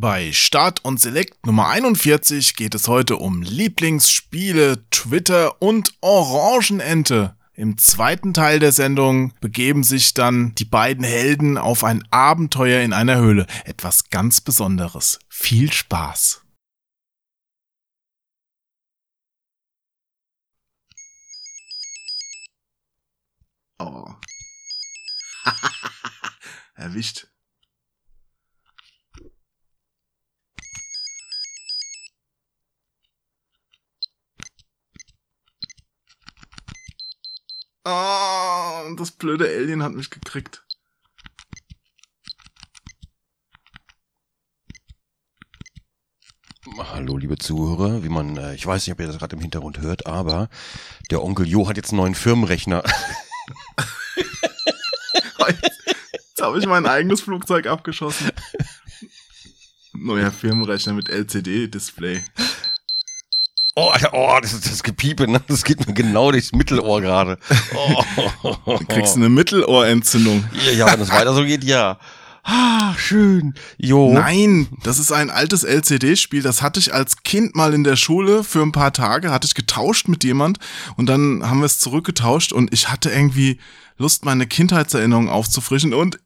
Bei Start und Select Nummer 41 geht es heute um Lieblingsspiele, Twitter und Orangenente. Im zweiten Teil der Sendung begeben sich dann die beiden Helden auf ein Abenteuer in einer Höhle. Etwas ganz Besonderes. Viel Spaß. Oh. Erwischt. Oh, das blöde Alien hat mich gekriegt. Hallo, liebe Zuhörer. Wie man, äh, ich weiß nicht, ob ihr das gerade im Hintergrund hört, aber der Onkel Jo hat jetzt einen neuen Firmenrechner. jetzt habe ich mein eigenes Flugzeug abgeschossen. Neuer Firmenrechner mit LCD-Display. Oh, Alter, oh, das ist das Gepiepe, ne? Das geht mir genau durchs Mittelohr gerade. Oh. Du kriegst eine Mittelohrentzündung. Ja, ja, wenn es weiter so geht, ja. Ah, schön. Jo. Nein, das ist ein altes LCD-Spiel. Das hatte ich als Kind mal in der Schule für ein paar Tage, hatte ich getauscht mit jemand und dann haben wir es zurückgetauscht und ich hatte irgendwie Lust, meine Kindheitserinnerungen aufzufrischen und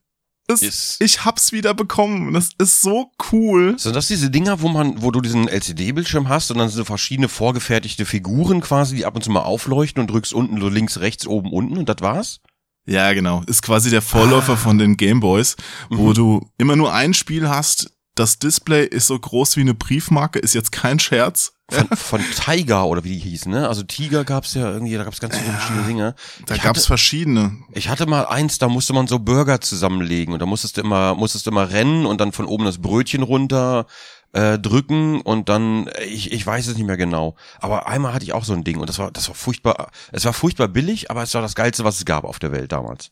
es, ist, ich hab's wieder bekommen. Das ist so cool. Sind das diese Dinger, wo man, wo du diesen LCD-Bildschirm hast und dann so verschiedene vorgefertigte Figuren quasi, die ab und zu mal aufleuchten und drückst unten so links, rechts, oben, unten und das war's? Ja, genau. Ist quasi der Vorläufer ah. von den Gameboys, wo mhm. du immer nur ein Spiel hast. Das Display ist so groß wie eine Briefmarke, ist jetzt kein Scherz. Von, von Tiger oder wie die hieß, ne? Also Tiger gab's ja irgendwie, da gab's ganz viele ja, verschiedene Dinge. Da ich gab's hatte, verschiedene. Ich hatte mal eins, da musste man so Burger zusammenlegen und da musstest du immer, musstest du immer rennen und dann von oben das Brötchen runter äh, drücken und dann, ich, ich weiß es nicht mehr genau. Aber einmal hatte ich auch so ein Ding und das war, das war furchtbar, es war furchtbar billig, aber es war das Geilste, was es gab auf der Welt damals.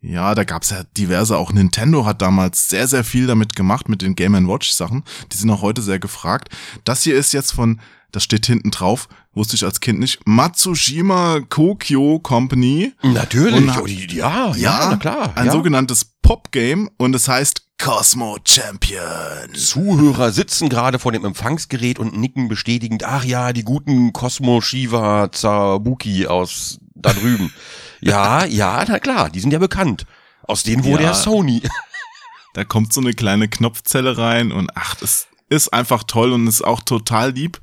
Ja, da gab's ja diverse, auch Nintendo hat damals sehr, sehr viel damit gemacht, mit den Game Watch Sachen. Die sind auch heute sehr gefragt. Das hier ist jetzt von, das steht hinten drauf, wusste ich als Kind nicht, Matsushima Kokyo Company. Natürlich, und, oh, ja, ja, ja, na klar. Ein ja. sogenanntes Pop-Game und es heißt Cosmo Champion. Zuhörer sitzen gerade vor dem Empfangsgerät und nicken bestätigend, ach ja, die guten Cosmo Shiva Zabuki aus da drüben. ja, ja, na klar, die sind ja bekannt. Aus denen wurde ja, ja Sony. da kommt so eine kleine Knopfzelle rein und ach, das ist einfach toll und ist auch total lieb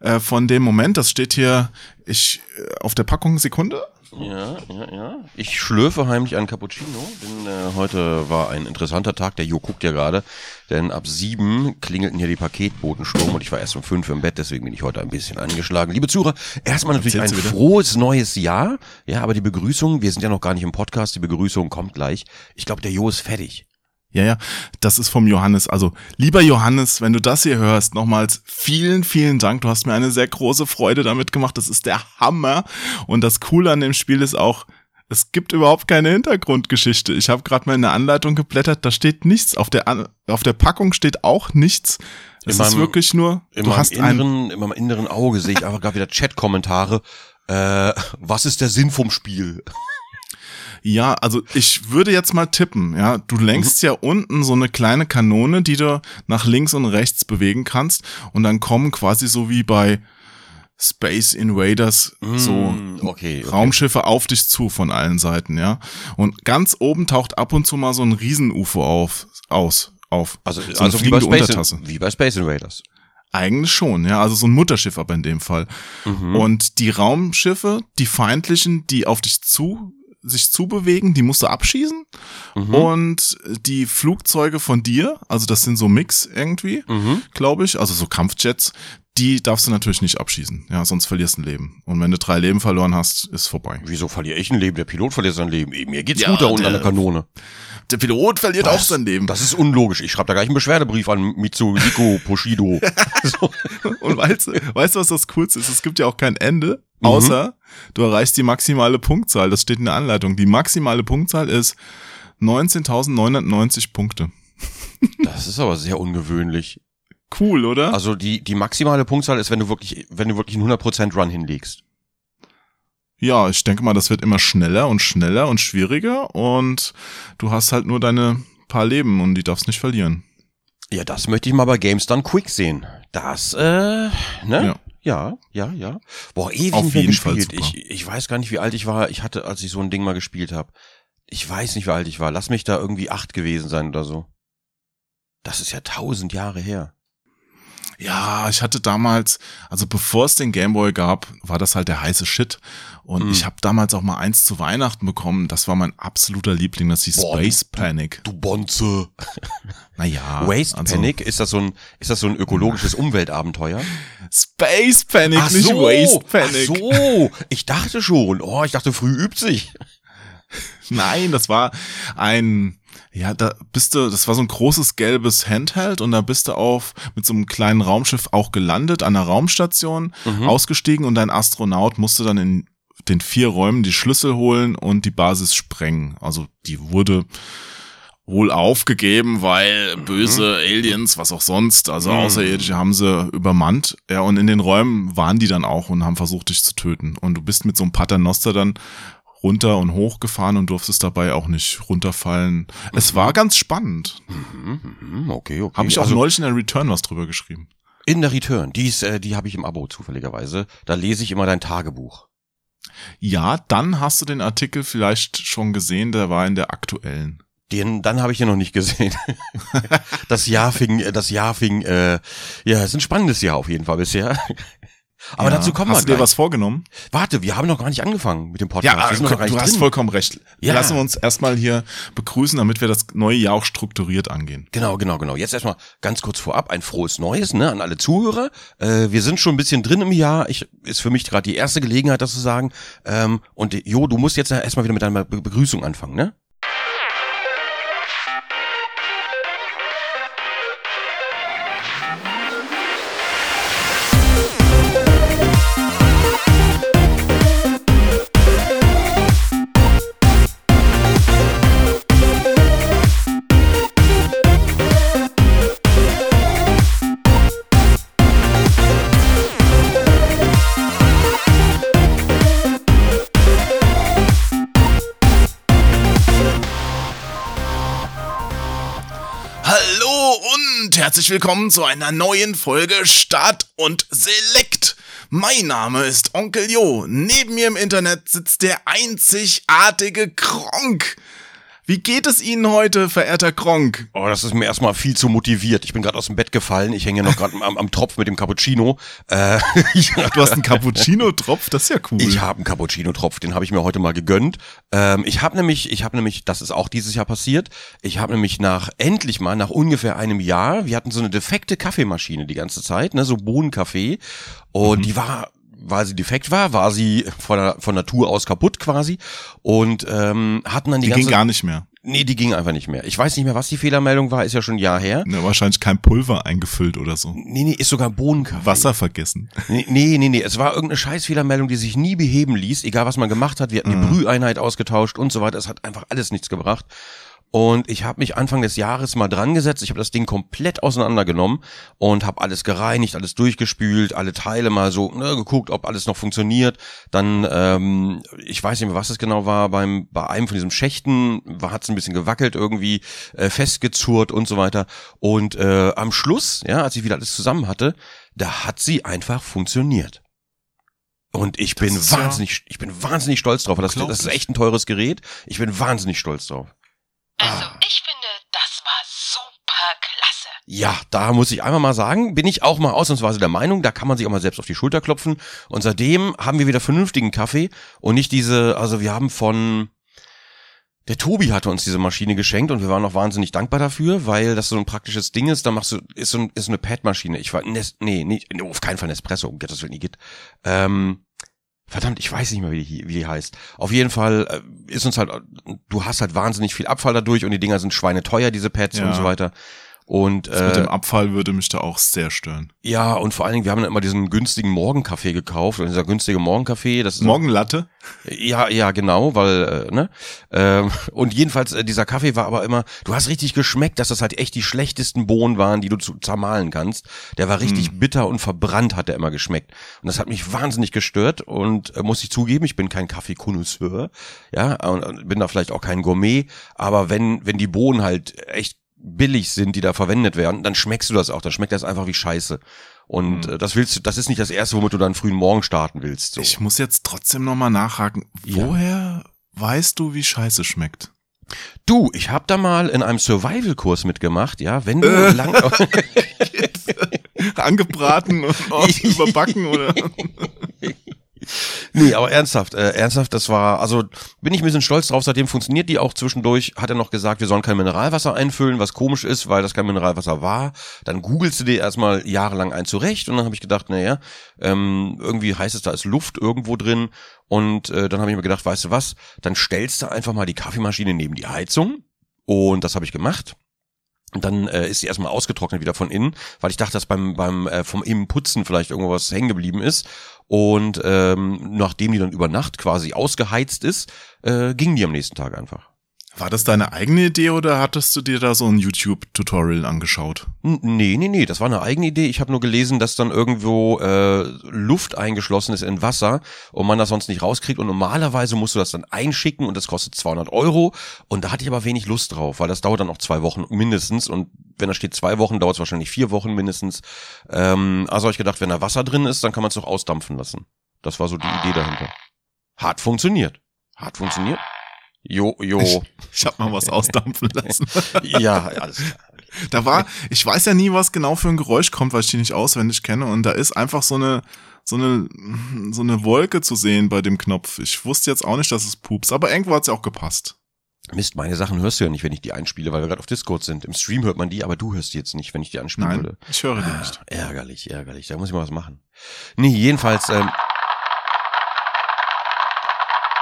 äh, von dem Moment. Das steht hier, ich äh, auf der Packung Sekunde. Ja, ja, ja. Ich schlürfe heimlich einen Cappuccino, denn äh, heute war ein interessanter Tag. Der Jo guckt ja gerade, denn ab sieben klingelten hier die Paketbotensturm und ich war erst um fünf im Bett, deswegen bin ich heute ein bisschen angeschlagen. Liebe Zuhörer, erstmal natürlich ein frohes neues Jahr. Ja, aber die Begrüßung, wir sind ja noch gar nicht im Podcast, die Begrüßung kommt gleich. Ich glaube, der Jo ist fertig. Ja, ja, das ist vom Johannes. Also, lieber Johannes, wenn du das hier hörst, nochmals vielen, vielen Dank. Du hast mir eine sehr große Freude damit gemacht. Das ist der Hammer. Und das Coole an dem Spiel ist auch, es gibt überhaupt keine Hintergrundgeschichte. Ich habe gerade mal in der Anleitung geblättert, da steht nichts. Auf der, auf der Packung steht auch nichts. Es meinem, ist wirklich nur, du hast inneren, in meinem inneren Auge sehe ich einfach gerade wieder Chat-Kommentare. Äh, was ist der Sinn vom Spiel? Ja, also ich würde jetzt mal tippen, ja. Du lenkst mhm. ja unten so eine kleine Kanone, die du nach links und rechts bewegen kannst und dann kommen quasi so wie bei Space Invaders mm, so okay, Raumschiffe okay. auf dich zu von allen Seiten, ja. Und ganz oben taucht ab und zu mal so ein Riesen-UFO auf, aus, auf. Also, so also wie, bei Space, wie bei Space Invaders. Eigentlich schon, ja. Also so ein Mutterschiff aber in dem Fall. Mhm. Und die Raumschiffe, die feindlichen, die auf dich zu sich zubewegen, die musst du abschießen. Mhm. Und die Flugzeuge von dir, also das sind so Mix irgendwie, mhm. glaube ich, also so Kampfjets, die darfst du natürlich nicht abschießen. Ja, sonst verlierst du ein Leben. Und wenn du drei Leben verloren hast, ist vorbei. Wieso verliere ich ein Leben? Der Pilot verliert sein Leben. Mir geht's ja, gut da unter der Kanone. Der Pilot verliert das, auch sein Leben. Das ist unlogisch. Ich schreibe da gleich einen Beschwerdebrief an Mitsuhiko Poshido. so. Und weißt, weißt du, was das Coolste ist? Es gibt ja auch kein Ende, außer mhm. du erreichst die maximale Punktzahl. Das steht in der Anleitung. Die maximale Punktzahl ist 19.990 Punkte. Das ist aber sehr ungewöhnlich. Cool, oder? Also die, die maximale Punktzahl ist, wenn du wirklich, wenn du wirklich einen 100% Run hinlegst. Ja, ich denke mal, das wird immer schneller und schneller und schwieriger und du hast halt nur deine paar Leben und die darfst nicht verlieren. Ja, das möchte ich mal bei Games Done Quick sehen. Das, äh, ne? Ja. Ja, ja, ja. Boah, ewig Auf jeden Fall gespielt. super. Ich, ich weiß gar nicht, wie alt ich war. Ich hatte, als ich so ein Ding mal gespielt habe. Ich weiß nicht, wie alt ich war. Lass mich da irgendwie acht gewesen sein oder so. Das ist ja tausend Jahre her. Ja, ich hatte damals, also bevor es den Gameboy gab, war das halt der heiße Shit. Und Mhm. ich habe damals auch mal eins zu Weihnachten bekommen. Das war mein absoluter Liebling, das hieß Boah, Space Panic. Du Bonze. Naja. Waste also, Panic, ist das so ein, ist das so ein ökologisches Umweltabenteuer? Space Panic, nicht Waste Panic. ach so, ich dachte schon. Oh, ich dachte, früh übt sich. Nein, das war ein, ja, da bist du, das war so ein großes gelbes Handheld und da bist du auf mit so einem kleinen Raumschiff auch gelandet an der Raumstation, Mhm. ausgestiegen und dein Astronaut musste dann in den vier Räumen die Schlüssel holen und die Basis sprengen. Also die wurde wohl aufgegeben, weil böse Aliens, was auch sonst, also Mhm. Außerirdische haben sie übermannt. Ja, und in den Räumen waren die dann auch und haben versucht, dich zu töten. Und du bist mit so einem Paternoster dann runter und hoch gefahren und durftest dabei auch nicht runterfallen. Es war ganz spannend. Mhm, okay, okay. Habe ich auch also, neulich in der Return was drüber geschrieben. in der Return, die ist, äh, die habe ich im Abo zufälligerweise. Da lese ich immer dein Tagebuch. Ja, dann hast du den Artikel vielleicht schon gesehen, der war in der aktuellen. Den, dann habe ich den noch nicht gesehen. das Jahr fing, das Jahr fing, äh, ja, es ist ein spannendes Jahr auf jeden Fall bisher. Aber ja. dazu kommen hast wir du dir was vorgenommen? Warte, wir haben noch gar nicht angefangen mit dem Podcast. Ja, nicht du hast drin. vollkommen recht. Ja. Lassen wir uns erstmal hier begrüßen, damit wir das neue Jahr auch strukturiert angehen. Genau, genau, genau. Jetzt erstmal ganz kurz vorab ein frohes Neues ne, an alle Zuhörer. Äh, wir sind schon ein bisschen drin im Jahr. Ich, ist für mich gerade die erste Gelegenheit, das zu sagen. Ähm, und Jo, du musst jetzt erstmal wieder mit deiner Be Begrüßung anfangen, ne? Herzlich willkommen zu einer neuen Folge Start und Select. Mein Name ist Onkel Jo. Neben mir im Internet sitzt der einzigartige Kronk. Wie geht es Ihnen heute, verehrter Kronk? Oh, das ist mir erstmal viel zu motiviert. Ich bin gerade aus dem Bett gefallen. Ich hänge noch gerade am, am Tropf mit dem Cappuccino. Äh, Du hast einen Cappuccino-Tropf, das ist ja cool. Ich habe einen Cappuccino-Tropf, den habe ich mir heute mal gegönnt. Ähm, ich habe nämlich, ich habe nämlich, das ist auch dieses Jahr passiert. Ich habe nämlich nach endlich mal nach ungefähr einem Jahr, wir hatten so eine defekte Kaffeemaschine die ganze Zeit, ne, so Bohnenkaffee, und die war weil sie defekt war, war sie von, der, von Natur aus kaputt quasi und ähm, hatten dann die, Die ganze ging gar nicht mehr. Nee, die ging einfach nicht mehr. Ich weiß nicht mehr, was die Fehlermeldung war, ist ja schon ein Jahr her. Ne, wahrscheinlich kein Pulver eingefüllt oder so. Nee, nee, ist sogar Bohnenkaffee. Wasser vergessen. Nee, nee, nee, nee. Es war irgendeine Scheißfehlermeldung, die sich nie beheben ließ, egal was man gemacht hat. Wir hatten die Brüheinheit ausgetauscht und so weiter. Es hat einfach alles nichts gebracht. Und ich habe mich Anfang des Jahres mal dran gesetzt. Ich habe das Ding komplett auseinandergenommen und habe alles gereinigt, alles durchgespült, alle Teile mal so ne, geguckt, ob alles noch funktioniert. Dann, ähm, ich weiß nicht mehr, was es genau war, beim bei einem von diesen Schächten hat es ein bisschen gewackelt irgendwie, äh, festgezurrt und so weiter. Und äh, am Schluss, ja, als ich wieder alles zusammen hatte, da hat sie einfach funktioniert. Und ich bin ist ja wahnsinnig, ich bin wahnsinnig stolz drauf. Das, das ist echt ein teures Gerät. Ich bin wahnsinnig stolz drauf. Also, Ah. ich finde, das war super klasse. Ja, da muss ich einmal mal sagen, bin ich auch mal ausnahmsweise der Meinung, da kann man sich auch mal selbst auf die Schulter klopfen. Und seitdem haben wir wieder vernünftigen Kaffee und nicht diese, also wir haben von, der Tobi hatte uns diese Maschine geschenkt und wir waren auch wahnsinnig dankbar dafür, weil das so ein praktisches Ding ist. Da machst du, ist so, ein, ist so eine Pad-Maschine. Ich war, Nes, nee, nee, auf keinen Fall Nespresso, um Gottes Willen, geht. Ähm, Verdammt, ich weiß nicht mehr, wie die, wie die heißt. Auf jeden Fall äh, ist uns halt, du hast halt wahnsinnig viel Abfall dadurch und die Dinger sind schweineteuer, diese Pads Ja. und so weiter. Und Das mit dem äh, Abfall würde mich da auch sehr stören. ja, und vor allen Dingen, wir haben dann immer diesen günstigen Morgenkaffee gekauft. Und dieser günstige Morgenkaffee, das ist Morgenlatte? ja, ja, genau, weil, äh, ne? Ähm, und jedenfalls, äh, dieser Kaffee war aber immer, du hast richtig geschmeckt, dass das halt echt die schlechtesten Bohnen waren, die du zu, zermahlen kannst. Der war richtig bitter und verbrannt, hat der immer geschmeckt. Und das hat mich wahnsinnig gestört und äh, muss ich zugeben, ich bin kein Kaffeekonnoisseur, ja, und, und bin da vielleicht auch kein Gourmet, aber wenn, wenn die Bohnen halt echt billig sind, die da verwendet werden, dann schmeckst du das auch. Dann schmeckt das einfach wie Scheiße. Und äh, das willst du, das ist nicht das erste, womit du dann frühen Morgen starten willst. So. Ich muss jetzt trotzdem nochmal nachhaken. Ja. Woher weißt du, wie Scheiße schmeckt? Du, ich habe da mal in einem Survival-Kurs mitgemacht, ja, wenn du Äh. lang Angebraten und überbacken oder? Nee, aber ernsthaft, äh, ernsthaft, das war, also bin ich ein bisschen stolz drauf, seitdem funktioniert die auch zwischendurch, hat er noch gesagt, wir sollen kein Mineralwasser einfüllen, was komisch ist, weil das kein Mineralwasser war. Dann googelst du dir erstmal jahrelang ein zurecht und dann habe ich gedacht, naja, ähm, irgendwie heißt es, da ist Luft irgendwo drin und äh, dann habe ich mir gedacht, weißt du was, dann stellst du einfach mal die Kaffeemaschine neben die Heizung und das habe ich gemacht. Und dann äh, ist sie erstmal ausgetrocknet wieder von innen, weil ich dachte, dass beim, beim äh, vom Innenputzen vielleicht irgendwas hängen geblieben ist. Und ähm, nachdem die dann über Nacht quasi ausgeheizt ist, äh, ging die am nächsten Tag einfach. War das deine eigene Idee oder hattest du dir da so ein YouTube-Tutorial angeschaut? Nee, nee, nee, das war eine eigene Idee. Ich habe nur gelesen, dass dann irgendwo äh, Luft eingeschlossen ist in Wasser und man das sonst nicht rauskriegt. Und normalerweise musst du das dann einschicken und das kostet 200 Euro. Und da hatte ich aber wenig Lust drauf, weil das dauert dann auch zwei Wochen mindestens. Und wenn da steht zwei Wochen, dauert es wahrscheinlich vier Wochen mindestens. Ähm, also habe ich gedacht, wenn da Wasser drin ist, dann kann man es doch ausdampfen lassen. Das war so die Idee dahinter. Hat funktioniert. Hat funktioniert. Jo, jo. Ich hab mal was ausdampfen lassen. ja, alles klar. Da war, ich weiß ja nie, was genau für ein Geräusch kommt, weil ich die nicht auswendig kenne. Und da ist einfach so eine, so eine, so eine Wolke zu sehen bei dem Knopf. Ich wusste jetzt auch nicht, dass es pups, aber irgendwo hat's ja auch gepasst. Mist, meine Sachen hörst du ja nicht, wenn ich die einspiele, weil wir gerade auf Discord sind. Im Stream hört man die, aber du hörst die jetzt nicht, wenn ich die anspielen Nein, würde. ich höre die Ah, nicht. ärgerlich, ärgerlich. Da muss ich mal was machen. Nee, jedenfalls, ähm,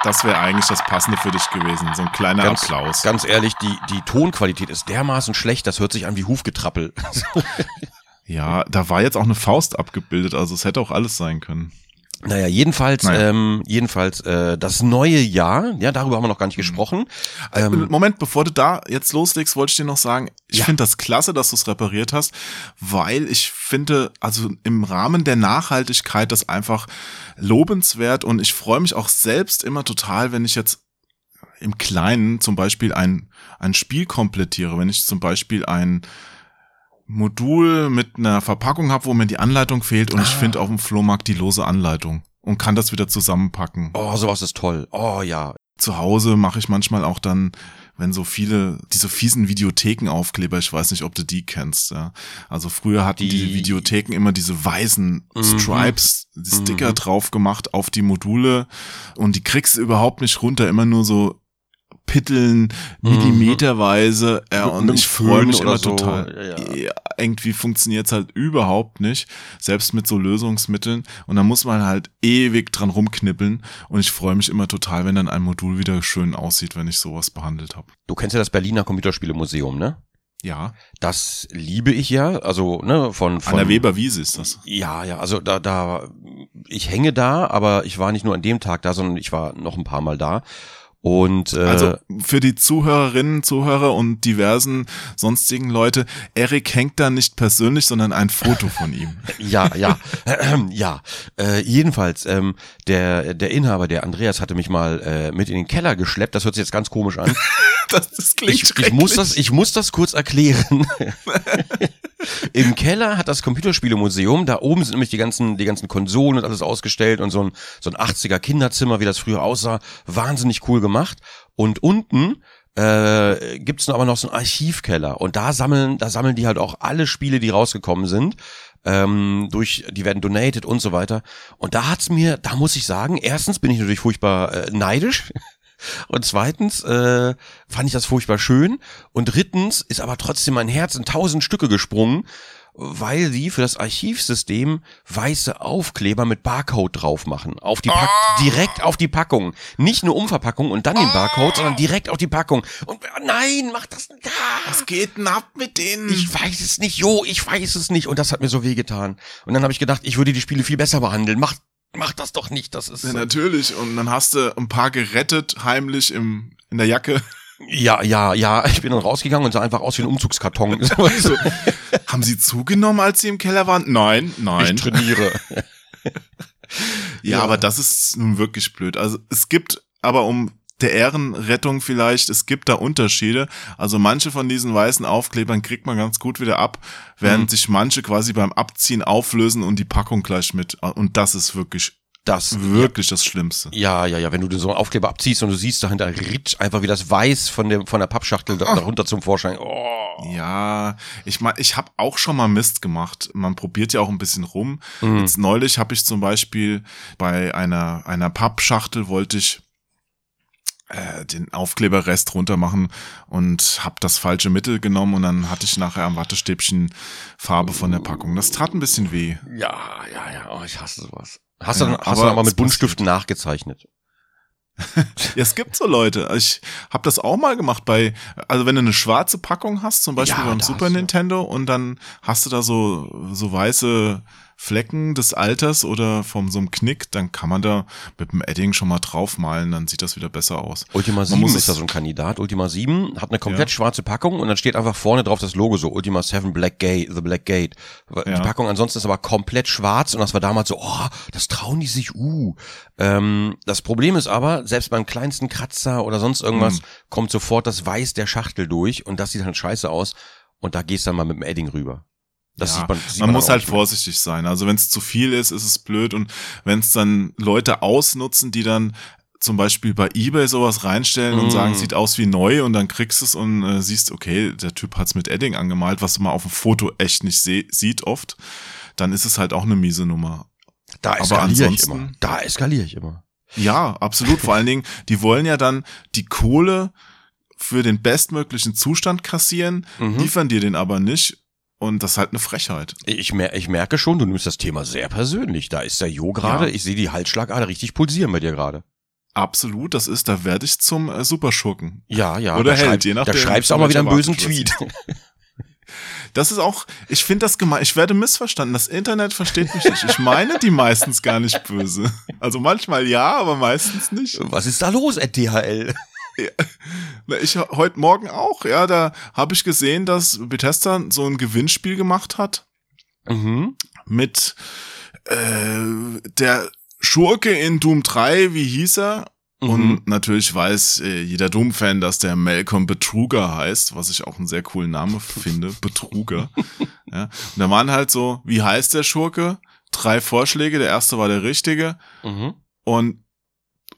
Das wäre eigentlich das Passende für dich gewesen. So ein kleiner ganz, Applaus. ganz ehrlich, die, die Tonqualität ist dermaßen schlecht, das hört sich an wie Hufgetrappel. Ja, da war jetzt auch eine Faust abgebildet, also es hätte auch alles sein können. Naja, jedenfalls, Naja. ähm, jedenfalls, äh, das neue Jahr, ja, darüber haben wir noch gar nicht gesprochen. Ähm, Moment, bevor du da jetzt loslegst, wollte ich dir noch sagen, ich Ja. finde das klasse, dass du es repariert hast, weil ich finde, also im Rahmen der Nachhaltigkeit das einfach lobenswert und ich freue mich auch selbst immer total, wenn ich jetzt im Kleinen zum Beispiel ein, ein Spiel komplettiere, wenn ich zum Beispiel ein Modul mit einer Verpackung habe, wo mir die Anleitung fehlt und ich Ah. finde auf dem Flohmarkt die lose Anleitung und kann das wieder zusammenpacken. oh, sowas ist toll. Oh ja. Zu Hause mache ich manchmal auch dann, wenn so viele, diese fiesen Videothekenaufkleber, ich weiß nicht, ob du die kennst, ja. Also früher hatten die, Die- Videotheken immer diese weißen Mhm. Stripes, die Sticker Mhm. drauf gemacht auf die Module und die kriegst du überhaupt nicht runter, immer nur so Pitteln, millimeterweise, ja, Mhm. Und ich freue mich immer so, total. ja, ja. irgendwie funktioniert's halt überhaupt nicht, selbst mit so Lösungsmitteln. Und da muss man halt ewig dran rumknippeln. Und ich freue mich immer total, wenn dann ein Modul wieder schön aussieht, wenn ich sowas behandelt habe. Du kennst ja das Berliner Computerspielemuseum, ne? Ja, Das liebe ich ja, also ne, von, von an der Weberwiese ist das. Ja, ja, also da, da, ich hänge da, aber ich war nicht nur an dem Tag da, sondern ich war noch ein paar Mal da. Und äh, Also für die Zuhörerinnen, Zuhörer und diversen sonstigen Leute, Erik hängt da nicht persönlich, sondern ein Foto von ihm. ja, ja, ja. Äh, jedenfalls, ähm, der, der Inhaber, der Andreas, hatte mich mal äh, mit in den Keller geschleppt. Das hört sich jetzt ganz komisch an. Das, das klingt Ich, ich muss das, ich muss das kurz erklären. Im Keller hat das Computerspielemuseum, da oben sind nämlich die ganzen, die ganzen Konsolen und alles ausgestellt und so ein, so ein 80er Kinderzimmer, wie das früher aussah, wahnsinnig cool gemacht. Und unten äh, gibt's aber noch so einen Archivkeller und da sammeln, da sammeln die halt auch alle Spiele, die rausgekommen sind. Ähm, durch, die werden donated und so weiter. Und da hat's mir, da muss ich sagen, erstens bin ich natürlich furchtbar äh, neidisch. Und zweitens äh, fand ich das furchtbar schön. Und drittens ist aber trotzdem mein Herz in tausend Stücke gesprungen, weil sie für das Archivsystem weiße Aufkleber mit Barcode drauf machen. Auf die Pack direkt auf die Packung. Nicht nur Umverpackung und dann den Barcode, sondern direkt auf die Packung. Und äh, nein, mach das nicht. Ah, Was geht denn ab mit denen? ich weiß es nicht, jo, ich weiß es nicht. Und das hat mir so wehgetan. Und dann habe ich gedacht, ich würde die Spiele viel besser behandeln. Mach, mach das doch nicht. Das ist. ja, natürlich. Und dann hast du ein paar gerettet, heimlich im, in der Jacke. Ja, ja, ja. Ich bin dann rausgegangen und sah einfach aus wie ein Umzugskarton. So, Haben sie zugenommen, als sie im Keller waren? Nein, nein. ich trainiere. Ja, Ja. aber das ist nun wirklich blöd. Also es gibt, aber um der Ehrenrettung vielleicht, es gibt da Unterschiede. Also manche von diesen weißen Aufklebern kriegt man ganz gut wieder ab, während Mhm. sich manche quasi beim Abziehen auflösen und die Packung gleich mit. Und das ist wirklich, Das wirklich das Schlimmste. Ja, ja, ja, wenn du so einen Aufkleber abziehst und du siehst dahinter ritsch einfach wie das Weiß von dem von der Pappschachtel da, darunter zum Vorschein. Oh. Ja, ich meine, ich habe auch schon mal Mist gemacht. Man probiert ja auch ein bisschen rum. Mhm. Jetzt neulich habe ich zum Beispiel bei einer einer Pappschachtel wollte ich äh, den Aufkleberrest runter machen und habe das falsche Mittel genommen und dann hatte ich nachher am Wattestäbchen Farbe von der Packung. Das tat ein bisschen weh. Ja, ja, ja, oh, ich hasse sowas. Hast Ja, du dann, hast aber du dann aber es mit Buntstiften nachgezeichnet? Ja, es gibt so Leute. Ich habe das auch mal gemacht bei, also wenn du eine schwarze Packung hast, zum Beispiel Ja, beim Super Nintendo und dann hast du da so so weiße Flecken des Alters oder vom so einem Knick, dann kann man da mit dem Edding schon mal draufmalen, dann sieht das wieder besser aus. Ultima Man 7 muss ist da so ein Kandidat. Ultima 7 hat eine komplett Ja. schwarze Packung und dann steht einfach vorne drauf das Logo so Ultima 7 Black Gate, The Black Gate. Die Ja. Packung ansonsten ist aber komplett schwarz und das war damals so, oh, das trauen die sich, uh. Ähm, das Problem ist aber, selbst beim kleinsten Kratzer oder sonst irgendwas Mhm. kommt sofort das Weiß der Schachtel durch und das sieht dann scheiße aus und da gehst du dann mal mit dem Edding rüber. Das Ja, sieht man, sieht man dann muss halt vorsichtig sein. Also wenn es zu viel ist, ist es blöd und wenn es dann Leute ausnutzen, die dann zum Beispiel bei eBay sowas reinstellen und Mm. sagen, sieht aus wie neu und dann kriegst du es und äh, siehst, okay, der Typ hat's mit Edding angemalt, was man auf dem Foto echt nicht sieht oft, dann ist es halt auch eine miese Nummer. Da eskaliere ich immer. Da eskaliere ich immer. Ja, absolut. Vor allen Dingen, die wollen ja dann die Kohle für den bestmöglichen Zustand kassieren, Mhm. liefern dir den aber nicht und das ist halt eine Frechheit. Ich, mer ich merke schon, du nimmst das Thema sehr persönlich. Da ist der Jo gerade. Ja. Ich sehe die Halsschlagader richtig pulsieren bei dir gerade. Absolut, das ist, da werde ich zum äh, Superschurken. Ja, ja. Oder Held, je nachdem, Da schreibst du auch mal wieder einen bösen Tweet. Das ist auch, ich finde das gemein, ich werde missverstanden. Das Internet versteht mich nicht. Ich meine die meistens gar nicht böse. Also manchmal ja, aber meistens nicht. Was ist da los, at DHL? Na, Ich heute Morgen auch, ja, da habe ich gesehen, dass Bethesda so ein Gewinnspiel gemacht hat Mhm. mit äh, der Schurke in Doom 3, wie hieß er? Mhm. Und natürlich weiß äh, jeder Doom-Fan, dass der Malcolm Betruger heißt, was ich auch einen sehr coolen Namen finde. Betruger. ja. Und da waren halt so, wie heißt der Schurke? Drei Vorschläge, der erste war der richtige. Mhm. Und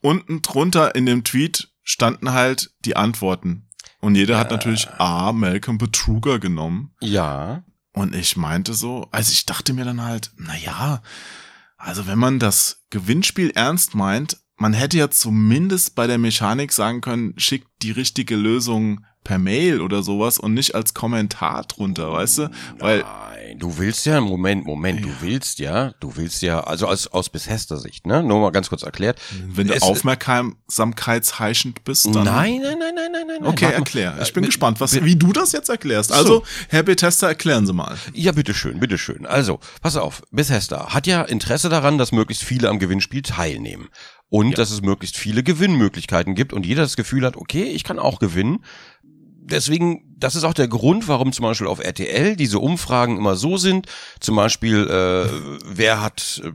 unten drunter in dem Tweet standen halt die Antworten. Und jeder hat Ja. natürlich A, Malcolm Betruger genommen. Ja. Und ich meinte so, also ich dachte mir dann halt, na ja, also wenn man das Gewinnspiel ernst meint, man hätte ja zumindest bei der Mechanik sagen können, schickt die richtige Lösung per Mail oder sowas und nicht als Kommentar drunter, weißt du? Weil Nein, du willst ja, Moment, Moment, du willst ja, du willst ja, also aus, aus Bethesda-Sicht, ne? Nur mal ganz kurz erklärt. wenn du aufmerksamkeitsheischend bist, dann Nein, nein, nein, nein, nein, nein. Okay, erklär. Ich bin Mit- gespannt, was, wie du das jetzt erklärst. So. Also, Herr Bethesda, erklären Sie mal. Ja, bitteschön, bitteschön. Also, pass auf, Bethesda hat ja Interesse daran, dass möglichst viele am Gewinnspiel teilnehmen. Und dass es möglichst viele Gewinnmöglichkeiten gibt und jeder das Gefühl hat, okay, ich kann auch gewinnen. Deswegen, das ist auch der Grund, warum zum Beispiel auf RTL diese Umfragen immer so sind. Zum Beispiel, äh, wer hat, äh,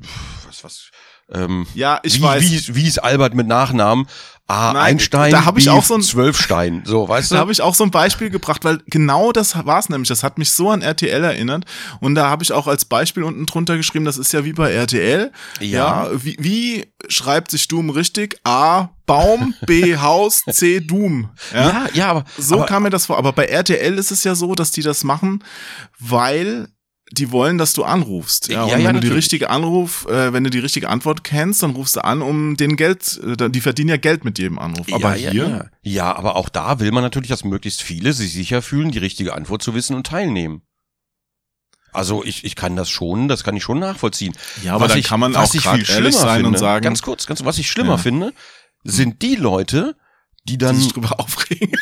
was, was, ähm, Ja, ich wie, weiß. Wie, wie ist Albert mit Nachnamen? A. Nein, Einstein, da hab ich auch so ein- Zwölfstein. So, weißt du? Da habe ich auch so ein Beispiel gebracht, weil genau das war's nämlich. Das hat mich so an RTL erinnert. Und da habe ich auch als Beispiel unten drunter geschrieben, das ist ja wie bei RTL. Ja. wie, wie schreibt sich Doom richtig? A, Baum, B, Haus, C, Doom. Ja. ja, ja, aber So aber, kam mir das vor. Aber bei RTL ist es ja so, dass die das machen, weil die wollen, dass du anrufst. Ja, Ja, und ja, wenn du die natürlich. richtige Anruf, äh, wenn du die richtige Antwort kennst, dann rufst du an, um den Geld, äh, die verdienen ja Geld mit jedem Anruf. Aber ja, hier, Ja, ja. ja, aber auch da will man natürlich, dass möglichst viele sich sicher fühlen, die richtige Antwort zu wissen und teilnehmen. Also ich, ich kann das schon, das kann ich schon nachvollziehen. Ja, aber Was dann ich, kann man was auch ich viel schlimmer sein finde, und sagen- ganz kurz, ganz was ich schlimmer Ja. finde, sind die Leute, die die dann, sich drüber aufregen.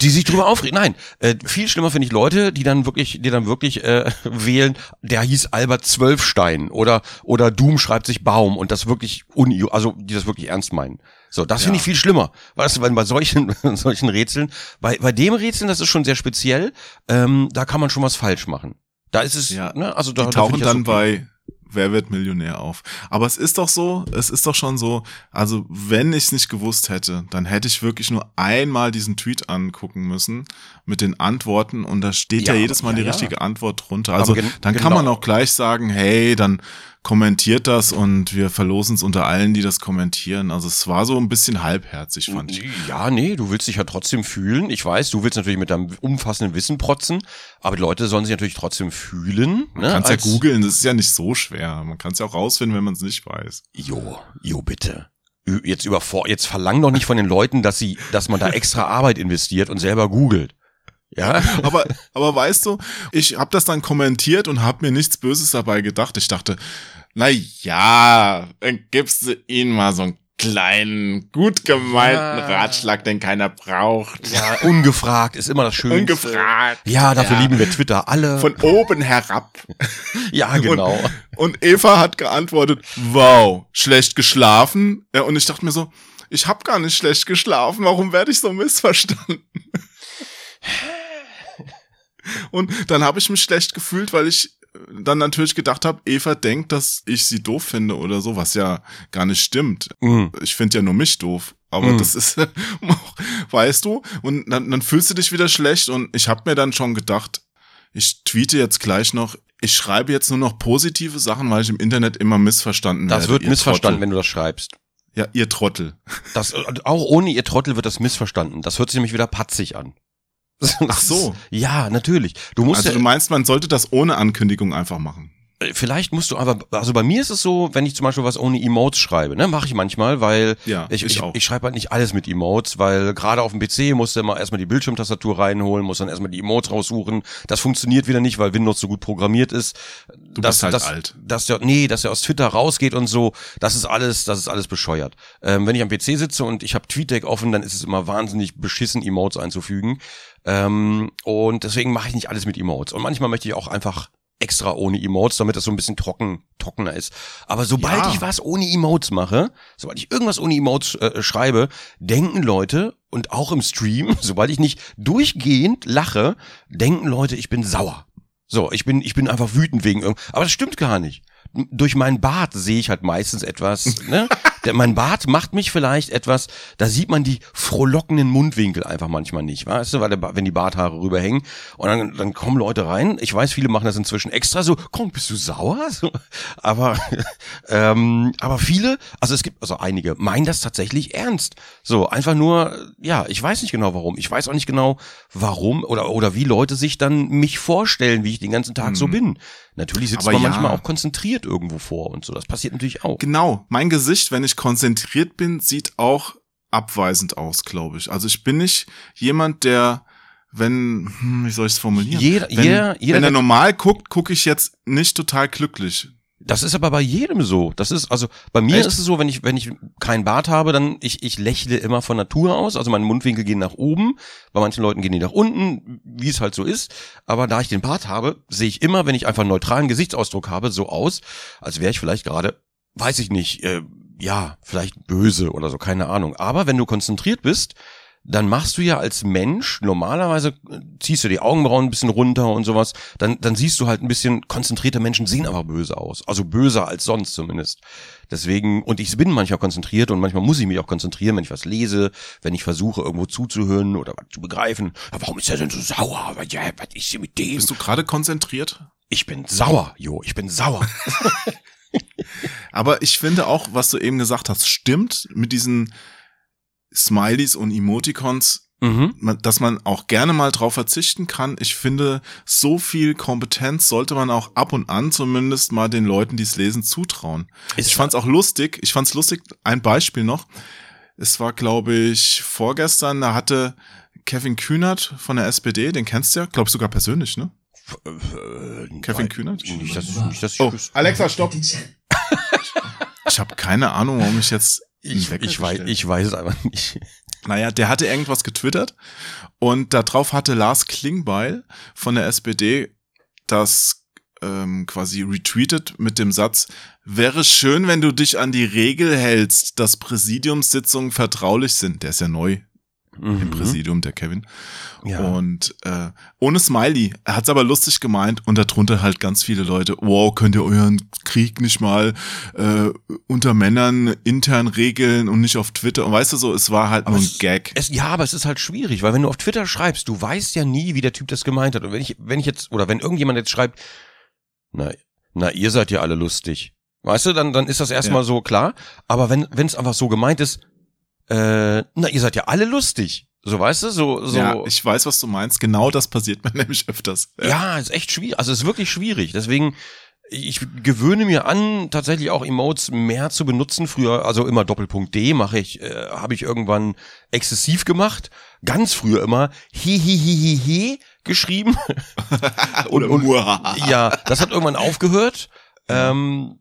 Die sich drüber aufregen. Nein, äh, viel schlimmer finde ich Leute, die dann wirklich, die dann wirklich äh, wählen. Der hieß Albert Zwölfstein oder oder Doom schreibt sich Baum und das wirklich uni, also die das wirklich ernst meinen. So, das finde Ja. ich viel schlimmer. Weißt du, weil bei solchen solchen Rätseln, bei bei dem Rätseln, das ist schon sehr speziell. Ähm, da kann man schon was falsch machen. Da ist es, Ja. ne, also da, Die da tauchen das dann okay. bei, Wer wird Millionär auf. Aber es ist doch so, es ist doch schon so, also wenn ich es nicht gewusst hätte, dann hätte ich wirklich nur einmal diesen Tweet angucken müssen mit den Antworten und da steht ja, Ja, jedes Mal ja, die richtige Antwort drunter. Also dann kann genau. man auch gleich sagen, hey, dann kommentiert das und wir verlosen es unter allen, die das kommentieren. Also es war so ein bisschen halbherzig, fand ich. Ja, nee, du willst dich ja trotzdem fühlen. Ich weiß, du willst natürlich mit deinem umfassenden Wissen protzen, aber die Leute sollen sich natürlich trotzdem fühlen. Man ne, kann es ja googeln, das ist ja nicht so schwer. Man kann es ja auch rausfinden, wenn man es nicht weiß. Jo, jo, bitte. Jetzt überfor jetzt verlang doch nicht von den Leuten, dass sie, dass man da extra Arbeit investiert und selber googelt. Ja? aber, aber weißt du, ich habe das dann kommentiert und habe mir nichts Böses dabei gedacht. Ich dachte, na ja, dann gibst du ihnen mal so einen kleinen, gut gemeinten Ja. Ratschlag, den keiner braucht. Ja, ungefragt ist immer das Schönste. Ungefragt. Ja, dafür Ja. lieben wir Twitter alle. Von oben herab. ja, genau. Und Eva hat geantwortet, wow, schlecht geschlafen. Ja, Und ich dachte mir so, ich habe gar nicht schlecht geschlafen, warum werde ich so missverstanden? Und dann habe ich mich schlecht gefühlt, weil ich dann natürlich gedacht habe, Eva denkt, dass ich sie doof finde oder so, was ja gar nicht stimmt. Mhm. Ich finde ja nur mich doof. Aber Mhm. das ist, weißt du, und dann, dann fühlst du dich wieder schlecht und ich habe mir dann schon gedacht, ich tweete jetzt gleich noch, ich schreibe jetzt nur noch positive Sachen, weil ich im Internet immer missverstanden werde. Das wird ihr missverstanden, Trottel. wenn du das schreibst. Ja, ihr Trottel. Das, auch ohne ihr Trottel wird das missverstanden. Das hört sich nämlich wieder patzig an. Ach so. Ja, natürlich. Du musst Also ja, du meinst, man sollte das ohne Ankündigung einfach machen. Vielleicht musst du aber, also bei mir ist es so, wenn ich zum Beispiel was ohne Emotes schreibe, ne, mache ich manchmal, weil Ja, ich, ich ich, ich schreibe halt nicht alles mit Emotes, weil gerade auf dem PC musst du immer erstmal die Bildschirmtastatur reinholen, musst dann erstmal die Emotes raussuchen. Das funktioniert wieder nicht, weil Windows so gut programmiert ist. Du dass, bist halt dass, alt. Dass der, nee, dass der aus Twitter rausgeht und so, das ist alles, das ist alles bescheuert. Ähm, wenn ich am PC sitze und ich habe TweetDeck offen, dann ist es immer wahnsinnig beschissen, Emotes einzufügen. Ähm, und deswegen mache ich nicht alles mit Emotes. Und manchmal möchte ich auch einfach extra ohne Emotes, damit das so ein bisschen trocken, trockener ist. Aber sobald Ja. ich was ohne Emotes mache, sobald ich irgendwas ohne Emotes äh, schreibe, denken Leute und auch im Stream, sobald ich nicht durchgehend lache, denken Leute, ich bin sauer. So, ich bin, ich bin einfach wütend wegen irgend. Aber das stimmt gar nicht. Durch meinen Bart sehe ich halt meistens etwas, ne? Mein Bart macht mich vielleicht etwas, da sieht man die frohlockenden Mundwinkel einfach manchmal nicht, weißt du, weil der, wenn die Barthaare rüberhängen und dann, dann kommen Leute rein. Ich weiß, viele machen das inzwischen extra so, komm, bist du sauer? So, aber, ähm, aber viele, also es gibt, also einige, meinen das tatsächlich ernst. So, einfach nur, ja, ich weiß nicht genau warum. Ich weiß auch nicht genau, warum oder, oder wie Leute sich dann mich vorstellen, wie ich den ganzen Tag so bin. Natürlich sitzt. Aber man ja. manchmal auch konzentriert irgendwo vor und so. Das passiert natürlich auch. Genau, mein Gesicht, wenn ich konzentriert bin, sieht auch abweisend aus, glaube ich. Also ich bin nicht jemand, der, wenn, hm, wie soll ich es formulieren? Jeder- wenn, jeder- jeder- wenn er normal guckt, gucke ich jetzt nicht total glücklich. Das ist aber bei jedem so. Das ist, also bei mir Echt? ist es so, wenn ich, wenn ich keinen Bart habe, dann ich, ich lächle immer von Natur aus. Also meine Mundwinkel gehen nach oben. Bei manchen Leuten gehen die nach unten, wie es halt so ist. Aber da ich den Bart habe, sehe ich immer, wenn ich einfach einen neutralen Gesichtsausdruck habe, so aus, als wäre ich vielleicht gerade, weiß ich nicht, äh, ja, vielleicht böse oder so, keine Ahnung. Aber wenn du konzentriert bist, dann machst du ja als Mensch, normalerweise ziehst du die Augenbrauen ein bisschen runter und sowas, dann, dann siehst du halt ein bisschen, konzentrierte Menschen sehen aber böse aus. Also böser als sonst zumindest. Deswegen, und ich bin manchmal konzentriert und manchmal muss ich mich auch konzentrieren, wenn ich was lese, wenn ich versuche, irgendwo zuzuhören oder was zu begreifen. Ja, warum ist er denn so sauer? Ja, was ist denn mit dem? Bist du gerade konzentriert? Ich bin sauer, Jo, ich bin sauer. Aber ich finde auch, was du eben gesagt hast, stimmt mit diesen Smileys und Emoticons, mhm. man- dass man auch gerne mal drauf verzichten kann. Ich finde, so viel Kompetenz sollte man auch ab und an zumindest mal den Leuten, die es lesen, zutrauen. Ist ich fand's auch lustig. Ich fand's lustig. Ein Beispiel noch. Es war, glaube ich, vorgestern, da hatte Kevin Kühnert von der SPD, den kennst du ja, glaube ich sogar persönlich, ne? Äh, Kevin nein, Kühnert? Nicht, dass, nicht, dass ich Oh. Alexa, stopp. Ich habe keine Ahnung, warum ich jetzt Ich, ich, weiß, ich weiß es einfach nicht. Naja, der hatte irgendwas getwittert und darauf hatte Lars Klingbeil von der SPD das ähm, quasi retweetet mit dem Satz, wäre schön, wenn du dich an die Regel hältst, dass Präsidiumssitzungen vertraulich sind. Der ist ja neu im Präsidium, der Kevin. Ja. Und äh, ohne Smiley. Er hat's aber lustig gemeint und darunter halt ganz viele Leute, wow, könnt ihr euren Krieg nicht mal äh, unter Männern intern regeln und nicht auf Twitter. Und weißt du so, es war halt nur ein es- Gag. Es, ja, aber es ist halt schwierig, weil wenn du auf Twitter schreibst, du weißt ja nie, wie der Typ das gemeint hat. Und wenn ich, wenn ich jetzt, oder wenn irgendjemand jetzt schreibt, na, na, ihr seid ja alle lustig. Weißt du, dann, dann ist das erstmal Ja. so klar. Aber wenn, wenn es einfach so gemeint ist, äh, na, ihr seid ja alle lustig. So, weißt du, so, so. Ja, ich weiß, was du meinst. Genau das passiert mir nämlich öfters. Ja, ist echt schwierig. Also es ist wirklich schwierig. Deswegen, ich gewöhne mir an, tatsächlich auch Emotes mehr zu benutzen. Früher, also immer Doppelpunkt D mache ich, äh, habe ich irgendwann exzessiv gemacht. Ganz früher immer hi geschrieben. Oder und- Muahaha. ja, das hat irgendwann aufgehört. Ähm,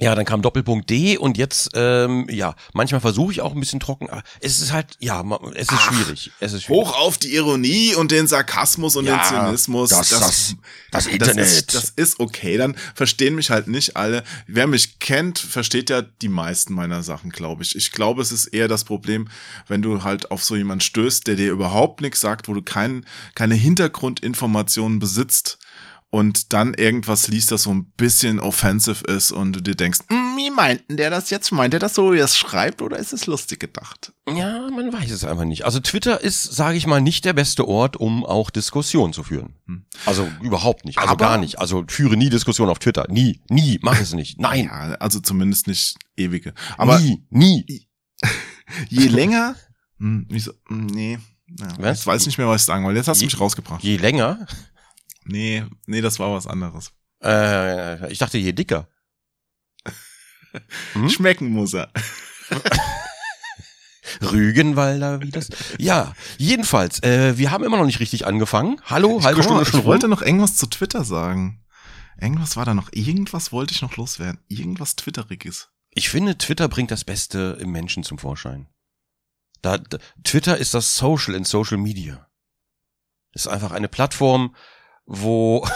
ja, dann kam Doppelpunkt D und jetzt, ähm, ja, manchmal versuche ich auch ein bisschen trocken. aber Es ist halt, ja, es ist Ach, schwierig. Es ist schwierig. Hoch auf die Ironie und den Sarkasmus und Ja, den Zynismus. das- das- das Internet. ist, das ist okay. Dann verstehen mich halt nicht alle. Wer mich kennt, versteht ja die meisten meiner Sachen, glaube ich. Ich glaube, es ist eher das Problem, wenn du halt auf so jemanden stößt, der dir überhaupt nichts sagt, wo du kein, keine Hintergrundinformationen besitzt und dann irgendwas liest, das so ein bisschen offensive ist und du dir denkst, "Hm, wie meinten der das jetzt? Meint er das so, wie er es schreibt oder ist es lustig gedacht? Ja, man weiß es einfach nicht. Also Twitter ist, sage ich mal, nicht der beste Ort, um auch Diskussionen zu führen. Hm. Also überhaupt nicht. Also Aber- gar nicht. Also führe nie Diskussionen auf Twitter. Nie. Nie. Mach es nicht. Nein. Ja, also zumindest nicht ewige. Aber nie. Nie. je länger, hm, wieso, hm, nee, ja, ich weiß nicht mehr, was ich sagen wollte. Jetzt hast du mich rausgebracht. Je länger. Nee, nee, das war was anderes. Äh, ich dachte, je dicker. Hm? Schmecken muss er. Rügenwalder, wie das? Ja, jedenfalls, äh, wir haben immer noch nicht richtig angefangen. Hallo, halbe Guck mal, Stunde schon ich wollte rum. noch irgendwas zu Twitter sagen. Irgendwas war da noch. Irgendwas wollte ich noch loswerden. Irgendwas Twitteriges. Ich finde, Twitter bringt das Beste im Menschen zum Vorschein. Da, da, Twitter ist das Social in Social Media. Ist einfach eine Plattform, wo,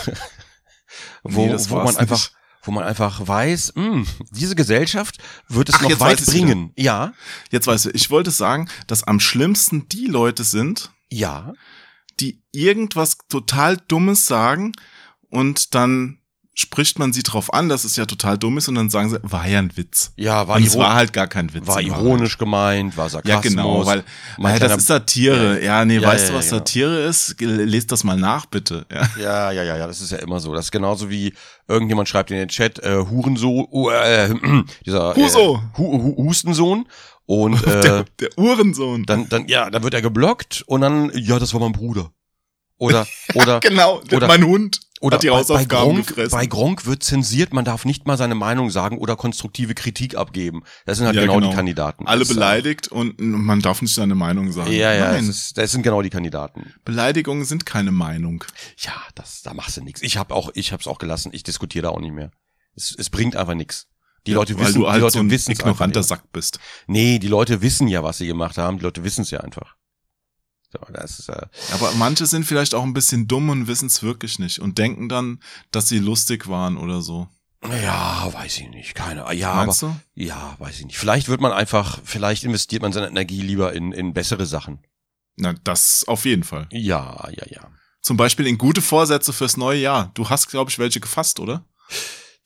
wo, Nee, wo man einfach, nicht. wo man einfach weiß, mh, diese Gesellschaft wird es Ach, noch jetzt weit bringen. Ja, Jetzt weißt du, ich wollte sagen, dass am schlimmsten die Leute sind, ja, die irgendwas total Dummes sagen und dann spricht man sie drauf an, dass es ja total dumm ist und dann sagen sie, war ja ein Witz. ja, war, und es war halt gar kein Witz. war ironisch gemeint, war Ja, Sarkasmus. genau, weil ja, kleiner- das ist Satire. Ja, nee, Ja, weißt ja, du, was ja. Satire ist? Lest das mal nach, bitte. Ja. Ja, ja, ja, ja, das ist ja immer so. Das ist genauso wie irgendjemand schreibt in den Chat, äh, Hurensohn, uh, äh, dieser Huso. Äh, Hu Hu Hustensohn und äh, Der, der Uhrensohn. dann, dann, ja, dann wird er geblockt und dann, ja, das war mein Bruder. Oder, oder, genau, der- oder- mein Hund oder hat die bei, bei, Hausaufgaben Gronk, gefressen. bei Gronk wird zensiert, man darf nicht mal seine Meinung sagen oder konstruktive Kritik abgeben. Das sind halt Ja, genau, genau. die Kandidaten. Alle Das beleidigt und man darf nicht seine Meinung sagen. Ja, ja, das, Nein, ist, das sind genau die Kandidaten. Beleidigungen sind keine Meinung. Ja, das, da machst du nichts. Ich habe auch, ich hab's auch gelassen. Ich diskutiere da auch nicht mehr. Es, es bringt einfach nichts. Die Ja, Leute weil wissen, du halt die Leute so ein wissen ignoranter. Sack bist. Nee, die Leute wissen ja, was sie gemacht haben. Die Leute wissen es ja einfach. So, das ist, äh, Aber manche sind vielleicht auch ein bisschen dumm und wissen es wirklich nicht und denken dann, dass sie lustig waren oder so. ja, weiß ich nicht. Keine, ja, Meinst aber, du? ja, weiß ich nicht. Vielleicht wird man einfach, vielleicht investiert man seine Energie lieber in, in bessere Sachen. Na, das auf jeden Fall. Ja, ja, ja. Zum Beispiel in gute Vorsätze fürs neue Jahr. Du hast, glaube ich, welche gefasst, oder?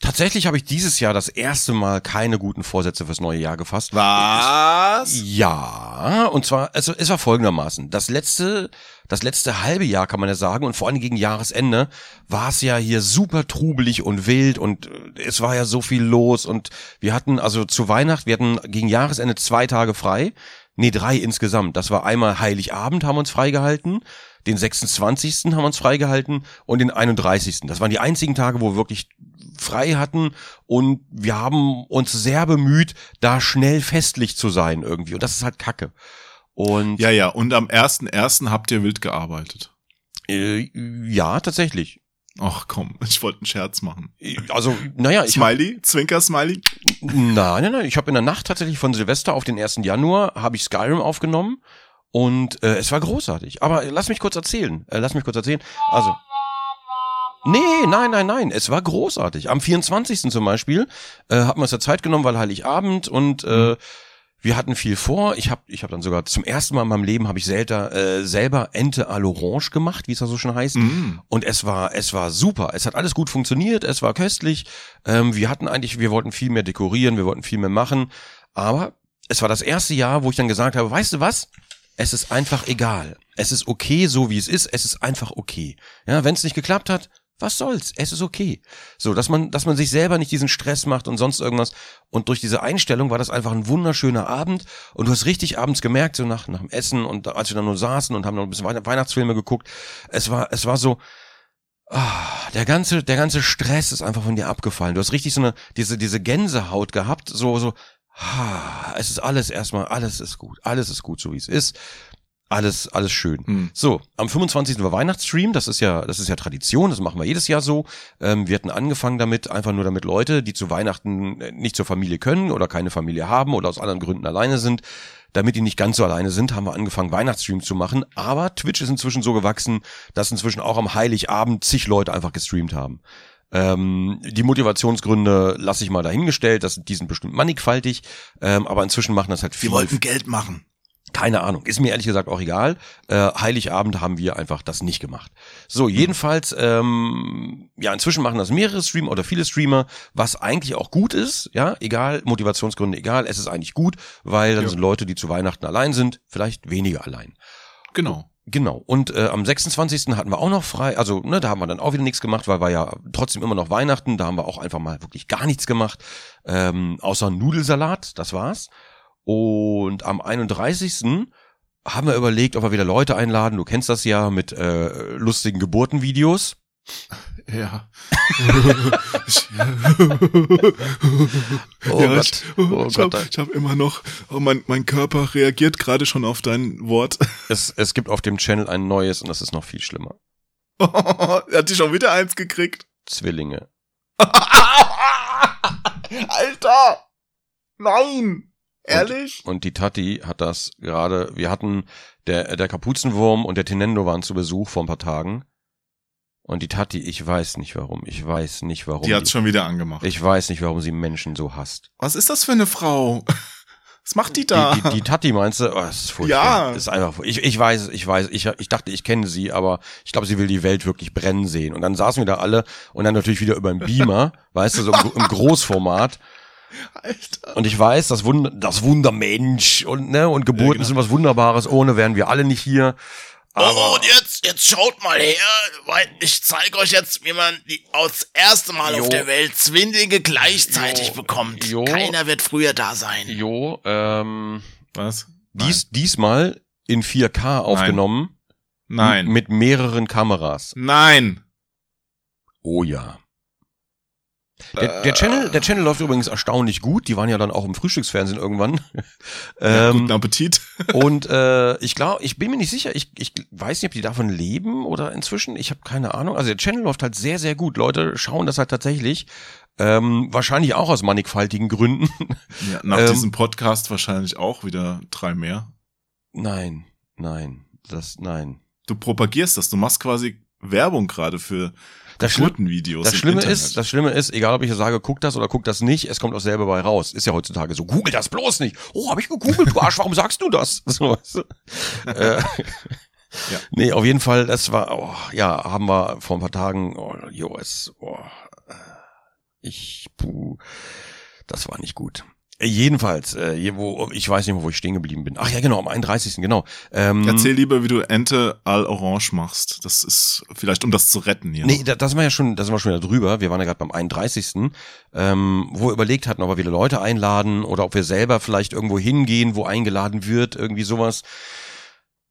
Tatsächlich habe ich dieses Jahr das erste Mal keine guten Vorsätze fürs neue Jahr gefasst. Was? Ja, und zwar, also es war folgendermaßen. Das letzte, das letzte halbe Jahr kann man ja sagen, und vor allem gegen Jahresende war es ja hier super trubelig und wild und äh, es war ja so viel los und wir hatten also zu Weihnachten, wir hatten gegen Jahresende zwei Tage frei. Nee, drei insgesamt. Das war einmal Heiligabend haben wir uns freigehalten, den 26. haben wir uns freigehalten und den 31. Das waren die einzigen Tage, wo wir wirklich frei hatten und wir haben uns sehr bemüht, da schnell festlich zu sein irgendwie und das ist halt Kacke. Und Ja, ja. Und am 1.1. habt ihr wild gearbeitet. äh, ja, tatsächlich. Ach komm, ich wollte einen Scherz machen. Also, naja, ich hab, Smiley? Zwinker-Smiley? nein, nein, nein, ich habe in der Nacht tatsächlich von Silvester auf den 1. Januar habe ich Skyrim aufgenommen und äh, es war großartig. Aber lass mich kurz erzählen. Äh, lass mich kurz erzählen. Also Nee, nein, nein, nein. Es war großartig. Am 24. zum Beispiel äh, hat man es ja Zeit genommen, weil Heiligabend und äh, wir hatten viel vor. Ich habe ich hab dann sogar zum ersten Mal in meinem Leben habe ich selter, äh, selber Ente à l'Orange gemacht, wie es da so schon heißt. Mm. Und es war es war super. Es hat alles gut funktioniert. Es war köstlich. Ähm, wir hatten eigentlich, wir wollten viel mehr dekorieren, wir wollten viel mehr machen. Aber es war das erste Jahr, wo ich dann gesagt habe, weißt du was? Es ist einfach egal. Es ist okay, so wie es ist. Es ist einfach okay. Ja, wenn es nicht geklappt hat, was soll's? Es ist okay. So, dass man, dass man sich selber nicht diesen Stress macht und sonst irgendwas. Und durch diese Einstellung war das einfach ein wunderschöner Abend. Und du hast richtig abends gemerkt, so nach, nach dem Essen und als wir dann nur saßen und haben noch ein bisschen Weihnachtsfilme geguckt. Es war, es war so, ah, der ganze, der ganze Stress ist einfach von dir abgefallen. Du hast richtig so eine, diese, diese Gänsehaut gehabt, so, so, ah, es ist alles erstmal, alles ist gut, alles ist gut, so wie es ist. Alles, alles schön. Hm. So, am 25. war Weihnachtsstream, das ist ja, das ist ja Tradition, das machen wir jedes Jahr so. Ähm, wir hatten angefangen damit, einfach nur damit Leute, die zu Weihnachten äh, nicht zur Familie können oder keine Familie haben oder aus anderen Gründen alleine sind, damit die nicht ganz so alleine sind, haben wir angefangen, Weihnachtsstream zu machen. Aber Twitch ist inzwischen so gewachsen, dass inzwischen auch am Heiligabend zig Leute einfach gestreamt haben. Ähm, die Motivationsgründe lasse ich mal dahingestellt, das, die sind bestimmt mannigfaltig, ähm, aber inzwischen machen das halt Wir viele. wollten Geld machen. Keine Ahnung, ist mir ehrlich gesagt auch egal. Äh, Heiligabend haben wir einfach das nicht gemacht. So, jedenfalls, ähm, ja, inzwischen machen das mehrere Streamer oder viele Streamer, was eigentlich auch gut ist, ja, egal, Motivationsgründe egal, es ist eigentlich gut, weil dann Ja. sind Leute, die zu Weihnachten allein sind, vielleicht weniger allein. Genau. Genau. Und äh, am 26. hatten wir auch noch frei, also ne, da haben wir dann auch wieder nichts gemacht, weil war ja trotzdem immer noch Weihnachten, da haben wir auch einfach mal wirklich gar nichts gemacht, ähm, außer Nudelsalat, das war's. Und am 31. haben wir überlegt, ob wir wieder Leute einladen, du kennst das ja mit äh, lustigen Geburtenvideos. Ja. Oh ja, Gott, ich, oh ich Gott. habe hab immer noch, oh, mein, mein Körper reagiert gerade schon auf dein Wort. Es, es gibt auf dem Channel ein neues und das ist noch viel schlimmer. er hat dich schon wieder eins gekriegt. Zwillinge. Alter! Nein! Ehrlich? Und die Tati hat das gerade, wir hatten, der, der Kapuzenwurm und der Tenendo waren zu Besuch vor ein paar Tagen. Und die Tati, ich weiß nicht warum, ich weiß nicht warum. Die hat's schon wieder angemacht. ich weiß nicht, warum sie Menschen so hasst. Was ist das für eine Frau? Was macht die da? Die, die, die Tati meinst du, oh, das ist furchtbar. Ja. Das ist einfach, ich, ich weiß, ich weiß, ich, ich dachte, ich kenne sie, aber ich glaube, sie will die Welt wirklich brennen sehen. Und dann saßen wir da alle und dann natürlich wieder über den Beamer, weißt du, so im, im Großformat. Alter. Und ich weiß, das Wunder, das Wundermensch und, ne, und Geburten Ja, genau. sind was Wunderbares. Ohne wären wir alle nicht hier. Aber oh, und jetzt, jetzt schaut mal her, weil ich zeige euch jetzt, wie man die aus erste Mal Jo. auf der Welt Zwillinge gleichzeitig Jo. bekommt. Jo. Keiner wird früher da sein. Jo, ähm, Was? dies, diesmal in 4K aufgenommen. Nein. m- Mit mehreren Kameras. Nein. Oh ja. Der, der, Channel, der Channel läuft übrigens erstaunlich gut. Die waren ja dann auch im Frühstücksfernsehen irgendwann. Ja, ähm, guten Appetit. und äh, ich glaube, ich bin mir nicht sicher. Ich, ich weiß nicht, ob die davon leben oder inzwischen. Ich habe keine Ahnung. Also der Channel läuft halt sehr, sehr gut. Leute schauen das halt tatsächlich. Ähm, wahrscheinlich auch aus mannigfaltigen Gründen. Ja, nach Ähm, diesem Podcast wahrscheinlich auch wieder drei mehr. nein, nein, das, nein. Du propagierst das. Du machst quasi Werbung gerade für Das, Schlimm, Geburtenvideos. das im Schlimme Internet. ist, das Schlimme ist, egal ob ich sage, guck das oder guck das nicht, es kommt auch selber bei raus. Ist ja heutzutage so. Google das bloß nicht. Oh, habe ich gegoogelt, du Arsch, warum sagst du das? So, weißt du? äh, Ja. Nee, auf jeden Fall, das war, oh, ja, haben wir vor ein paar Tagen, oh, jo, es, oh, äh, ich, puh, das war nicht gut. Äh, Jedenfalls, äh, wo, ich weiß nicht mehr, wo ich stehen geblieben bin. Ach ja, genau, am 31. genau. Ähm, Erzähl lieber, wie du Ente al Orange machst. Das ist vielleicht, um das zu retten hier. Nee, da, das war ja schon, da sind wir schon wieder drüber. Wir waren ja gerade beim 31. Ähm, wo wir überlegt hatten, ob wir wieder Leute einladen oder ob wir selber vielleicht irgendwo hingehen, wo eingeladen wird, irgendwie sowas.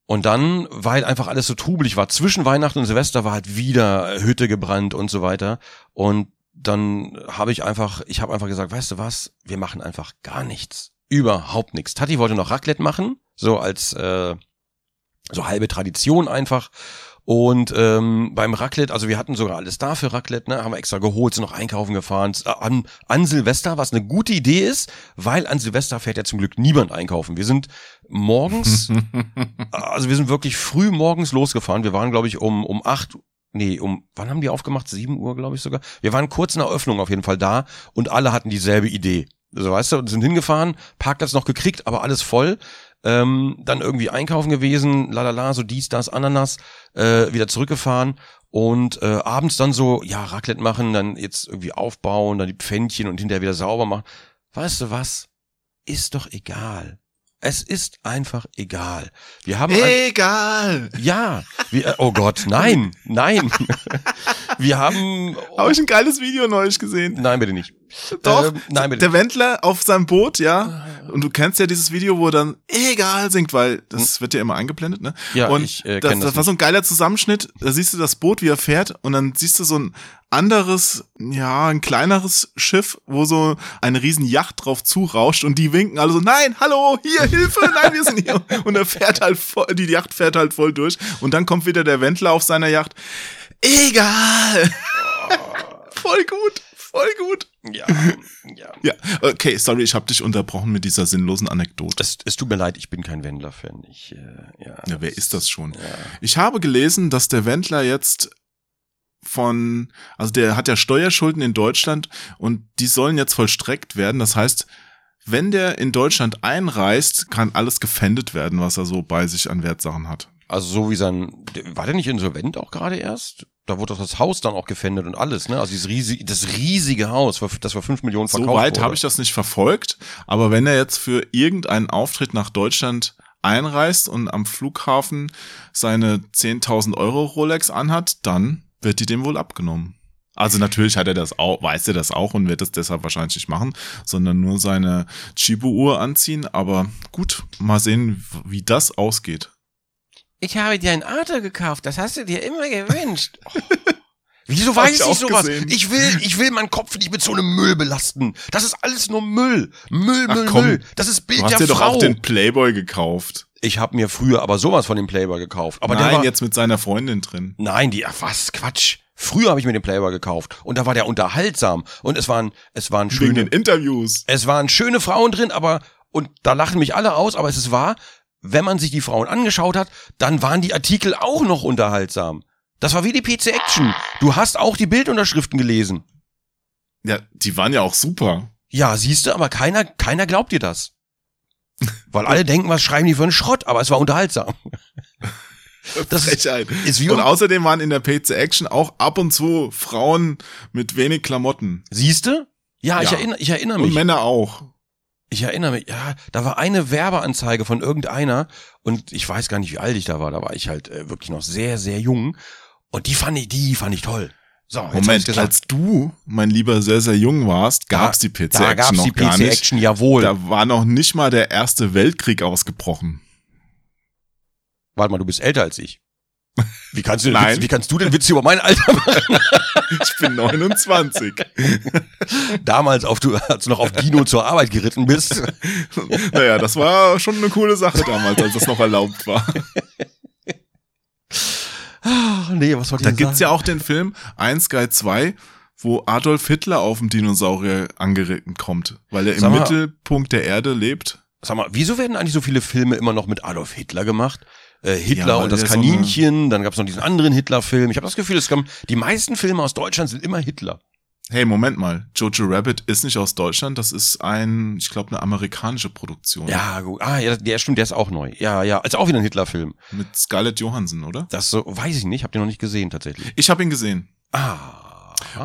Und dann, weil einfach alles so trubelig war, zwischen Weihnachten und Silvester war halt wieder Hütte gebrannt und so weiter. Und dann habe ich einfach, ich habe einfach gesagt, weißt du was, wir machen einfach gar nichts. Überhaupt nichts. Tati wollte noch Raclette machen, so als äh, so halbe Tradition einfach. Und ähm, beim Raclette, also wir hatten sogar alles da für Raclette, ne, haben wir extra geholt, sind noch einkaufen gefahren. Äh, An, an Silvester, was eine gute Idee ist, weil an Silvester fährt ja zum Glück niemand einkaufen. Wir sind morgens, also wir sind wirklich früh morgens losgefahren. Wir waren, glaube ich, um, um acht, nee, um, wann haben die aufgemacht? Sieben Uhr, glaube ich sogar. Wir waren kurz nach Öffnung auf jeden Fall da und alle hatten dieselbe Idee. So weißt du, und sind hingefahren, Parkplatz noch gekriegt, aber alles voll. Ähm, dann irgendwie einkaufen gewesen, lalala, so dies, das, Ananas, äh, wieder zurückgefahren und äh, abends dann so, ja, Raclette machen, dann jetzt irgendwie aufbauen, dann die Pfännchen und hinterher wieder sauber machen. Weißt du was? Ist doch egal. Es ist einfach egal. Wir haben ein, Egal. ja, wir, oh Gott, nein, nein. wir haben Habe ich ein geiles Video neulich gesehen. Nein, bitte nicht. Doch, Ähm, nein, bitte. der Wendler auf seinem Boot, ja. Und du kennst ja dieses Video, wo er dann egal singt, weil das wird ja immer eingeblendet, ne? Ja, und ich, äh, das, das, das war so ein geiler Zusammenschnitt. Da siehst du das Boot, wie er fährt, und dann siehst du so ein anderes, ja, ein kleineres Schiff, wo so eine riesen Yacht drauf zurauscht und die winken alle so, nein, hallo, hier, Hilfe, nein, wir sind hier. Und er fährt halt voll, die Yacht fährt halt voll durch. Und dann kommt wieder der Wendler auf seiner Yacht. Egal. voll gut, voll gut. Ja, ja. Ja, okay, sorry, ich habe dich unterbrochen mit dieser sinnlosen Anekdote. Es, es tut mir leid, ich bin kein Wendler-Fan. Ich, äh, ja. Ja, wer ist das schon? Ich habe gelesen, dass der Wendler jetzt von, also der hat ja Steuerschulden in Deutschland und die sollen jetzt vollstreckt werden. Das heißt, wenn der in Deutschland einreist, kann alles gefändet werden, was er so bei sich an Wertsachen hat. Also so wie sein, war der nicht insolvent auch gerade erst? Da wurde doch das Haus dann auch gefändet und alles, ne? Also dieses riesige, das riesige Haus, das war fünf Millionen verkauft So weit wurde. habe ich das nicht verfolgt, aber wenn er jetzt für irgendeinen Auftritt nach Deutschland einreist und am Flughafen seine 10.000 Euro Rolex anhat, dann wird die dem wohl abgenommen. Also natürlich hat er das auch, weiß er das auch und wird das deshalb wahrscheinlich nicht machen, sondern nur seine Chibo-Uhr anziehen. Aber gut, mal sehen, wie das ausgeht. Ich habe dir ein Auto gekauft, das hast du dir immer gewünscht. Wieso weiß ich sowas? gesehen. Ich will, ich will meinen Kopf nicht mit so einem Müll belasten. Das ist alles nur Müll. Müll, Ach Müll, komm, Müll. Das ist Bild Du hast der dir doch Frau. auch den Playboy gekauft. ich habe mir früher aber sowas von dem Playboy gekauft. Aber der Nein, war, jetzt mit seiner Freundin drin. Nein, die, was, Quatsch. Früher habe ich mir den Playboy gekauft und da war der unterhaltsam und es waren, es waren schöne, den Interviews. es waren schöne Frauen drin, aber und da lachen mich alle aus, aber es ist wahr, wenn man sich die Frauen angeschaut hat, dann waren die Artikel auch noch unterhaltsam. Das war wie die PC Action. Du hast auch die Bildunterschriften gelesen. Ja, die waren ja auch super. Ja, siehst du, aber keiner, keiner glaubt dir das. Weil alle denken, was schreiben die für einen Schrott, aber es war unterhaltsam. Das ist, Frechheit. ist wie Und außerdem waren in der PC Action auch ab und zu Frauen mit wenig Klamotten. siehst du? Ja, ich Ja. erinnere, ich erinnere Und mich. Männer auch. Ich erinnere mich, ja, da war eine Werbeanzeige von irgendeiner und ich weiß gar nicht, wie alt ich da war. Da war ich halt äh, wirklich noch sehr, sehr jung und die fand ich, die fand ich toll. So, Moment, als du, mein Lieber, sehr, sehr jung warst, gab's die PC da gab's noch die gar PC nicht. Action, jawohl. Da war noch nicht mal der Erste Weltkrieg ausgebrochen. Warte mal, du bist älter als ich. Wie kannst du, denn Nein. Witz, wie kannst du denn Witze über mein Alter machen? Ich bin 29. Damals, auf, du, als du noch auf Dino zur Arbeit geritten bist. naja, das war schon eine coole Sache damals, als das noch erlaubt war. Ach, nee, was wollte ich Da gibt's sagen? ja auch den Film 1 Guy 2, wo Adolf Hitler auf dem Dinosaurier angeritten kommt, weil er im mal- Mittelpunkt der Erde lebt. Sag mal, wieso werden eigentlich so viele Filme immer noch mit Adolf Hitler gemacht? Äh, Hitler Ja, und das so Kaninchen, dann gab's noch diesen anderen Hitler-Film. Ich habe das Gefühl, es kommen, die meisten Filme aus Deutschland sind immer Hitler. Hey, Moment mal. Jojo Rabbit ist nicht aus Deutschland, das ist ein, ich glaube, eine amerikanische Produktion. Ja, gut. Ah, ja, der stimmt, der ist auch neu. Ja, ja, ist auch wieder ein Hitler-Film. Mit Scarlett Johansson, oder? Das so, weiß ich nicht, hab den noch nicht gesehen tatsächlich. Ich habe ihn gesehen. Ah.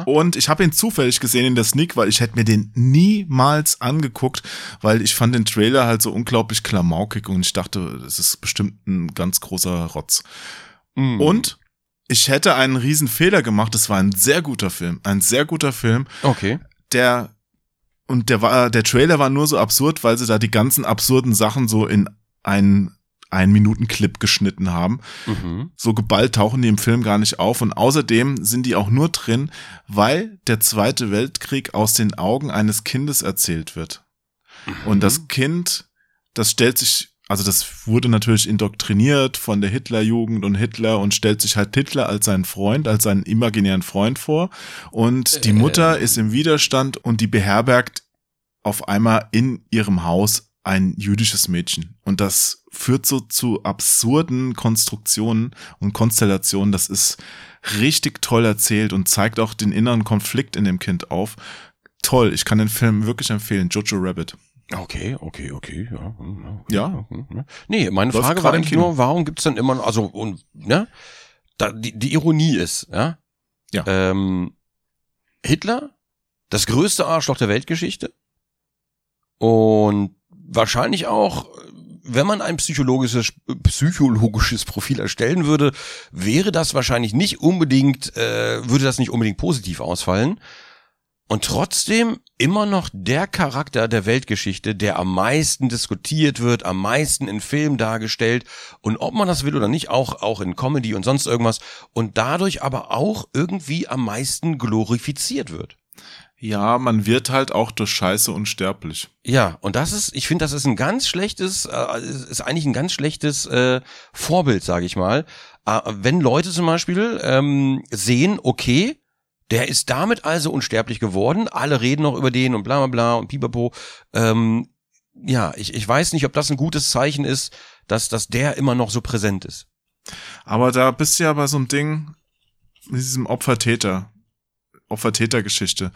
Und ich habe ihn zufällig gesehen in der Sneak, weil ich hätte mir den niemals angeguckt, weil ich fand den Trailer halt so unglaublich klamaukig und ich dachte, das ist bestimmt ein ganz großer Rotz. Mm. Und ich hätte einen riesen Fehler gemacht. Es war ein sehr guter Film, ein sehr guter Film, Okay. der und der war der Trailer war nur so absurd, weil sie da die ganzen absurden Sachen so in einen ein Minuten Clip geschnitten haben. Mhm. So geballt tauchen die im Film gar nicht auf und außerdem sind die auch nur drin, weil der Zweite Weltkrieg aus den Augen eines Kindes erzählt wird. Und das Kind, das stellt sich, also das wurde natürlich indoktriniert von der Hitlerjugend und Hitler und stellt sich halt Hitler als seinen Freund, als seinen imaginären Freund vor. Und die Mutter ist im Widerstand und die beherbergt auf einmal in ihrem Haus ein jüdisches Mädchen. Und das führt so zu absurden Konstruktionen und Konstellationen. Das ist richtig toll erzählt und zeigt auch den inneren Konflikt in dem Kind auf. toll. Ich kann den Film wirklich empfehlen. Jojo Rabbit. Okay, okay, okay, ja. hm, okay, Ja. hm, hm. Nee, meine Läuft Frage war eigentlich nur, warum gibt's denn immer also, und, ne? Da, die, die Ironie ist, ja? Ja. Ähm, Hitler, das größte Arschloch der Weltgeschichte. Und wahrscheinlich auch, wenn man ein psychologisches, psychologisches Profil erstellen würde, wäre das wahrscheinlich nicht unbedingt, äh, würde das nicht unbedingt positiv ausfallen. Und trotzdem immer noch der Charakter der Weltgeschichte, der am meisten diskutiert wird, am meisten in Filmen dargestellt und ob man das will oder nicht, auch, auch in Comedy und sonst irgendwas und dadurch aber auch irgendwie am meisten glorifiziert wird. Ja, man wird halt auch durch Scheiße unsterblich. Ja, und das ist, ich finde, das ist ein ganz schlechtes, äh, ist eigentlich ein ganz schlechtes äh, Vorbild, sage ich mal. Äh, wenn Leute zum Beispiel ähm, sehen, okay, der ist damit also unsterblich geworden, alle reden noch über den und bla bla bla und pipapo. Ähm, ja, ich, ich weiß nicht, ob das ein gutes Zeichen ist, dass, dass der immer noch so präsent ist. Aber da bist du ja bei so einem Ding, mit diesem Opfer-Täter, Opfer-Täter-Geschichte.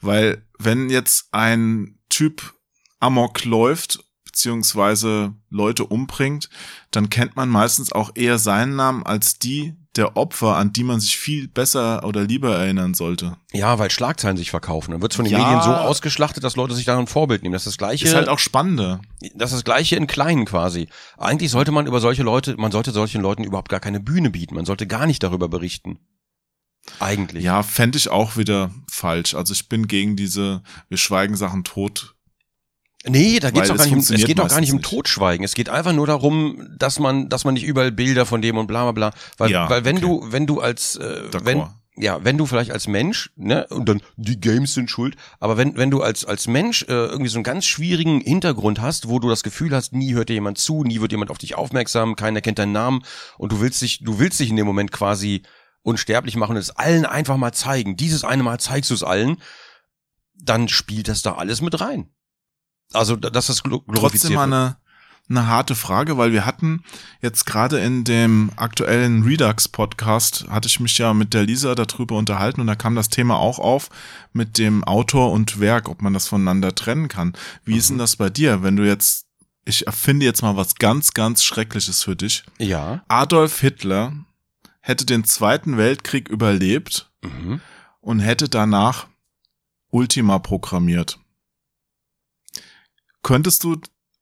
Weil wenn jetzt ein Typ Amok läuft, beziehungsweise Leute umbringt, dann kennt man meistens auch eher seinen Namen als die der Opfer, an die man sich viel besser oder lieber erinnern sollte. Ja, weil Schlagzeilen sich verkaufen. Dann wird von den Ja. Medien so ausgeschlachtet, dass Leute sich daran ein Vorbild nehmen. Das ist das gleiche. Ist halt auch spannender. Das ist das gleiche in kleinen quasi. Eigentlich sollte man über solche Leute, man sollte solchen Leuten überhaupt gar keine Bühne bieten. Man sollte gar nicht darüber berichten. Eigentlich. Ja, fände ich auch wieder falsch. Also ich bin gegen diese Wir schweigen Sachen tot. Nee, da geht's doch es gar nicht um, es geht doch gar nicht um. Totschweigen. Es geht einfach nur darum, dass man, dass man nicht überall Bilder von dem und bla bla bla. Weil, Ja, weil wenn okay. du, wenn du als, äh, wenn, ja, wenn du vielleicht als Mensch, ne, und dann die Games sind schuld, aber wenn, wenn du als, als Mensch äh, irgendwie so einen ganz schwierigen Hintergrund hast, wo du das Gefühl hast, nie hört dir jemand zu, nie wird jemand auf dich aufmerksam, keiner kennt deinen Namen und du willst dich, du willst dich in dem Moment quasi unsterblich machen und es allen einfach mal zeigen. Dieses eine Mal zeigst du es allen, dann spielt das da alles mit rein. Also, da- dass das glo- glorifiziert Trotzdem mal eine, eine harte Frage, weil wir hatten jetzt gerade in dem aktuellen Redux-Podcast, hatte ich mich ja mit der Lisa darüber unterhalten und da kam das Thema auch auf mit dem Autor und Werk, ob man das voneinander trennen kann. Wie ist denn Mhm. das bei dir, wenn du jetzt, ich erfinde jetzt mal was ganz, ganz Schreckliches für dich. Ja. Adolf Hitler hätte den Zweiten Weltkrieg überlebt Mhm. und hätte danach Ultima programmiert. Könntest du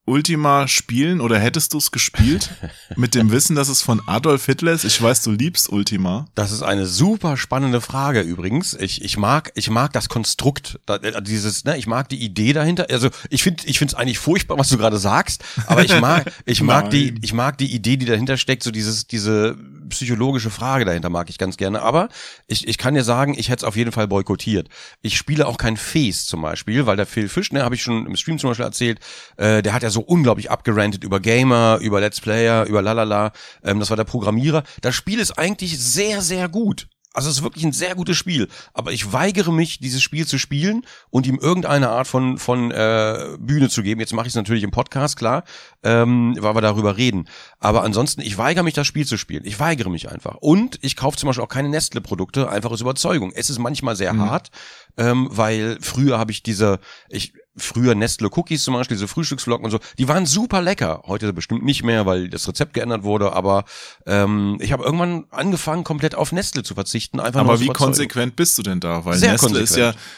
Ultima spielen oder hättest du es gespielt mit dem Wissen, dass es von Adolf Hitler ist? Ich weiß, du liebst Ultima. Das ist eine super spannende Frage übrigens. Ich, ich mag ich mag das Konstrukt, äh, dieses ne, ich mag die Idee dahinter. Also ich finde ich finde es eigentlich furchtbar, was du gerade sagst, aber ich mag ich mag die ich mag die Idee, die dahinter steckt, so dieses diese psychologische Frage dahinter mag ich ganz gerne. Aber ich, ich kann dir sagen, ich hätte es auf jeden Fall boykottiert. Ich spiele auch kein Face zum Beispiel, weil der Phil Fisch, ne, habe ich schon im Stream zum Beispiel erzählt, äh, der hat ja so unglaublich abgerantet über Gamer, über Let's Player, über lalala. Ähm, das war der Programmierer. Das Spiel ist eigentlich sehr, sehr gut. Also es ist wirklich ein sehr gutes Spiel, aber ich weigere mich, dieses Spiel zu spielen und ihm irgendeine Art von von äh, Bühne zu geben. Jetzt mache ich es natürlich im Podcast, klar, ähm, weil wir darüber reden. Aber ansonsten, ich weigere mich, das Spiel zu spielen. Ich weigere mich einfach. Und ich kaufe zum Beispiel auch keine Nestle-Produkte, einfach aus Überzeugung. Es ist manchmal sehr hart, ähm, weil früher habe ich diese, ich früher Nestle Cookies zum Beispiel, diese Frühstücksflocken und so, die waren super lecker. Heute bestimmt nicht mehr, weil das Rezept geändert wurde, aber ähm, ich habe irgendwann angefangen, komplett auf Nestle zu verzichten. Einfach Aber wie konsequent bist du denn da? Weil Sehr Nestle ist ja, konsequent.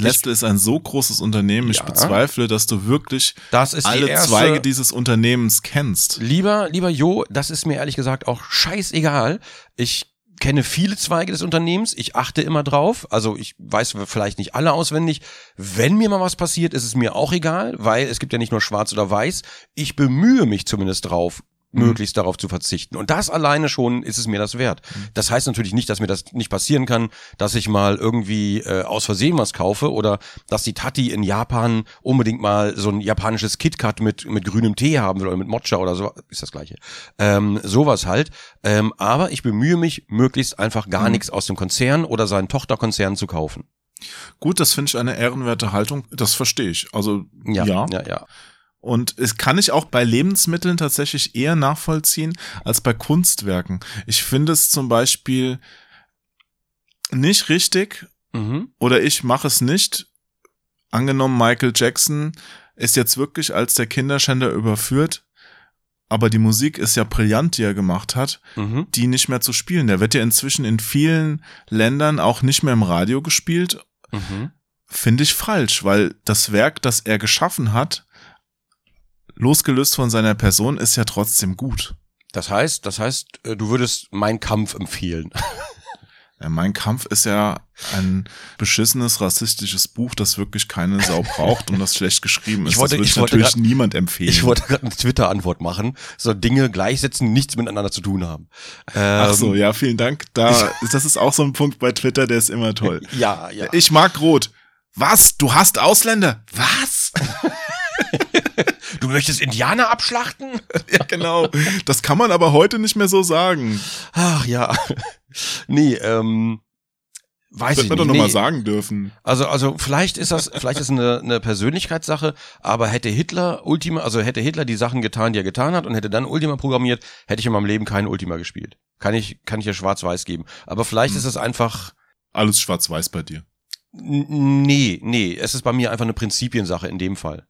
Nestle ist ein so großes Unternehmen. Ich Ja. bezweifle, dass du wirklich die alle erste- Zweige dieses Unternehmens kennst. Lieber, lieber Jo, das ist mir ehrlich gesagt auch scheißegal. Ich kenne viele Zweige des Unternehmens. Ich achte immer drauf. Also ich weiß vielleicht nicht alle auswendig. Wenn mir mal was passiert, ist es mir auch egal, weil es gibt ja nicht nur schwarz oder weiß. Ich bemühe mich zumindest drauf, möglichst darauf zu verzichten. Und das alleine schon ist es mir das wert. Das heißt natürlich nicht, dass mir das nicht passieren kann, dass ich mal irgendwie äh, aus Versehen was kaufe oder dass die Tati in Japan unbedingt mal so ein japanisches KitKat mit, mit grünem Tee haben will oder mit Mocha oder so, ist das gleiche. Ähm, sowas halt. Ähm, aber ich bemühe mich, möglichst einfach gar nichts aus dem Konzern oder seinen Tochterkonzern zu kaufen. Gut, das finde ich eine ehrenwerte Haltung. Das verstehe ich. Also, ja. ja, ja. Und es kann ich auch bei Lebensmitteln tatsächlich eher nachvollziehen als bei Kunstwerken. Ich finde es zum Beispiel nicht richtig Mhm. oder ich mache es nicht, angenommen, Michael Jackson ist jetzt wirklich als der Kinderschänder überführt, aber die Musik ist ja brillant, die er gemacht hat, Mhm. die nicht mehr zu spielen. Der wird ja inzwischen in vielen Ländern auch nicht mehr im Radio gespielt. Mhm. Finde ich falsch, weil das Werk, das er geschaffen hat, losgelöst von seiner Person, ist ja trotzdem gut. Das heißt, das heißt, äh, du würdest Mein Kampf empfehlen. Ja, mein Kampf ist ja ein beschissenes rassistisches Buch, das wirklich keine Sau braucht und das schlecht geschrieben ist. Ich wollte- das würde ich natürlich grad- niemand empfehlen. Ich wollte gerade eine Twitter-Antwort machen. So Dinge gleichsetzen, die nichts miteinander zu tun haben. Ach so, Ähm, ja, vielen Dank. Da, das ist auch so ein Punkt bei Twitter, der ist immer toll. Ja, ja. Ich mag Rot. Was? Du hast Ausländer? Was? Du möchtest Indianer abschlachten? ja, genau. Das kann man aber heute nicht mehr so sagen. Ach ja. Nee, ähm, weiß Das ich nicht. doch noch mal Nee, sagen dürfen. Also, also vielleicht ist das, vielleicht ist eine, eine Persönlichkeitssache, aber hätte Hitler Ultima, also hätte Hitler die Sachen getan, die er getan hat und hätte dann Ultima programmiert, hätte ich in meinem Leben kein Ultima gespielt. Kann ich, kann ich ja schwarz-weiß geben. Aber vielleicht Hm. ist es einfach, Alles schwarz-weiß bei dir. nee, nee, es ist bei mir einfach eine Prinzipiensache in dem Fall.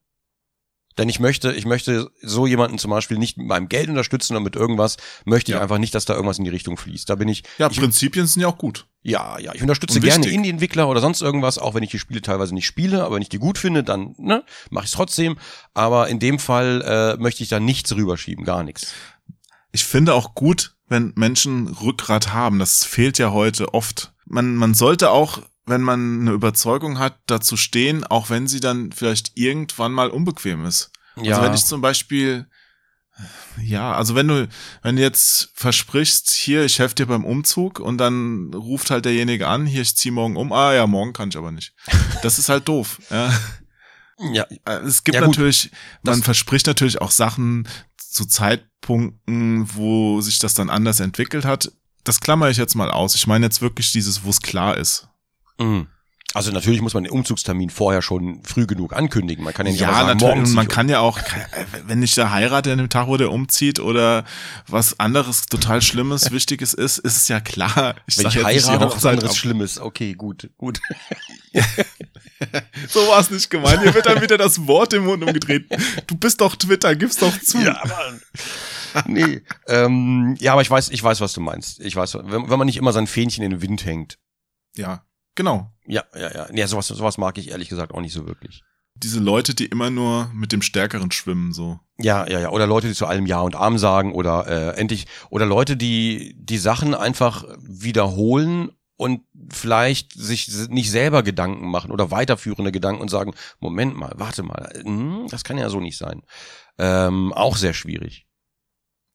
Denn ich möchte, ich möchte so jemanden zum Beispiel nicht mit meinem Geld unterstützen oder mit irgendwas, möchte ich Ja. einfach nicht, dass da irgendwas in die Richtung fließt. Da bin ich, Ja, ich, Prinzipien sind ja auch gut. ja, ja, ich unterstütze gerne. Indie-Entwickler oder sonst irgendwas, auch wenn ich die Spiele teilweise nicht spiele, aber wenn ich die gut finde, dann ne, mache ich es trotzdem. Aber in dem Fall äh, möchte ich da nichts rüberschieben, gar nichts. Ich finde auch gut, wenn Menschen Rückgrat haben. Das fehlt ja heute oft. Man, man sollte auch, wenn man eine Überzeugung hat, dazu stehen, auch wenn sie dann vielleicht irgendwann mal unbequem ist. Also wenn ich zum Beispiel, ja, also wenn du, wenn du jetzt versprichst, hier, ich helfe dir beim Umzug und dann ruft halt derjenige an, hier, ich zieh morgen um, ah ja, morgen kann ich aber nicht. Das ist halt doof. Ja. ja, Es gibt Ja, natürlich, man Das- verspricht natürlich auch Sachen zu Zeitpunkten, wo sich das dann anders entwickelt hat. Das klammer ich jetzt mal aus. Ich meine jetzt wirklich dieses, wo es klar ist. Mhm. also natürlich muss man den Umzugstermin vorher schon früh genug ankündigen. Man kann ja nicht Ja, sagen, natürlich. man kann ja auch, wenn ich da heirate an dem Tag, wo der umzieht oder was anderes total Schlimmes, Wichtiges ist, ist es ja klar. Ich Wenn ich jetzt heirate, was Hochzeit anderes. Schlimmes. Okay, gut, gut. So war es nicht gemeint. Hier wird dann wieder das Wort im Mund umgedreht. Du bist doch Twitter, gib's doch zu. Ja, Mann. nee. Ähm, ja, aber ich weiß, ich weiß, was du meinst. Ich weiß, wenn, wenn man nicht immer sein Fähnchen in den Wind hängt. ja genau. Ja, ja, ja. Ja, sowas, sowas mag ich ehrlich gesagt auch nicht so wirklich. Diese Leute, die immer nur mit dem Stärkeren schwimmen, so. Ja, ja, ja. Oder Leute, die zu allem Ja und Arm sagen oder äh, endlich oder Leute, die die Sachen einfach wiederholen und vielleicht sich nicht selber Gedanken machen oder weiterführende Gedanken und sagen, Moment mal, warte mal, hm, das kann ja so nicht sein. Ähm, auch sehr schwierig.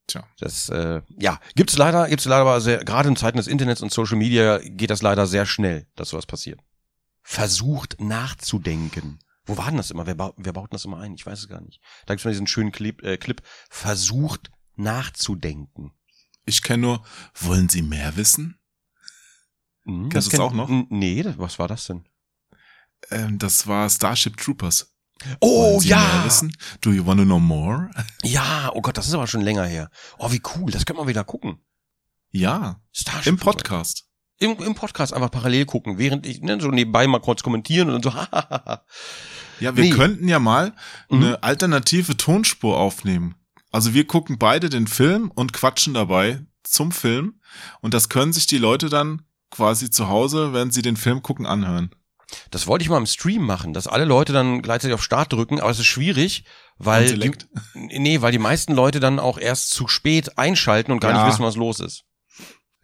Tja. Das äh, ja gibt's leider, gibt's leider aber sehr gerade in Zeiten des Internets und Social Media geht das leider sehr schnell, dass sowas passiert. Versucht nachzudenken. Wo war denn das immer? Wer, ba wer baut das immer ein? Ich weiß es gar nicht. Da gibt's mal diesen schönen Clip, äh, Clip. Versucht nachzudenken. Ich kenne nur, wollen Sie mehr wissen? Hm, Kennst du's kenn- auch noch? Nee, was war das denn? Ähm, das war Starship Troopers. Oh ja! Do you wanna know more? Ja, oh Gott, das ist aber schon länger her. Oh, wie cool, das können wir wieder gucken. Ja, Starship im. Podcast. Im, Im Podcast einfach parallel gucken, während ich ne, so nebenbei mal kurz kommentieren und so. Ja, wir Nee. könnten ja mal Mhm. eine alternative Tonspur aufnehmen. Also wir gucken beide den Film und quatschen dabei zum Film. Und das können sich die Leute dann quasi zu Hause, wenn sie den Film gucken, anhören. Das wollte ich mal im Stream machen, dass alle Leute dann gleichzeitig auf Start drücken, aber es ist schwierig, weil die, nee, weil die meisten Leute dann auch erst zu spät einschalten und gar Ja. nicht wissen, was los ist.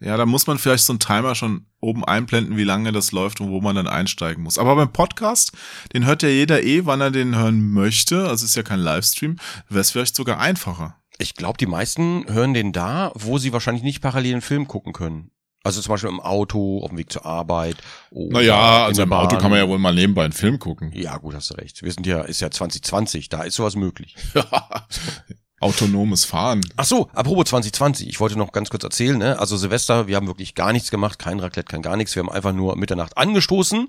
Ja, da muss man vielleicht so einen Timer schon oben einblenden, wie lange das läuft und wo man dann einsteigen muss. Aber beim Podcast, den hört ja jeder eh, wann er den hören möchte. Also ist ja kein Livestream. Wäre es vielleicht sogar einfacher. Ich glaube, die meisten hören den da, wo sie wahrscheinlich nicht parallel einen Film gucken können. Also zum Beispiel im Auto, auf dem Weg zur Arbeit. oder in der Bahn. ja wohl mal nebenbei einen Film gucken. Ja, gut, hast du recht. Wir sind ja, ist ja 2020, da ist sowas möglich. Autonomes Fahren. Ach so, apropos 2020, ich wollte noch ganz kurz erzählen, ne? Also Silvester, wir haben wirklich gar nichts gemacht, kein Raclette, kein gar nichts. Wir haben einfach nur Mitternacht angestoßen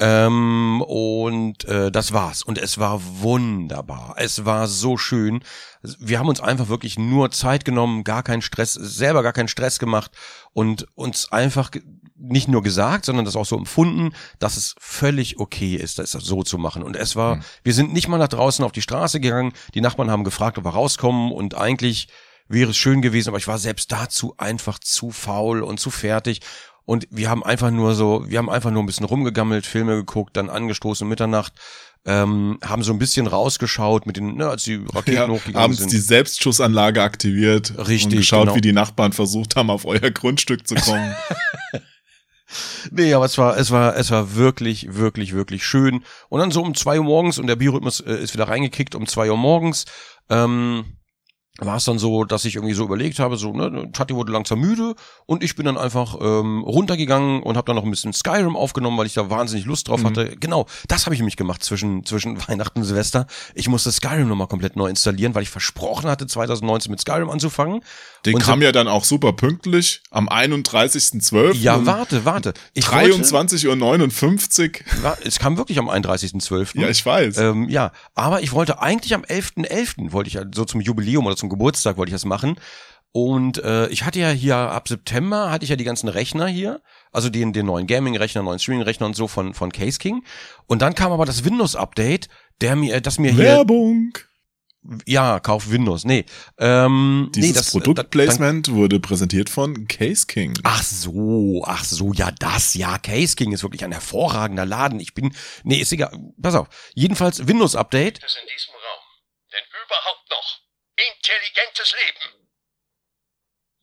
ähm, und äh, das war's. Und es war wunderbar. Es war so schön. Wir haben uns einfach wirklich nur Zeit genommen, gar keinen Stress, selber gar keinen Stress gemacht und uns einfach nicht nur gesagt, sondern das auch so empfunden, dass es völlig okay ist, das so zu machen. Und es war, wir sind nicht mal nach draußen auf die Straße gegangen. Die Nachbarn haben gefragt, ob wir rauskommen und eigentlich wäre es schön gewesen, aber ich war selbst dazu einfach zu faul und zu fertig. Und wir haben einfach nur so, wir haben einfach nur ein bisschen rumgegammelt, Filme geguckt, dann angestoßen Mitternacht, ähm, haben so ein bisschen rausgeschaut mit den, ne, als die Raketen Ja, hochgegangen abends sind. die Selbstschussanlage aktiviert Richtig, und geschaut, genau. wie die Nachbarn versucht haben, auf euer Grundstück zu kommen. Nee, aber es war, es war, es war wirklich, wirklich, wirklich schön. Und dann so um zwei Uhr morgens und der Biorhythmus äh, ist wieder reingekickt um zwei Uhr morgens. Ähm, war es dann so, dass ich irgendwie so überlegt habe, so, ne, Chatti wurde langsam müde und ich bin dann einfach ähm, runtergegangen und habe dann noch ein bisschen Skyrim aufgenommen, weil ich da wahnsinnig Lust drauf hatte. Genau, das habe ich nämlich gemacht zwischen zwischen Weihnachten und Silvester. Ich musste Skyrim nochmal komplett neu installieren, weil ich versprochen hatte, 2019 mit Skyrim anzufangen. Den Und kam ja dann auch super pünktlich am 31.12. Ja, um warte, warte. Ich wollte- 23.59 Uhr. Es kam wirklich am 31.12. Ja, ich weiß. Ähm, ja, aber ich wollte eigentlich am 11.11. wollte ich so zum Jubiläum oder zum Geburtstag wollte ich das machen. Und äh, ich hatte ja hier ab September hatte ich ja die ganzen Rechner hier, also den den neuen Gaming-Rechner, neuen Streaming-Rechner und so von von Case King. Und dann kam aber das Windows-Update, der mir, das mir hier, Werbung. Ja, kauf Windows, nee, ähm, Dieses nee, das, äh, Produktplacement wurde präsentiert von Case King. Ach so, ach so, ja, das, ja, Case King ist wirklich ein hervorragender Laden. Ich bin, nee, ist egal. Pass auf. Jedenfalls Windows Update. es in diesem Raum. Denn überhaupt noch intelligentes Leben.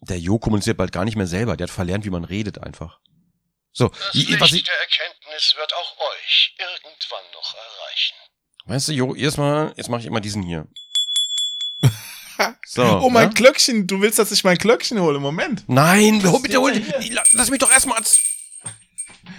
Der Jo kommuniziert bald gar nicht mehr selber. Der hat verlernt, wie man redet einfach. So, Das Licht was ich, der Erkenntnis wird auch euch irgendwann noch erreichen. weißt du, Jo, erstmal, jetzt mache ich immer diesen hier. So, oh, mein ja? Glöckchen. Du willst, dass ich mein Glöckchen hole? Moment. Nein, hol- bitte hol, lass mich doch erstmal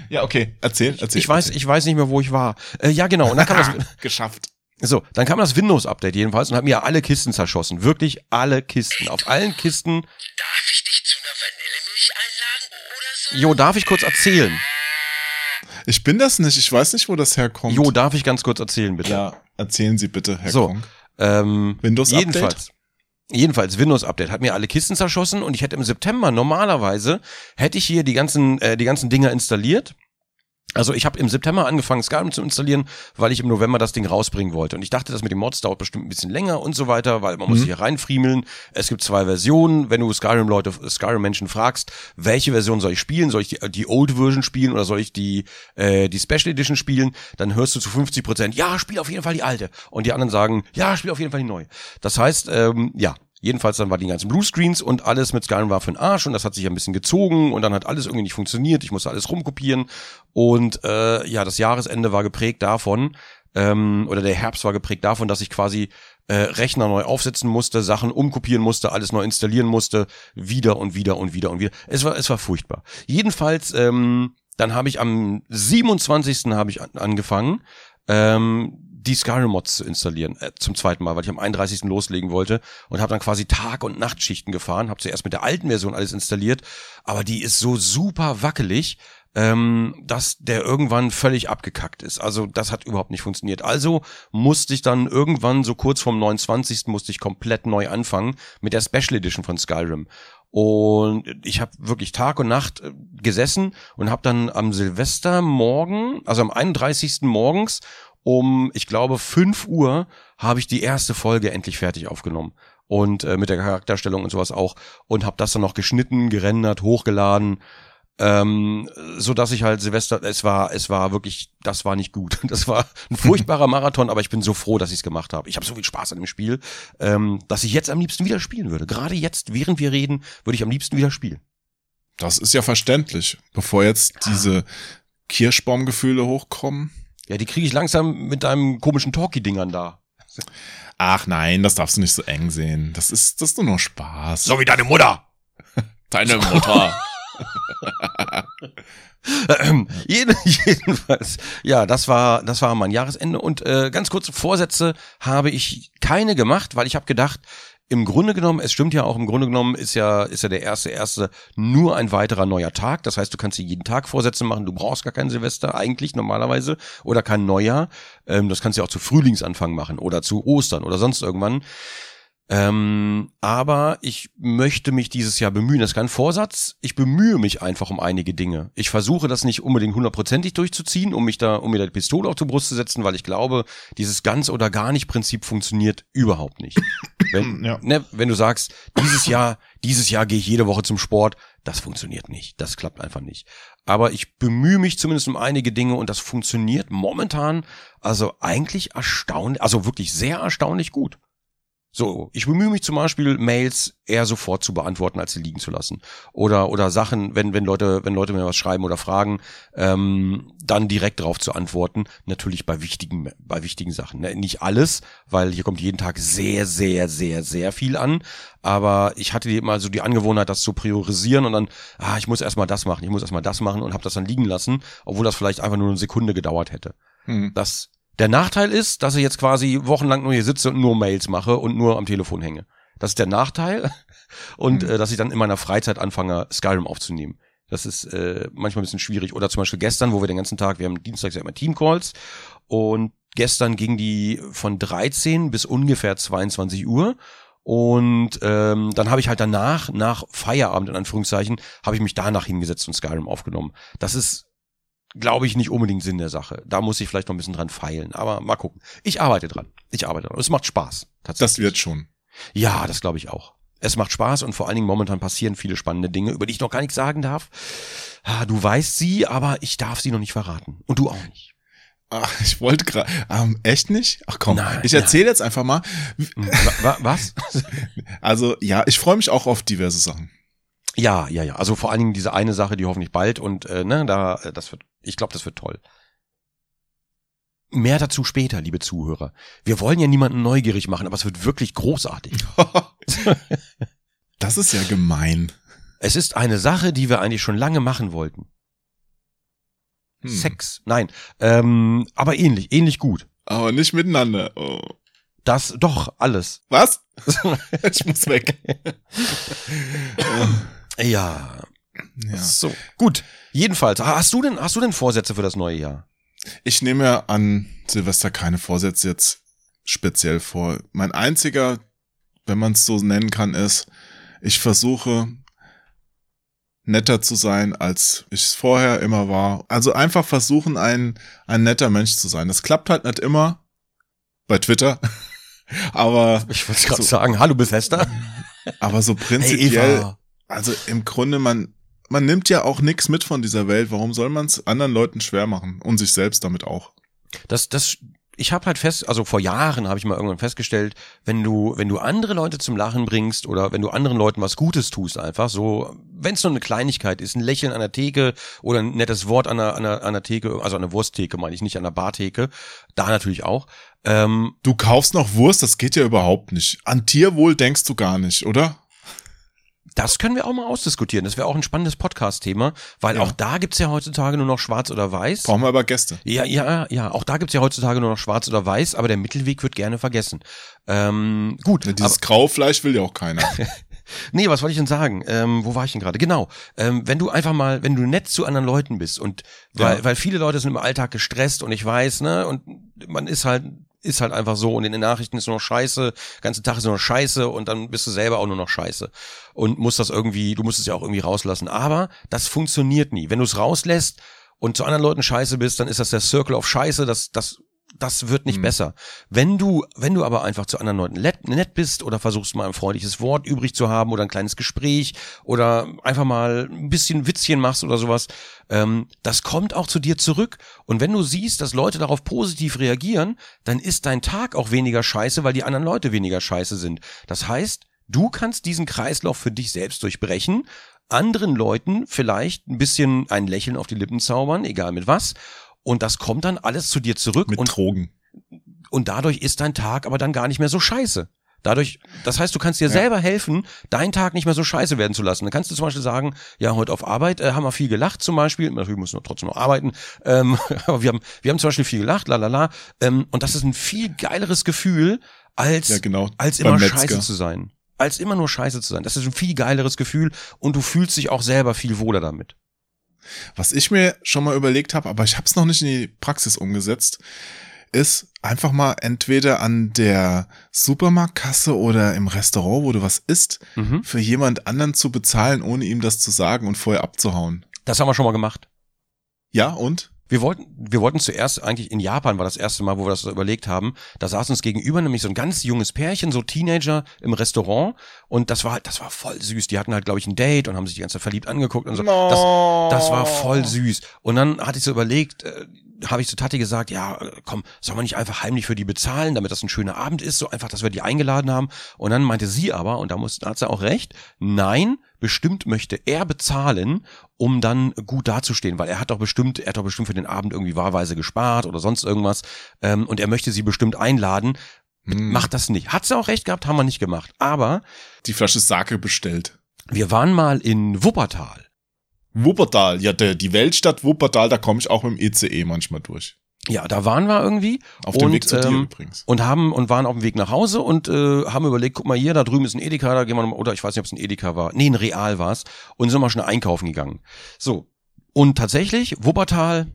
Ja, okay. Erzähl, erzähl. ich weiß, ich weiß nicht mehr, wo ich war. Äh, ja, genau, und dann kam das, Geschafft. So, dann kam das Windows-Update jedenfalls und hat mir alle Kisten zerschossen. Wirklich alle Kisten. Auf allen Kisten. Darf ich dich zu einer Vanillemilch einladen oder so? Jo, darf ich kurz erzählen? Ich bin das nicht. Ich weiß nicht, wo das herkommt. Jo, darf ich ganz kurz erzählen, bitte? Ja, erzählen Sie bitte, Herr So. Kronk. Ähm, Windows-Update? Jedenfalls. Jedenfalls, Windows-Update hat mir alle Kisten zerschossen und ich hätte im September normalerweise, hätte ich hier die ganzen, äh, die ganzen Dinger installiert. Also ich habe im September angefangen, Skyrim zu installieren, weil ich im November das Ding rausbringen wollte. Und ich dachte, das mit den Mods dauert bestimmt ein bisschen länger und so weiter, weil man muss sich hier reinfriemeln. Es gibt zwei Versionen. Wenn du Skyrim-Leute, Skyrim-Menschen fragst, welche Version soll ich spielen? Soll ich die, die Old Version spielen oder soll ich die, äh, die Special Edition spielen? Dann hörst du zu 50 Prozent, ja, spiel auf jeden Fall die alte. Und die anderen sagen, ja, spiel auf jeden Fall die neue. Das heißt, ähm, ja, Jedenfalls dann war die ganzen Bluescreens und alles mit Skyrim war für den Arsch und das hat sich ein bisschen gezogen und dann hat alles irgendwie nicht funktioniert. Ich musste alles rumkopieren und äh, ja, das Jahresende war geprägt davon ähm, oder der Herbst war geprägt davon, dass ich quasi äh, Rechner neu aufsetzen musste, Sachen umkopieren musste, alles neu installieren musste, wieder und wieder und wieder und wieder. Es war es war furchtbar. Jedenfalls ähm, dann habe ich am 27. habe ich an, angefangen ähm, die Skyrim-Mods zu installieren, äh, zum zweiten Mal, weil ich am 31. loslegen wollte und habe dann quasi Tag- und Nachtschichten gefahren, habe zuerst mit der alten Version alles installiert, aber die ist so super wackelig, ähm, dass der irgendwann völlig abgekackt ist. Also das hat überhaupt nicht funktioniert. Also musste ich dann irgendwann so kurz vorm 29. musste ich komplett neu anfangen mit der Special Edition von Skyrim. Und ich habe wirklich Tag und Nacht äh, gesessen und habe dann am Silvestermorgen, also am 31. morgens um, ich glaube, 5 Uhr habe ich die erste Folge endlich fertig aufgenommen. Und äh, mit der Charakterstellung und sowas auch. Und habe das dann noch geschnitten, gerendert, hochgeladen. Ähm, so dass ich halt Silvester, es war, es war wirklich, das war nicht gut. Das war ein furchtbarer Marathon, aber ich bin so froh, dass ich es gemacht habe. Ich habe so viel Spaß an dem Spiel, ähm, dass ich jetzt am liebsten wieder spielen würde. Gerade jetzt, während wir reden, würde ich am liebsten wieder spielen. Das ist ja verständlich. Bevor jetzt diese Kirschbaumgefühle hochkommen. Ja, die kriege ich langsam mit deinem komischen Talkie-Dingern da. Ach nein, das darfst du nicht so eng sehen. Das ist, das ist nur noch Spaß. wie deine Mutter. Deine Mutter. Ähm, jeden, jedenfalls, ja, das war, das war mein Jahresende und äh, ganz kurze Vorsätze habe ich keine gemacht, weil ich habe gedacht, im Grunde genommen, es stimmt ja auch, im Grunde genommen ist ja, ist ja der erste, erste nur ein weiterer neuer Tag. Das heißt, du kannst dir jeden Tag Vorsätze machen. Du brauchst gar kein Silvester eigentlich normalerweise oder kein Neujahr. Ähm, das kannst du ja auch zu Frühlingsanfang machen oder zu Ostern oder sonst irgendwann. Ähm, aber ich möchte mich dieses Jahr bemühen. Das ist kein Vorsatz. Ich bemühe mich einfach um einige Dinge. Ich versuche das nicht unbedingt hundertprozentig durchzuziehen, um mich da, um mir die Pistole auf die Brust zu setzen, weil ich glaube, dieses ganz oder gar nicht Prinzip funktioniert überhaupt nicht. Wenn, Ja. ne, wenn du sagst, dieses Jahr, dieses Jahr gehe ich jede Woche zum Sport, das funktioniert nicht. Das klappt einfach nicht. Aber ich bemühe mich zumindest um einige Dinge und das funktioniert momentan also eigentlich erstaunlich, also wirklich sehr erstaunlich gut. So, ich bemühe mich zum Beispiel, Mails eher sofort zu beantworten, als sie liegen zu lassen. Oder, oder Sachen, wenn, wenn Leute, wenn Leute mir was schreiben oder fragen, ähm, dann direkt darauf zu antworten. Natürlich bei wichtigen, bei wichtigen Sachen. Ne? Nicht alles, weil hier kommt jeden Tag sehr, sehr, sehr, sehr viel an. Aber ich hatte immer so die Angewohnheit, das zu priorisieren und dann, ah, ich muss erstmal das machen, ich muss erstmal das machen und habe das dann liegen lassen, obwohl das vielleicht einfach nur eine Sekunde gedauert hätte. Hm. Das, der Nachteil ist, dass ich jetzt quasi wochenlang nur hier sitze und nur Mails mache und nur am Telefon hänge. Das ist der Nachteil. Und Mhm. äh, dass ich dann in meiner Freizeit anfange, Skyrim aufzunehmen. Das ist äh, manchmal ein bisschen schwierig. Oder zum Beispiel gestern, wo wir den ganzen Tag, wir haben dienstags ja immer Teamcalls und gestern ging die von 13 bis ungefähr 22 Uhr. Und ähm, dann habe ich halt danach, nach Feierabend in Anführungszeichen, habe ich mich danach hingesetzt und Skyrim aufgenommen. Das ist glaube ich, nicht unbedingt Sinn der Sache. Da muss ich vielleicht noch ein bisschen dran feilen. Aber mal gucken. Ich arbeite dran. Ich arbeite dran. Es macht Spaß. Tatsächlich. Das wird schon. Ja, das glaube ich auch. Es macht Spaß und vor allen Dingen momentan passieren viele spannende Dinge, über die ich noch gar nichts sagen darf. Du weißt sie, aber ich darf sie noch nicht verraten. Und du auch nicht. Ach, ich wollte gerade. Ähm, echt nicht? Ach komm, Nein, ich erzähle jetzt einfach mal. Hm, wa- wa- Was? Also ja, ich freue mich auch auf diverse Sachen. Ja, ja, ja. Also vor allen Dingen diese eine Sache, die hoffentlich bald und äh, ne, da, äh, das wird, ich glaube, das wird toll. Mehr dazu später, liebe Zuhörer. Wir wollen ja niemanden neugierig machen, aber es wird wirklich großartig. das ist ja gemein. Es ist eine Sache, die wir eigentlich schon lange machen wollten. Hm. Sex. Nein. Ähm, aber ähnlich, ähnlich gut. Aber nicht miteinander. Oh. Das doch, alles. Was? ich muss weg. Ja. ja. So. Gut. Jedenfalls, hast du denn, hast du denn Vorsätze für das neue Jahr? Ich nehme mir an Silvester keine Vorsätze jetzt speziell vor. Mein einziger, wenn man es so nennen kann, ist, ich versuche netter zu sein, als ich es vorher immer war. Also einfach versuchen, ein, ein netter Mensch zu sein. Das klappt halt nicht immer bei Twitter. Aber, Ich wollte gerade So. sagen, hallo Bethesda. aber so Hey prinzipiell, Eva. Also im Grunde, man, man nimmt ja auch nichts mit von dieser Welt. Warum soll man es anderen Leuten schwer machen? Und sich selbst damit auch. Das, das, ich habe halt fest, also vor Jahren habe ich mal irgendwann festgestellt, wenn du, wenn du andere Leute zum Lachen bringst oder wenn du anderen Leuten was Gutes tust, einfach so, wenn es nur eine Kleinigkeit ist, ein Lächeln an der Theke oder ein nettes Wort an der, an der, an der Theke, also an der Wursttheke meine ich nicht, an der Bartheke, da natürlich auch. Ähm, Du kaufst noch Wurst, das geht ja überhaupt nicht. An Tierwohl denkst du gar nicht, oder? Das können wir auch mal ausdiskutieren. Das wäre auch ein spannendes Podcast-Thema, weil Ja. auch da gibt's ja heutzutage nur noch schwarz oder weiß. Brauchen wir aber Gäste. Ja, ja, ja. Auch da gibt's ja heutzutage nur noch schwarz oder weiß, aber der Mittelweg wird gerne vergessen. Ähm, gut. Ja, dieses Graufleisch will ja auch keiner. Nee, was wollte ich denn sagen? Ähm, wo war ich denn gerade? Genau. Ähm, wenn du einfach mal, wenn du nett zu anderen Leuten bist und weil, Ja. weil viele Leute sind im Alltag gestresst und ich weiß, ne, und man ist halt, ist halt einfach so und in den Nachrichten ist nur noch Scheiße, ganze Tag ist nur noch Scheiße und dann bist du selber auch nur noch Scheiße und musst das irgendwie, du musst es ja auch irgendwie rauslassen. Aber das funktioniert nie. Wenn du es rauslässt und zu anderen Leuten Scheiße bist, dann ist das der Circle of Scheiße, das, das, das wird nicht Mhm. besser. Wenn du, wenn du aber einfach zu anderen Leuten nett, bist oder versuchst mal ein freundliches Wort übrig zu haben oder ein kleines Gespräch oder einfach mal ein bisschen Witzchen machst oder sowas, ähm, das kommt auch zu dir zurück. Und wenn du siehst, dass Leute darauf positiv reagieren, dann ist dein Tag auch weniger scheiße, weil die anderen Leute weniger scheiße sind. Das heißt, du kannst diesen Kreislauf für dich selbst durchbrechen, anderen Leuten vielleicht ein bisschen ein Lächeln auf die Lippen zaubern, egal mit was. Und das kommt dann alles zu dir zurück Mit und, Drogen. und dadurch ist dein Tag aber dann gar nicht mehr so scheiße. Dadurch, das heißt, du kannst dir Ja. selber helfen, deinen Tag nicht mehr so scheiße werden zu lassen. Dann kannst du zum Beispiel sagen, ja, heute auf Arbeit äh, haben wir viel gelacht zum Beispiel. Natürlich müssen wir trotzdem noch arbeiten. Ähm, aber wir haben, wir haben zum Beispiel viel gelacht, la la la. Ähm, und das ist ein viel geileres Gefühl, als, Ja, genau. als immer scheiße zu sein. Als immer nur scheiße zu sein. Das ist ein viel geileres Gefühl und du fühlst dich auch selber viel wohler damit. Was ich mir schon mal überlegt habe, aber ich habe es noch nicht in die Praxis umgesetzt. ist einfach mal entweder an der Supermarktkasse oder im Restaurant, wo du was isst, Mhm. für jemand anderen zu bezahlen, ohne ihm das zu sagen und vorher abzuhauen. Das haben wir schon mal gemacht. Ja, und? Wir wollten, wir wollten zuerst eigentlich in Japan war das erste Mal, wo wir das überlegt haben. Da saß uns gegenüber nämlich so ein ganz junges Pärchen, so Teenager im Restaurant und das war halt, das war voll süß. Die hatten halt, glaube ich, ein Date und haben sich die ganze Zeit verliebt angeguckt und so. Das, das war voll süß. Und dann hatte ich so überlegt, äh, habe ich zu Tati gesagt, ja, komm, sollen wir nicht einfach heimlich für die bezahlen, damit das ein schöner Abend ist, so einfach, dass wir die eingeladen haben. Und dann meinte sie aber, und da, muss, da hat sie auch recht, nein, bestimmt möchte er bezahlen, um dann gut dazustehen, weil er hat doch bestimmt, er hat doch bestimmt für den Abend irgendwie wahlweise gespart oder sonst irgendwas. Ähm, und er möchte sie bestimmt einladen. Hm, Macht das nicht. Hat sie auch recht gehabt, haben wir nicht gemacht. Aber die Flasche Sake bestellt. wir waren mal in Wuppertal. Wuppertal, ja, der, die Weltstadt Wuppertal, da komme ich auch mit dem ECE manchmal durch. Ja, da waren wir irgendwie. Auf dem Und, Weg zu dir ähm, übrigens. und haben und waren auf dem Weg nach Hause und äh, haben überlegt, guck mal hier, da drüben ist ein Edeka, da gehen wir noch mal, oder ich weiß nicht, ob es ein Edeka war. Nee, ein Real war es und sind mal schnell einkaufen gegangen. So. Und tatsächlich Wuppertal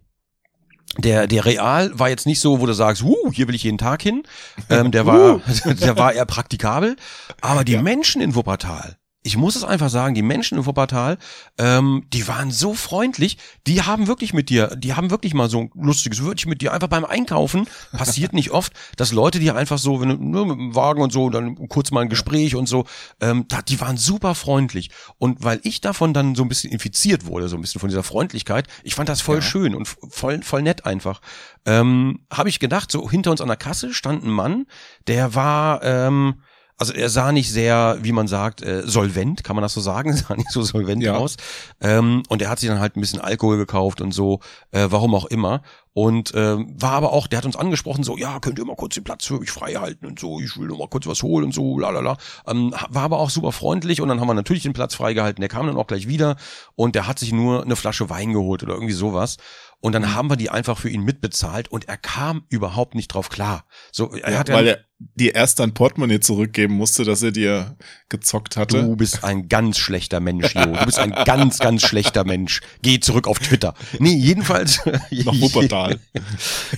der der Real war jetzt nicht so, wo du sagst, uh, hier will ich jeden Tag hin. Ähm, der war der war eher praktikabel, aber die Menschen in Wuppertal ich muss es einfach sagen, die Menschen in Wuppertal, ähm, die waren so freundlich, die haben wirklich mit dir, die haben wirklich mal so ein lustiges Wörtchen mit dir, einfach beim Einkaufen. Passiert nicht oft, dass Leute dir einfach so, wenn du nur mit dem Wagen und so, dann kurz mal ein Gespräch und so, ähm, da, die waren super freundlich. Und weil ich davon dann so ein bisschen infiziert wurde, so ein bisschen von dieser Freundlichkeit, ich fand das voll schön und voll, voll nett einfach. Ähm, habe ich gedacht, so hinter uns an der Kasse stand ein Mann, der war, ähm, also er sah nicht sehr, wie man sagt, äh, solvent, kann man das so sagen, sah nicht so solvent Ja. aus. Ähm, und er hat sich dann halt ein bisschen Alkohol gekauft und so, äh, warum auch immer. Und ähm, war aber auch, der hat uns angesprochen, so, ja, könnt ihr mal kurz den Platz für mich frei halten und so, ich will nur mal kurz was holen und so, lalala. Ähm, war aber auch super freundlich und dann haben wir natürlich den Platz freigehalten. Der kam dann auch gleich wieder und der hat sich nur eine Flasche Wein geholt oder irgendwie sowas. Und dann haben wir die einfach für ihn mitbezahlt und er kam überhaupt nicht drauf klar. So, er Ja, hat weil er dir erst dein Portemonnaie zurückgeben musste, dass er dir gezockt hatte. Du bist ein ganz schlechter Mensch, Jo. Du bist ein ganz, ganz schlechter Mensch. Geh zurück auf Twitter. Nee, jedenfalls. Nach Wuppertal.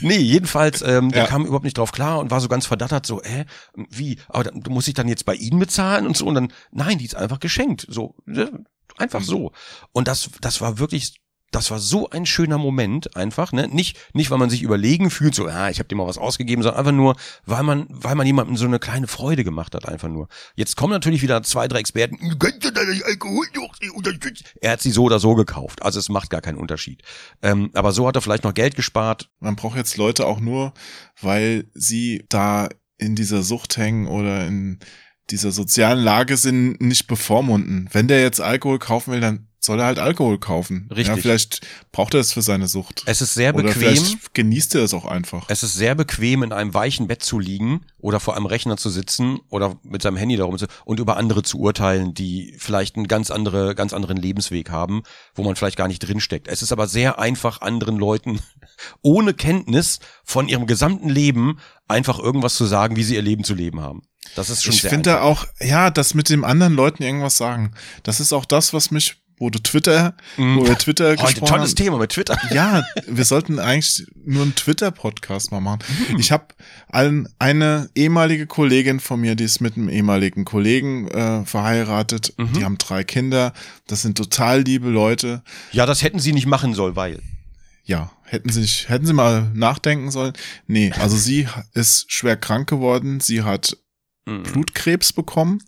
nee, jedenfalls, ähm, der Ja. kam überhaupt nicht drauf klar und war so ganz verdattert, so, äh, wie? Aber dann, du musst ich dann jetzt bei ihnen bezahlen und so. Und dann, nein, die ist einfach geschenkt. So, äh, einfach so. Und das, das war wirklich. Das war so ein schöner Moment einfach, ne? Nicht, nicht, weil man sich überlegen fühlt, so, ah, ich habe dir mal was ausgegeben, sondern einfach nur, weil man, weil man jemandem so eine kleine Freude gemacht hat, einfach nur. Jetzt kommen natürlich wieder zwei, drei Experten, "Du kannst ja deinen Alkohol unterstützen." Er hat sie so oder so gekauft, also es macht gar keinen Unterschied. Ähm, aber so hat er vielleicht noch Geld gespart. Man braucht jetzt Leute auch nur, weil sie da in dieser Sucht hängen oder in dieser sozialen Lage sind, nicht bevormunden. Wenn der jetzt Alkohol kaufen will, dann soll er halt Alkohol kaufen. Richtig. Ja, vielleicht braucht er es für seine Sucht. Es ist sehr oder bequem. vielleicht genießt er es auch einfach. Es ist sehr bequem, in einem weichen Bett zu liegen oder vor einem Rechner zu sitzen oder mit seinem Handy darum zu und über andere zu urteilen, die vielleicht einen ganz andere, ganz anderen Lebensweg haben, wo man vielleicht gar nicht drinsteckt. Es ist aber sehr einfach, anderen Leuten ohne Kenntnis von ihrem gesamten Leben einfach irgendwas zu sagen, wie sie ihr Leben zu leben haben. Das ist schon Ich sehr finde einfach. auch, ja, das mit dem anderen Leuten irgendwas sagen. Das ist auch das, was mich, wo du Twitter, wo wir Twitter Heute gesprochen tolles haben. Thema mit Twitter. Ja, wir sollten eigentlich nur einen Twitter-Podcast mal machen. Ich habe ein, eine ehemalige Kollegin von mir, die ist mit einem ehemaligen Kollegen äh, verheiratet. Mhm. Die haben drei Kinder. Das sind total liebe Leute. Ja, das hätten sie nicht machen sollen, weil. Ja, hätten sie nicht, hätten sie mal nachdenken sollen. Nee, also sie ist schwer krank geworden. Sie hat Mhm. Blutkrebs bekommen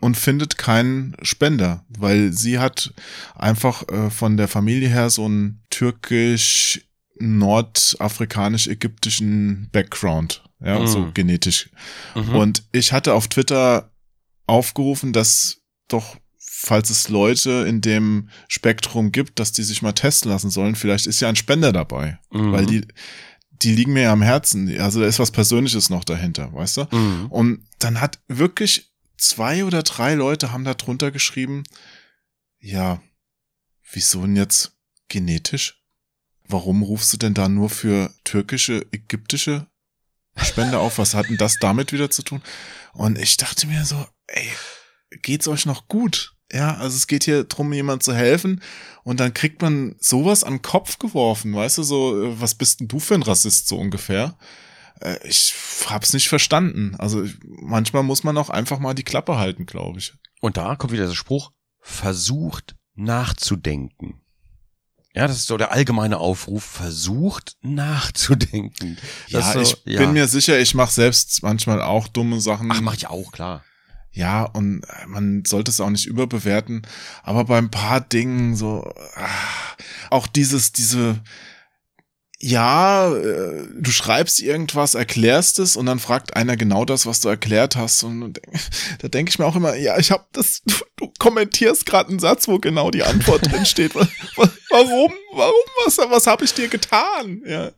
und findet keinen Spender, weil sie hat einfach äh, von der Familie her so einen türkisch nordafrikanisch-ägyptischen Background, ja, Mhm. so genetisch. Mhm. Und ich hatte auf Twitter aufgerufen, dass doch falls es Leute in dem Spektrum gibt, dass die sich mal testen lassen sollen, vielleicht ist ja ein Spender dabei, Mhm. weil die die liegen mir ja am Herzen. Also da ist was Persönliches noch dahinter, weißt du? Mhm. Und dann hat wirklich zwei oder drei Leute haben da drunter geschrieben, ja, wieso denn jetzt genetisch? Warum rufst du denn da nur für türkische, ägyptische Spender auf? Was hat denn das damit wieder zu tun? Und ich dachte mir so, ey, geht's euch noch gut? Ja, also es geht hier drum, jemand zu helfen und dann kriegt man sowas an den Kopf geworfen, weißt du, so, äh, was bist denn du für ein Rassist, so ungefähr? Äh, Ich hab's nicht verstanden. Also manchmal muss man auch einfach mal die Klappe halten, glaube ich. Und da kommt wieder der Spruch, versucht nachzudenken. Ja, das ist so der allgemeine Aufruf, versucht nachzudenken. Das Ja, so, ich bin mir sicher, ich mache selbst manchmal auch dumme Sachen. Ach, mach ich auch, klar. Ja, und äh, man sollte es auch nicht überbewerten, aber bei ein paar Dingen so ah, auch dieses diese ja, äh, du schreibst irgendwas, erklärst es und dann fragt einer genau das, was du erklärt hast und da denke ich mir auch immer, ja, ich habe das du, du kommentierst gerade einen Satz, wo genau die Antwort drin steht. Wa- wa- Warum? Warum? Was was habe ich dir getan? Ja.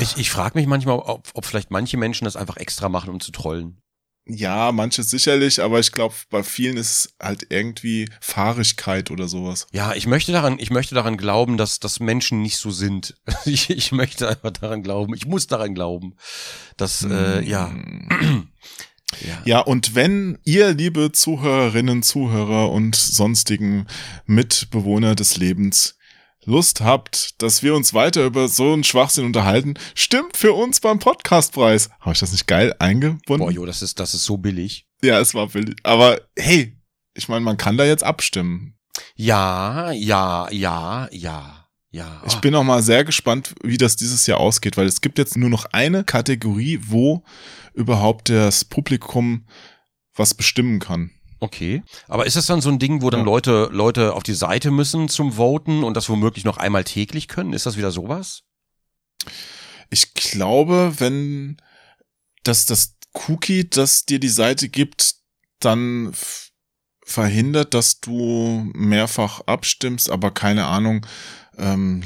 Ich, ich frage mich manchmal, ob, ob vielleicht manche Menschen das einfach extra machen, um zu trollen. Ja, manche sicherlich, aber ich glaube, bei vielen ist es halt irgendwie Fahrigkeit oder sowas. Ja, ich möchte daran, ich möchte daran glauben, dass, dass Menschen nicht so sind. Ich, ich möchte einfach daran glauben, ich muss daran glauben, dass, äh, ja. ja. Ja, und wenn ihr, liebe Zuhörerinnen, Zuhörer und sonstigen Mitbewohner des Lebens, Lust habt, dass wir uns weiter über so einen Schwachsinn unterhalten, stimmt für uns beim Podcastpreis. Habe ich das nicht geil eingebunden? Boah, jo, das ist, das ist so billig. ja, es war billig. Aber hey, ich meine, man kann da jetzt abstimmen. Ja, ja, ja, ja, ja. Ich bin auch mal sehr gespannt, wie das dieses Jahr ausgeht, weil es gibt jetzt nur noch eine Kategorie, wo überhaupt das Publikum was bestimmen kann. Okay. Aber ist das dann so ein Ding, wo dann Ja. Leute, Leute auf die Seite müssen zum Voten und das womöglich noch einmal täglich können? Ist das wieder sowas? Ich glaube, wenn das, das Cookie, das dir die Seite gibt, dann verhindert, dass du mehrfach abstimmst, aber keine Ahnung. Ähm,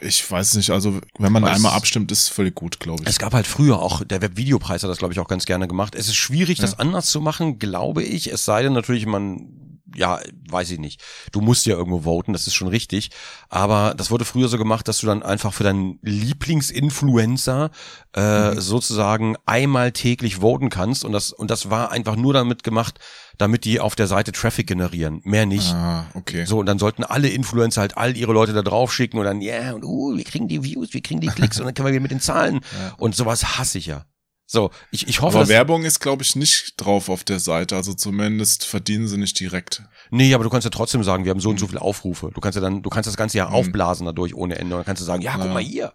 ich weiß nicht, also wenn man es- einmal abstimmt, ist völlig gut, glaube ich. Es gab halt früher auch, der Webvideopreis hat das, glaube ich, auch ganz gerne gemacht. Es ist schwierig, das anders zu machen, glaube ich. Es sei denn natürlich, man, ja, weiß ich nicht. Du musst ja irgendwo voten, das ist schon richtig. Aber das wurde früher so gemacht, dass du dann einfach für deinen Lieblingsinfluencer äh, sozusagen einmal täglich voten kannst. Und das, und das war einfach nur damit gemacht, damit die auf der Seite Traffic generieren. Mehr nicht. ah, okay. So, und dann sollten alle Influencer halt all ihre Leute da drauf schicken und dann, ja, und uh, wir kriegen die Views, wir kriegen die Klicks und dann können wir wieder mit den Zahlen. Und sowas hasse ich ja. So, ich, ich hoffe, Aber Werbung ist, glaube ich, nicht drauf auf der Seite. Also zumindest verdienen sie nicht direkt. nee, aber du kannst ja trotzdem sagen, wir haben so und so viele Aufrufe. Du kannst ja dann, du kannst das ganze Jahr aufblasen dadurch ohne Ende. Und dann kannst du sagen, ja, guck Ja. mal hier.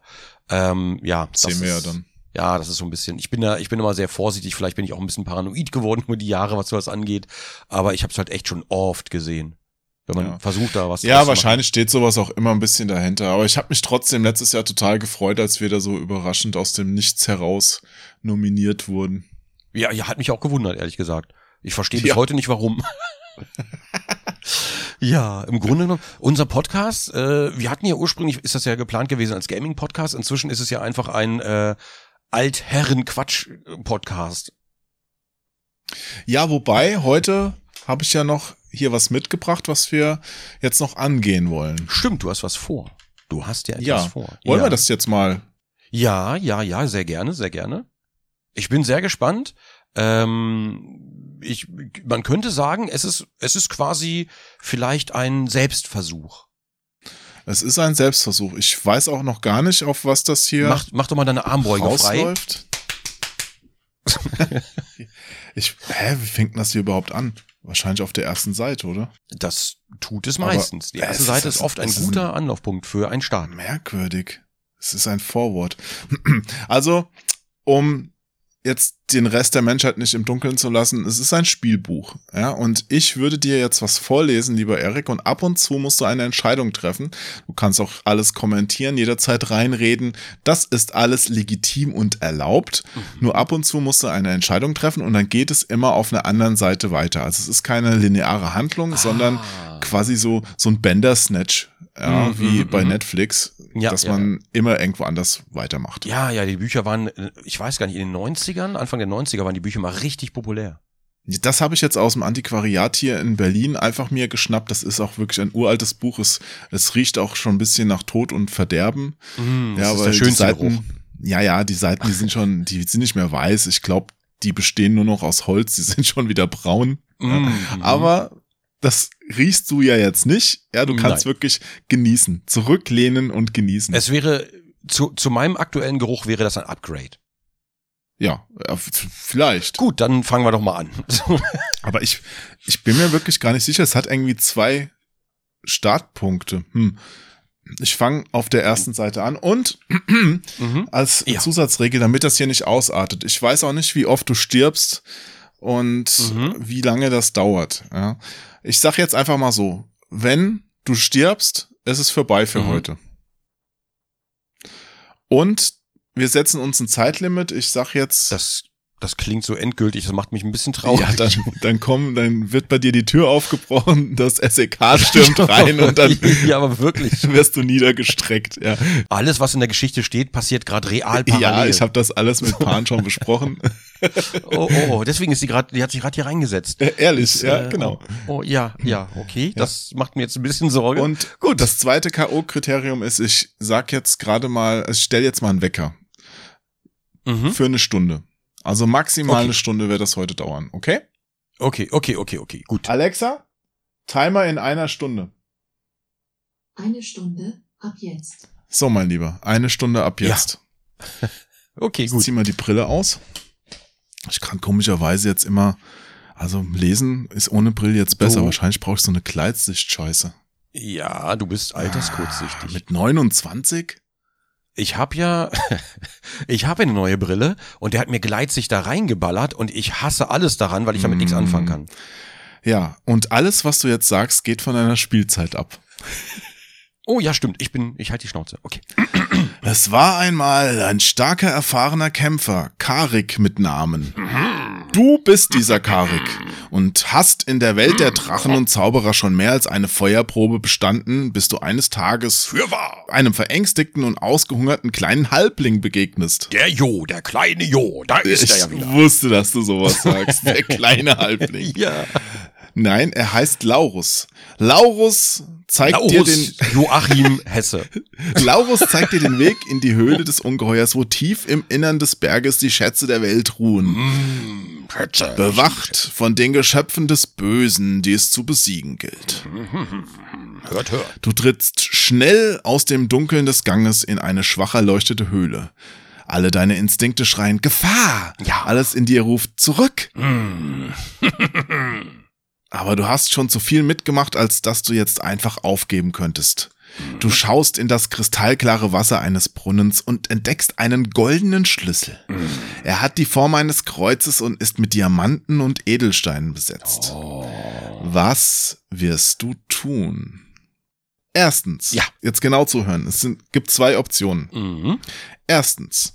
Ähm, ja, das Sehen wir ja dann. Ja, das ist so ein bisschen. Ich bin da, ich bin immer sehr vorsichtig. Vielleicht bin ich auch ein bisschen paranoid geworden über die Jahre, was sowas angeht. Aber ich habe es halt echt schon oft gesehen, wenn man Ja. versucht da was. Ja, zu wahrscheinlich steht sowas auch immer ein bisschen dahinter. Aber ich habe mich trotzdem letztes Jahr total gefreut, als wir da so überraschend aus dem Nichts heraus nominiert wurden. Ja, ja, hat mich auch gewundert, ehrlich gesagt. Ich verstehe bis Ja. heute nicht, warum. ja, im Grunde genommen, unser Podcast, äh, wir hatten ja ursprünglich, ist das ja geplant gewesen als Gaming-Podcast. Inzwischen ist es ja einfach ein äh, Altherren-Quatsch-Podcast. Ja, wobei, heute habe ich ja noch hier was mitgebracht, was wir jetzt noch angehen wollen. Stimmt, du hast was vor. Du hast ja etwas Ja, vor. wollen ja. wir das jetzt mal? Ja, ja, ja, sehr gerne, sehr gerne. Ich bin sehr gespannt. Ähm, ich, man könnte sagen, es ist, es ist quasi vielleicht ein Selbstversuch. Es ist ein Selbstversuch. Ich weiß auch noch gar nicht, auf was das hier Mach, mach doch mal deine Armbeuge frei. rausläuft. ich, hä, wie fängt das hier überhaupt an? Wahrscheinlich auf der ersten Seite, oder? Das tut es Aber meistens. Die erste ist- Seite ist oft ein ist ein- guter Anlaufpunkt für einen Start. Merkwürdig. Es ist ein Vorwort. Also, um jetzt den Rest der Menschheit nicht im Dunkeln zu lassen, es ist ein Spielbuch. Ja, und ich würde dir jetzt was vorlesen, lieber Erik, und ab und zu musst du eine Entscheidung treffen. Du kannst auch alles kommentieren, jederzeit reinreden. Das ist alles legitim und erlaubt. Nur ab und zu musst du eine Entscheidung treffen und dann geht es immer auf einer anderen Seite weiter. Also es ist keine lineare Handlung, sondern Ah. quasi so, so ein Bender-Snatch, ja, Mhm, wie mhm, bei mhm. Netflix, Ja, dass ja, man immer irgendwo anders weitermacht. Ja, ja, die Bücher waren, äh, ich weiß gar nicht, in den 90ern, Anfang der 90er waren die Bücher mal richtig populär. Das habe ich jetzt aus dem Antiquariat hier in Berlin einfach mir geschnappt. Das ist auch wirklich ein uraltes Buch. Es, es riecht auch schon ein bisschen nach Tod und Verderben. Mm, ja, der die Geruch. Seiten, ja, ja, die Seiten, die sind schon, die sind nicht mehr weiß. Ich glaube, die bestehen nur noch aus Holz. Die sind schon wieder braun. Mhm. Aber das riechst du ja jetzt nicht. Ja, du kannst Nein. wirklich genießen. Zurücklehnen und genießen. Es wäre, zu, zu meinem aktuellen Geruch wäre das ein Upgrade. ja, vielleicht. Gut, dann fangen wir doch mal an. Aber ich, ich bin mir wirklich gar nicht sicher. Es hat irgendwie zwei Startpunkte. Hm. Ich fange auf der ersten Seite an und mhm. als Ja. Zusatzregel, damit das hier nicht ausartet. Ich weiß auch nicht, wie oft du stirbst und Mhm. wie lange das dauert. Ja. Ich sag jetzt einfach mal so, wenn du stirbst, es ist vorbei für Mhm. heute. Und wir setzen uns ein Zeitlimit. Ich sag jetzt, Das, das klingt so endgültig, das macht mich ein bisschen traurig. ja, dann, dann kommen, dann wird bei dir die Tür aufgebrochen, das SEK stürmt rein und dann ja, aber wirklich. wirst du niedergestreckt. Ja, Alles, was in der Geschichte steht, passiert gerade real parallel. ja ich habe das alles mit Pan schon besprochen. Oh, oh, oh, deswegen ist sie gerade, die hat sich gerade hier reingesetzt. Äh, Ehrlich, ja, Äh, genau. Oh, oh, ja, ja, okay. Das macht mir jetzt ein bisschen Sorge. Und gut, das zweite K.O.-Kriterium ist, ich sag jetzt gerade mal, ich stell jetzt mal einen Wecker mhm. für eine Stunde. Also maximal Okay. eine Stunde wird das heute dauern, okay? Okay, okay, okay, okay, gut. Alexa, Timer in einer Stunde. Eine Stunde ab jetzt. So, mein Lieber, eine Stunde ab Ja, jetzt. Okay, Jetzt gut. zieh mal die Brille aus. Ich kann komischerweise jetzt immer, also lesen ist ohne Brille jetzt besser. Du- Wahrscheinlich brauche ich so eine Gleitsicht-Scheiße. Ja, du bist alterskurzsichtig. Mit 29? Ich habe ja, ich habe eine neue Brille und der hat mir Gleitsicht da reingeballert und ich hasse alles daran, weil ich damit nichts Mm. anfangen kann. Ja, und alles, was du jetzt sagst, geht von deiner Spielzeit ab. Oh ja, stimmt. Ich bin, ich halte die Schnauze. Okay. Es war einmal ein starker, erfahrener Kämpfer, Karik mit Namen. Du bist dieser Karik und hast in der Welt der Drachen und Zauberer schon mehr als eine Feuerprobe bestanden, bis du eines Tages Fürwahr! einem verängstigten und ausgehungerten kleinen Halbling begegnest. Der Jo, der kleine Jo, da ist er Ich ja wieder. wusste, dass du sowas sagst. Der kleine Halbling. Ja. Nein, er heißt Laurus. Laurus zeigt dir den Laurus Joachim Hesse. Laurus zeigt dir den Weg in die Höhle des Ungeheuers, wo tief im Innern des Berges die Schätze der Welt ruhen. Schätze. Bewacht von den Geschöpfen des Bösen, die es zu besiegen gilt. Hört, hört. Du trittst schnell aus dem Dunkeln des Ganges in eine schwach erleuchtete Höhle. Alle deine Instinkte schreien Gefahr. Ja. Alles in dir ruft zurück. Hm. Aber du hast schon zu viel mitgemacht, als dass du jetzt einfach aufgeben könntest. Du schaust in das kristallklare Wasser eines Brunnens und entdeckst einen goldenen Schlüssel. Er hat die Form eines Kreuzes und ist mit Diamanten und Edelsteinen besetzt. Was wirst du tun? Erstens, Ja. jetzt genau zuhören. Es sind, gibt zwei Optionen. Mhm. Erstens,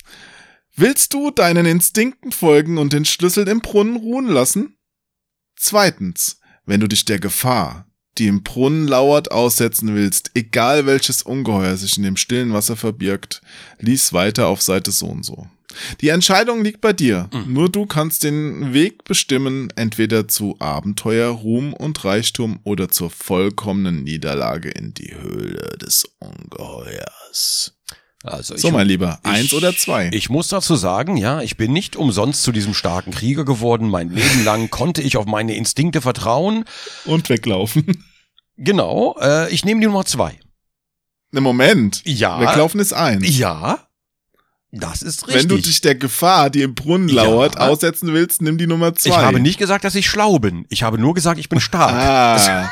willst du deinen Instinkten folgen und den Schlüssel im Brunnen ruhen lassen? Zweitens, wenn du dich der Gefahr, die im Brunnen lauert, aussetzen willst, egal welches Ungeheuer sich in dem stillen Wasser verbirgt, lies weiter auf Seite so und so. Die Entscheidung liegt bei dir. Nur du kannst den Weg bestimmen, entweder zu Abenteuer, Ruhm und Reichtum oder zur vollkommenen Niederlage in die Höhle des Ungeheuers. Also ich, So, mein Lieber, eins ich- oder zwei? Ich muss dazu sagen, ja, ich bin nicht umsonst zu diesem starken Krieger geworden. Mein Leben lang konnte ich auf meine Instinkte vertrauen. und weglaufen. Genau, äh, ich nehme die Nummer zwei. Ne Moment. Ja. Weglaufen ist ein. Ja, das ist richtig. Wenn du dich der Gefahr, die im Brunnen Ja. lauert, aussetzen willst, nimm die Nummer zwei. ich habe nicht gesagt, dass ich schlau bin. Ich habe nur gesagt, ich bin stark. Ah,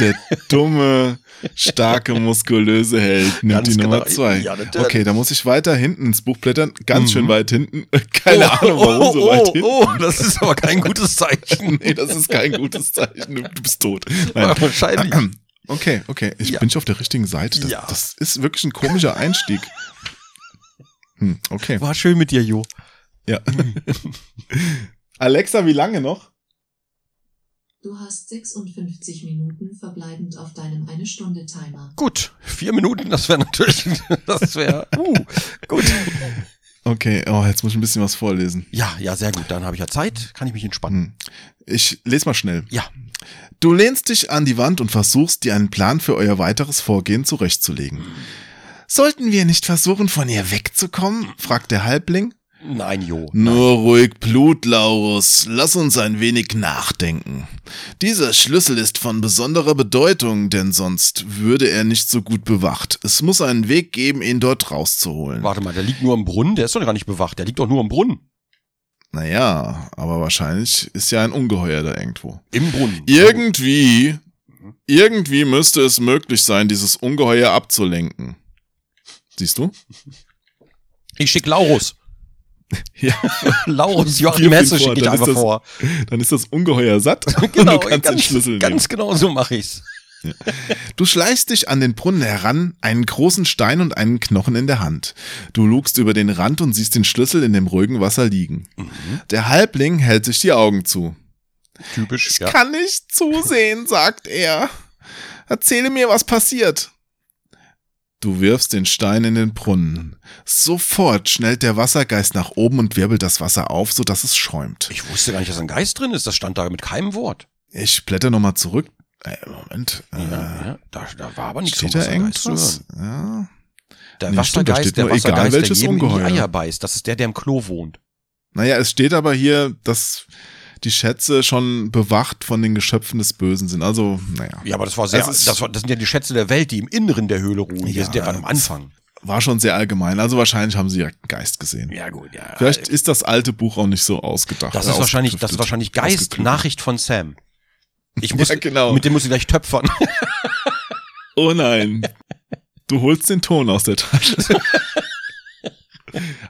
der dumme, starke, muskulöse Held nimmt die Nummer genau. zwei. Ja, okay, da muss ich weiter hinten ins Buch blättern. Ganz Mhm. schön weit hinten. Keine oh, Ahnung, warum oh, so oh, weit hinten. Oh, das ist aber kein gutes Zeichen. Nee, das ist kein gutes Zeichen. Du bist tot. Nein. Wahrscheinlich. Okay, okay. Ich Ja. bin schon auf der richtigen Seite. Das, Ja. das ist wirklich ein komischer Einstieg. Hm, okay. War schön mit dir, Jo. Ja. Alexa, wie lange noch? Du hast 56 Minuten verbleibend auf deinem eine Stunde Timer. Gut, vier Minuten, das wäre natürlich, das wäre, uh, gut. Okay, oh, jetzt muss ich ein bisschen was vorlesen. Ja, ja, sehr gut. Dann habe ich ja Zeit, kann ich mich entspannen. Hm. Ich lese mal schnell. Ja. Du lehnst dich an die Wand und versuchst, dir einen Plan für euer weiteres Vorgehen zurechtzulegen. Sollten wir nicht versuchen, von ihr wegzukommen? fragt der Halbling. Nein, Jo. Nur ruhig Blut, Laurus. Lass uns ein wenig nachdenken. Dieser Schlüssel ist von besonderer Bedeutung, denn sonst würde er nicht so gut bewacht. Es muss einen Weg geben, ihn dort rauszuholen. Warte mal, der liegt nur im Brunnen, der ist doch gar nicht bewacht, der liegt doch nur im Brunnen. Naja, aber wahrscheinlich ist ja ein Ungeheuer da irgendwo. Im Brunnen. Irgendwie, irgendwie müsste es möglich sein, dieses Ungeheuer abzulenken. Siehst du? Ich schick Laurus. Ja. Laurus Joachim Hesse schicke ich einfach das- vor. Dann ist das Ungeheuer satt Genau, und du kannst den ganz, Schlüssel nehmen. ganz genau so mache ich's. Du schleichst dich an den Brunnen heran, einen großen Stein und einen Knochen in der Hand. Du lugst über den Rand und siehst den Schlüssel in dem ruhigen Wasser liegen. Der Halbling hält sich die Augen zu. Typisch, Ich ja. kann nicht zusehen, sagt er. Erzähle mir, was passiert. Du wirfst den Stein in den Brunnen. Sofort schnellt der Wassergeist nach oben und wirbelt das Wasser auf, sodass es schäumt. Ich wusste gar nicht, dass ein Geist drin ist. Das stand da mit keinem Wort. Ich blätter nochmal zurück. Äh, Moment. Äh, Ja, ja. Da, da war aber nichts steht vom da irgendwas? Ja. Der Nee, stimmt, da Wassergeist, steht der nur, egal Wassergeist, der welches jedem in die Ungeheuer. Eier beißt. Das ist der, der im Klo wohnt. Naja, es steht aber hier, dass die Schätze schon bewacht von den Geschöpfen des Bösen sind. Also, naja. Ja, aber das war sehr, Das das, war, das sind ja die Schätze der Welt, die im Inneren der Höhle ruhen. Ja, sind ja gerade am Anfang. War schon sehr allgemein. Also wahrscheinlich haben sie einen Geist gesehen. Ja, gut, ja. Vielleicht ist das alte Buch auch nicht so ausgedacht. das ist wahrscheinlich, das ist wahrscheinlich Geist. Nachricht von Sam. Ich muss, Ja, genau. mit dem muss ich gleich töpfern. Oh nein. Du holst den Ton aus der Tasche.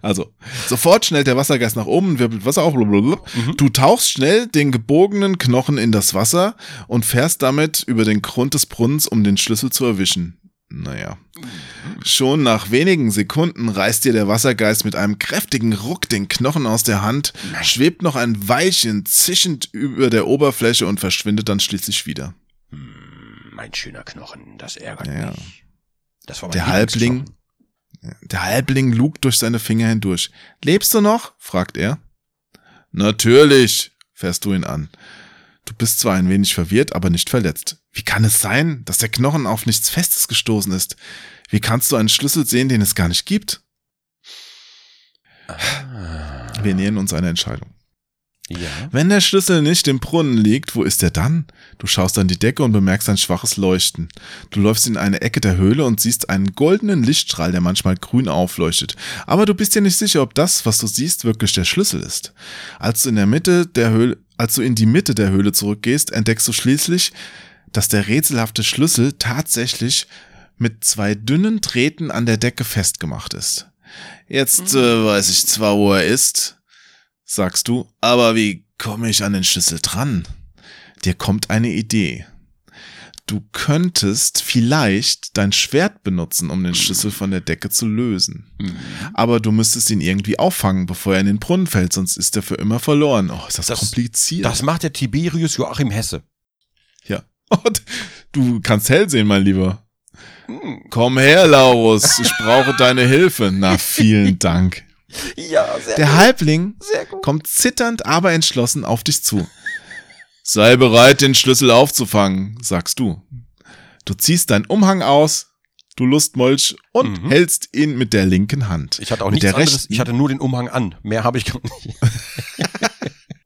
Also, sofort schnellt der Wassergeist nach oben und wirbelt Wasser auf. blablabla. Mhm. Du tauchst schnell den gebogenen Knochen in das Wasser und fährst damit über den Grund des Brunnens, um den Schlüssel zu erwischen. Naja. Schon nach wenigen Sekunden reißt dir der Wassergeist mit einem kräftigen Ruck den Knochen aus der Hand, schwebt noch ein Weilchen zischend über der Oberfläche und verschwindet dann schließlich wieder. mein schöner Knochen, das ärgert Ja. mich. Das war mein Der Halbling. Der Halbling lugt durch seine Finger hindurch. Lebst du noch? fragt er. Natürlich, fährst du ihn an. Du bist zwar ein wenig verwirrt, aber nicht verletzt. Wie kann es sein, dass der Knochen auf nichts Festes gestoßen ist? Wie kannst du einen Schlüssel sehen, den es gar nicht gibt? Wir nähern uns einer Entscheidung. Ja. Wenn der Schlüssel nicht im Brunnen liegt, wo ist er dann? Du schaust an die Decke und bemerkst ein schwaches Leuchten. Du läufst in eine Ecke der Höhle und siehst einen goldenen Lichtstrahl, der manchmal grün aufleuchtet. Aber du bist dir nicht sicher, ob das, was du siehst, wirklich der Schlüssel ist. Als du in der Mitte der Höhle, als du in die Mitte der Höhle zurückgehst, entdeckst du schließlich, dass der rätselhafte Schlüssel tatsächlich mit zwei dünnen Drähten an der Decke festgemacht ist. Jetzt äh, weiß ich zwar, wo er ist, sagst du, aber wie komme ich an den Schlüssel dran? Dir kommt eine Idee. Du könntest vielleicht dein Schwert benutzen, um den Schlüssel von der Decke zu lösen. Aber du müsstest ihn irgendwie auffangen, bevor er in den Brunnen fällt, sonst ist er für immer verloren. Oh, ist das, Das- kompliziert. Das macht der Tiberius Joachim Hesse. ja. Und du kannst hell sehen, mein Lieber. Komm her, Laurus. Ich brauche deine Hilfe. Na, vielen Dank. Ja, sehr Der Halbling Sehr gut. kommt zitternd, aber entschlossen auf dich zu. Sei bereit, den Schlüssel aufzufangen, sagst du. Du ziehst deinen Umhang aus, du Lustmolch, und Mhm. hältst ihn mit der linken Hand. Ich hatte auch mit nichts der anderes. Ich hatte nur den Umhang an. Mehr habe ich gar nicht.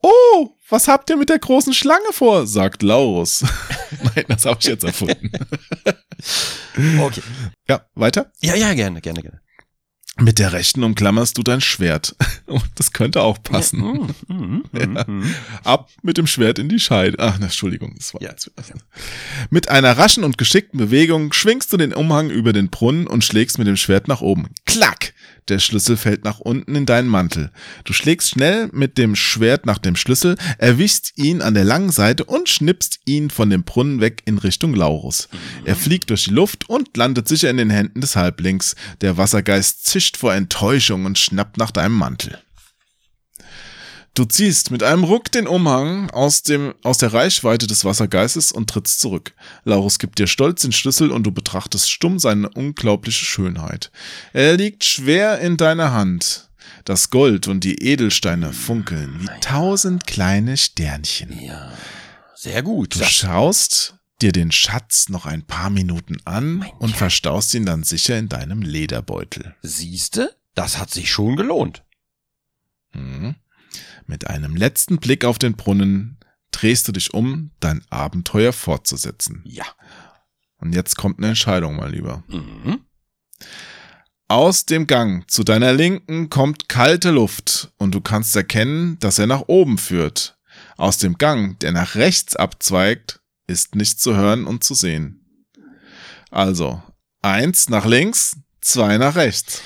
Oh, was habt ihr mit der großen Schlange vor? sagt Laurus. Nein, das habe ich jetzt erfunden. Okay. Ja, weiter. Ja, ja, gerne, gerne, gerne. Mit der rechten umklammerst du dein Schwert. Das könnte auch passen. Mhm, mhm, mhm, mhm. Ab mit dem Schwert in die Scheide. Ach, Entschuldigung, das war Ja. jetzt Mit einer raschen und geschickten Bewegung schwingst du den Umhang über den Brunnen und schlägst mit dem Schwert nach oben. Klack! Der Schlüssel fällt nach unten in deinen Mantel. Du schlägst schnell mit dem Schwert nach dem Schlüssel, erwischst ihn an der langen Seite und schnippst ihn von dem Brunnen weg in Richtung Laurus. Er fliegt durch die Luft und landet sicher in den Händen des Halblings. Der Wassergeist zischt vor Enttäuschung und schnappt nach deinem Mantel. Du ziehst mit einem Ruck den Umhang aus, dem, aus der Reichweite des Wassergeistes und trittst zurück. Laurus gibt dir stolz den Schlüssel und du betrachtest stumm seine unglaubliche Schönheit. Er liegt schwer in deiner Hand. Das Gold und die Edelsteine funkeln wie tausend kleine Sternchen. Ja. Sehr gut. Du schaust dir den Schatz noch ein paar Minuten an und verstaust ihn dann sicher in deinem Lederbeutel. siehste, das hat sich schon gelohnt. Mhm. Mit einem letzten Blick auf den Brunnen drehst du dich um, dein Abenteuer fortzusetzen. Ja. Und jetzt kommt eine Entscheidung, mal lieber. Mhm. Aus dem Gang zu deiner Linken kommt kalte Luft und du kannst erkennen, dass er nach oben führt. Aus dem Gang, der nach rechts abzweigt, ist nichts zu hören und zu sehen. Also, eins nach links, zwei nach rechts.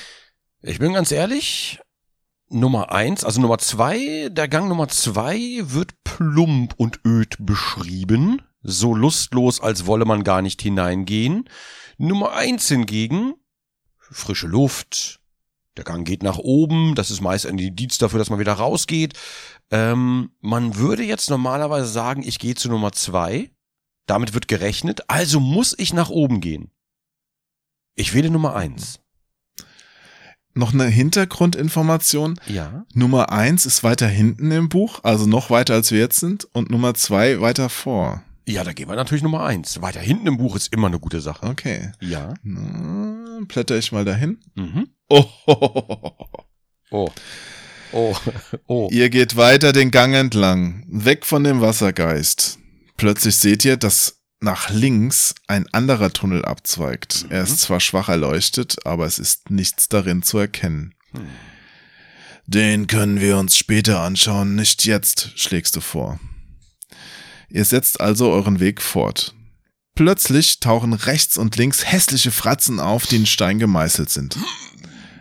Ich bin ganz ehrlich, Nummer eins, also Nummer zwei, der Gang Nummer zwei wird plump und öd beschrieben. So lustlos, als wolle man gar nicht hineingehen. Nummer eins hingegen, frische Luft, der Gang geht nach oben, das ist meist ein Indiz dafür, dass man wieder rausgeht. Ähm, man würde jetzt normalerweise sagen, ich gehe zu Nummer zwei. Damit wird gerechnet, also muss ich nach oben gehen. Ich wähle Nummer eins. Noch eine Hintergrundinformation. Ja. Nummer eins ist weiter hinten im Buch, also noch weiter als wir jetzt sind, und Nummer zwei weiter vor. Ja, da gehen wir natürlich Nummer eins. Weiter hinten im Buch ist immer eine gute Sache. Okay. Ja. Na, blätter ich mal dahin. Mhm. Oh, Oh. Oh. Oh. Ihr geht weiter den Gang entlang, weg von dem Wassergeist. Plötzlich seht ihr, dass nach links ein anderer Tunnel abzweigt. Er ist zwar schwach erleuchtet, aber es ist nichts darin zu erkennen. Den können wir uns später anschauen, nicht jetzt, schlägst du vor. Ihr setzt also euren Weg fort. Plötzlich tauchen rechts und links hässliche Fratzen auf, die in Stein gemeißelt sind.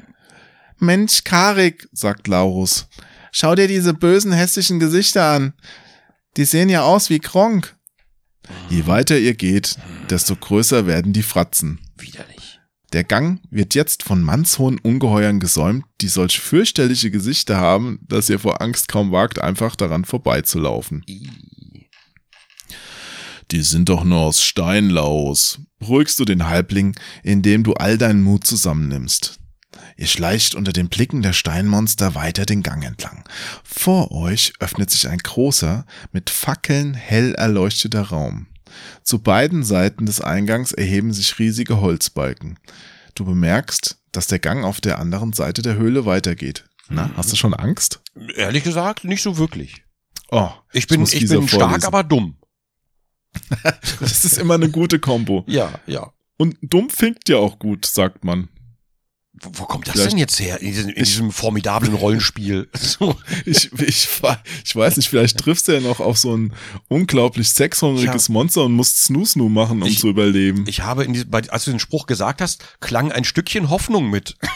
Mensch, Karik, sagt Laurus, schau dir diese bösen hässlichen Gesichter an. Die sehen ja aus wie Kronk. Je weiter ihr geht, desto größer werden die Fratzen. Widerlich. Der Gang wird jetzt von mannshohen Ungeheuern gesäumt, die solch fürchterliche Gesichter haben, dass ihr vor Angst kaum wagt, einfach daran vorbeizulaufen. I. Die sind doch nur aus Stein, Laus. Beruhigst du den Halbling, indem du all deinen Mut zusammennimmst. Ihr schleicht unter den Blicken der Steinmonster weiter den Gang entlang. Vor euch öffnet sich ein großer, mit Fackeln hell erleuchteter Raum. Zu beiden Seiten des Eingangs erheben sich riesige Holzbalken. Du bemerkst, dass der Gang auf der anderen Seite der Höhle weitergeht. Na, hast du schon Angst? Ehrlich gesagt, nicht so wirklich. Oh, Ich bin, ich bin stark, vorlesen. aber dumm. Das ist immer eine gute Kombo. Ja, ja. Und dumm finkt ja auch gut, sagt man. Wo, kommt das Vielleicht- denn jetzt her? In diesem, in diesem formidablen Rollenspiel. So. Ich, ich, ich weiß nicht, vielleicht triffst du ja noch auf so ein unglaublich sexhungriges Monster und musst Snoo-Snoo machen, um Ich- zu überleben. Ich habe, in diesem, als du den Spruch gesagt hast, klang ein Stückchen Hoffnung mit.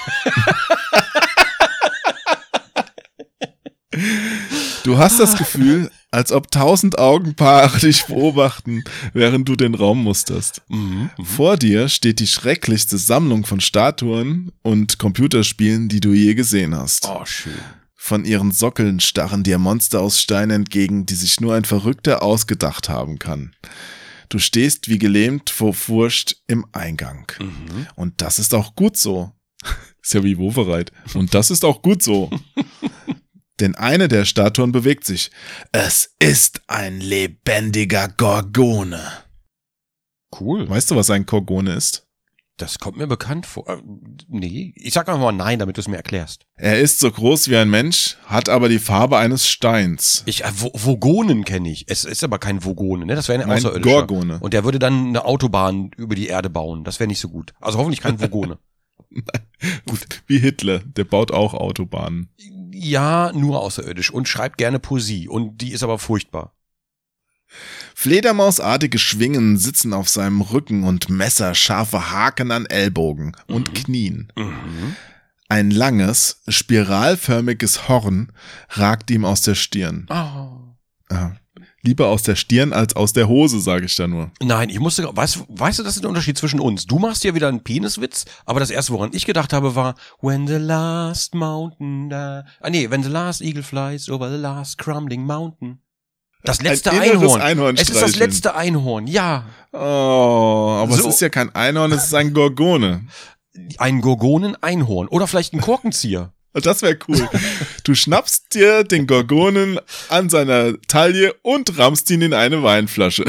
Du hast das Gefühl, als ob tausend Augenpaare dich beobachten, während du den Raum musterst. Mhm. Vor dir steht die schrecklichste Sammlung von Statuen und Computerspielen, die du je gesehen hast. Oh, schön. Von ihren Sockeln starren dir Monster aus Stein entgegen, die sich nur ein Verrückter ausgedacht haben kann. Du stehst wie gelähmt vor Furcht im Eingang. Mhm. Und das ist auch gut so. Ist ja wie Wovereit. Und das ist auch gut so. Denn eine der Statuen bewegt sich. Es ist ein lebendiger Gorgone. Cool. Weißt du, was ein Gorgone ist? Das kommt mir bekannt vor. Äh, nee, ich sag einfach mal nein, damit du es mir erklärst. Er ist so groß wie ein Mensch, hat aber die Farbe eines Steins. Ich, äh, Vo- Vogonen kenne ich. Es ist aber kein Vogone, ne? Das wäre ein Außerirdischer. Gorgone. Und der würde dann eine Autobahn über die Erde bauen. Das wäre nicht so gut. Also hoffentlich kein Vogone. Gut, wie Hitler, der baut auch Autobahnen. Ja, nur außerirdisch und schreibt gerne Poesie. Und die ist aber furchtbar. Fledermausartige Schwingen sitzen auf seinem Rücken und messerscharfe Haken an Ellbogen und Knien. Mhm. Ein langes, spiralförmiges Horn ragt ihm aus der Stirn. Oh. Ah, lieber aus der Stirn als aus der Hose, sage ich da nur. Nein, ich musste, weißt, weißt du, das ist der Unterschied zwischen uns. Du machst ja wieder einen Peniswitz, aber das erste, woran ich gedacht habe, war When the last mountain, uh, ah nee, When the last eagle flies over the last crumbling mountain. Das letzte Ein Einhorn. Einhorn es ist das letzte Einhorn, ja. Oh, aber So. es ist ja kein Einhorn, es ist ein Gorgone. Ein Gorgonen-Einhorn. Oder vielleicht ein Korkenzieher. Das wäre cool. Du schnappst dir den Gorgonen an seiner Taille und rammst ihn in eine Weinflasche.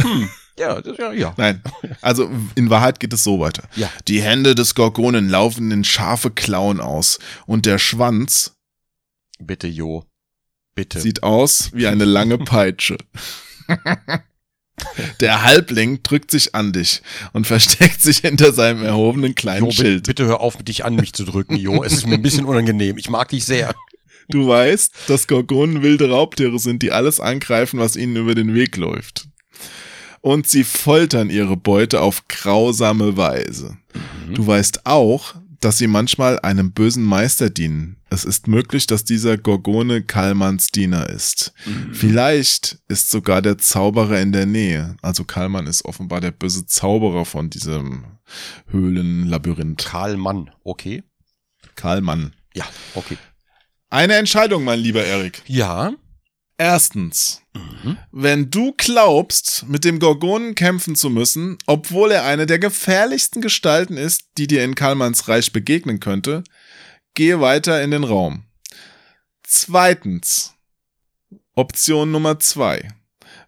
Ja, das, ja, ja. Nein, also in Wahrheit geht es so weiter. Ja. Die Hände des Gorgonen laufen in scharfe Klauen aus und der Schwanz, Bitte, Jo. Bitte. Sieht aus wie eine lange Peitsche. Der Halbling drückt sich an dich und versteckt sich hinter seinem erhobenen kleinen jo, Schild. bitte hör auf, dich an mich zu drücken, Jo. Es ist mir ein bisschen unangenehm. Ich mag dich sehr. Du weißt, dass Gorgonen wilde Raubtiere sind, die alles angreifen, was ihnen über den Weg läuft. Und sie foltern ihre Beute auf grausame Weise. Du weißt auch, dass sie manchmal einem bösen Meister dienen. Es ist möglich, dass dieser Gorgone Kalmans Diener ist. Vielleicht ist sogar der Zauberer in der Nähe. Also Kalman ist offenbar der böse Zauberer von diesem Höhlenlabyrinth. Karl Mann, okay? Kalman. Ja, okay. Eine Entscheidung, mein lieber Erik. Ja. Erstens, wenn du glaubst, mit dem Gorgonen kämpfen zu müssen, obwohl er eine der gefährlichsten Gestalten ist, die dir in Kalmans Reich begegnen könnte, gehe weiter in den Raum. Zweitens, Option Nummer zwei.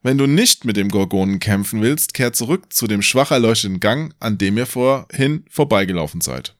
Wenn du nicht mit dem Gorgonen kämpfen willst, kehr zurück zu dem schwach erleuchteten Gang, an dem ihr vorhin vorbeigelaufen seid.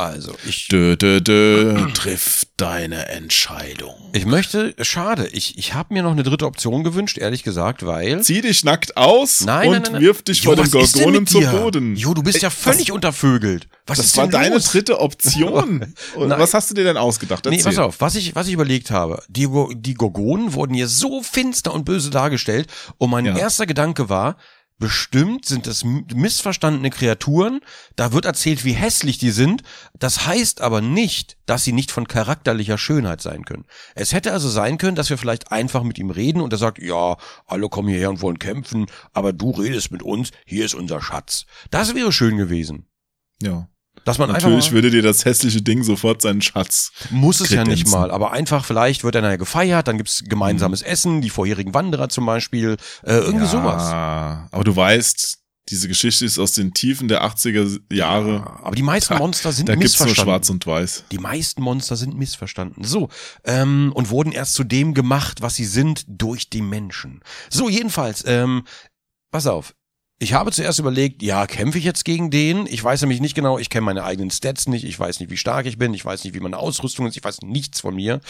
Also, ich, Dö, dö, dö, triff deine Entscheidung. ich möchte, schade, ich, ich habe mir noch eine dritte Option gewünscht, ehrlich gesagt, weil. Zieh dich nackt aus Nein, und nein, nein, wirf dich Jo, vor was denn Gorgonen zu? Boden. Jo, du bist Ey, ja völlig das, untervögelt. Was Das ist war deine los? dritte Option. Und was hast du dir denn ausgedacht? Nee, Erzähl. pass auf, was ich, was ich überlegt habe. Die, die Gorgonen wurden hier so finster und böse dargestellt und mein Ja. erster Gedanke war, bestimmt sind das missverstandene Kreaturen, da wird erzählt, wie hässlich die sind, das heißt aber nicht, dass sie nicht von charakterlicher Schönheit sein können. Es hätte also sein können, dass wir vielleicht einfach mit ihm reden und er sagt, ja, alle kommen hierher und wollen kämpfen, aber du redest mit uns, hier ist unser Schatz. Das wäre schön gewesen. Ja. Dass man Natürlich würde dir das hässliche Ding sofort seinen Schatz. muss es ja nicht mal, aber einfach vielleicht wird er nachher gefeiert, dann gibt's gemeinsames Essen, die vorherigen Wanderer zum Beispiel, äh, irgendwie ja, sowas. Aber du weißt, diese Geschichte ist aus den Tiefen der 80er Jahre. Aber die meisten Monster sind Da gibt's nur missverstanden. schwarz und weiß. Die meisten Monster sind missverstanden. So, ähm, und wurden erst zu dem gemacht, was sie sind, durch die Menschen. So, jedenfalls, ähm, pass auf. Ich habe zuerst überlegt, ja, kämpfe ich jetzt gegen den? Ich weiß nämlich nicht genau, ich kenne meine eigenen Stats nicht, ich weiß nicht, wie stark ich bin, ich weiß nicht, wie meine Ausrüstung ist, ich weiß nichts von mir.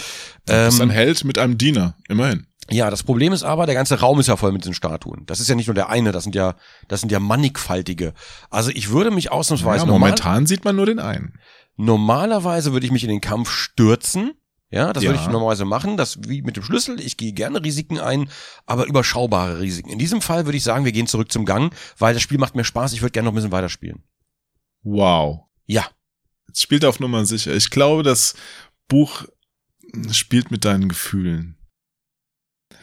Du bist ein Ähm, Held mit einem Diener, immerhin. ja, das Problem ist aber, der ganze Raum ist ja voll mit diesen Statuen. Das ist ja nicht nur der eine, das sind ja, das sind ja mannigfaltige. Also ich würde mich ausnahmsweise Ja, normal, momentan sieht man nur den einen. normalerweise würde ich mich in den Kampf stürzen. Ja, das würde Ja. ich normalerweise machen, das wie mit dem Schlüssel. Ich gehe gerne Risiken ein, aber überschaubare Risiken. In diesem Fall würde ich sagen, wir gehen zurück zum Gang, weil das Spiel macht mir Spaß. Ich würde gerne noch ein bisschen weiterspielen. Wow. Ja, Jetzt spielt auf Nummer sicher. Ich glaube, das Buch spielt mit deinen Gefühlen.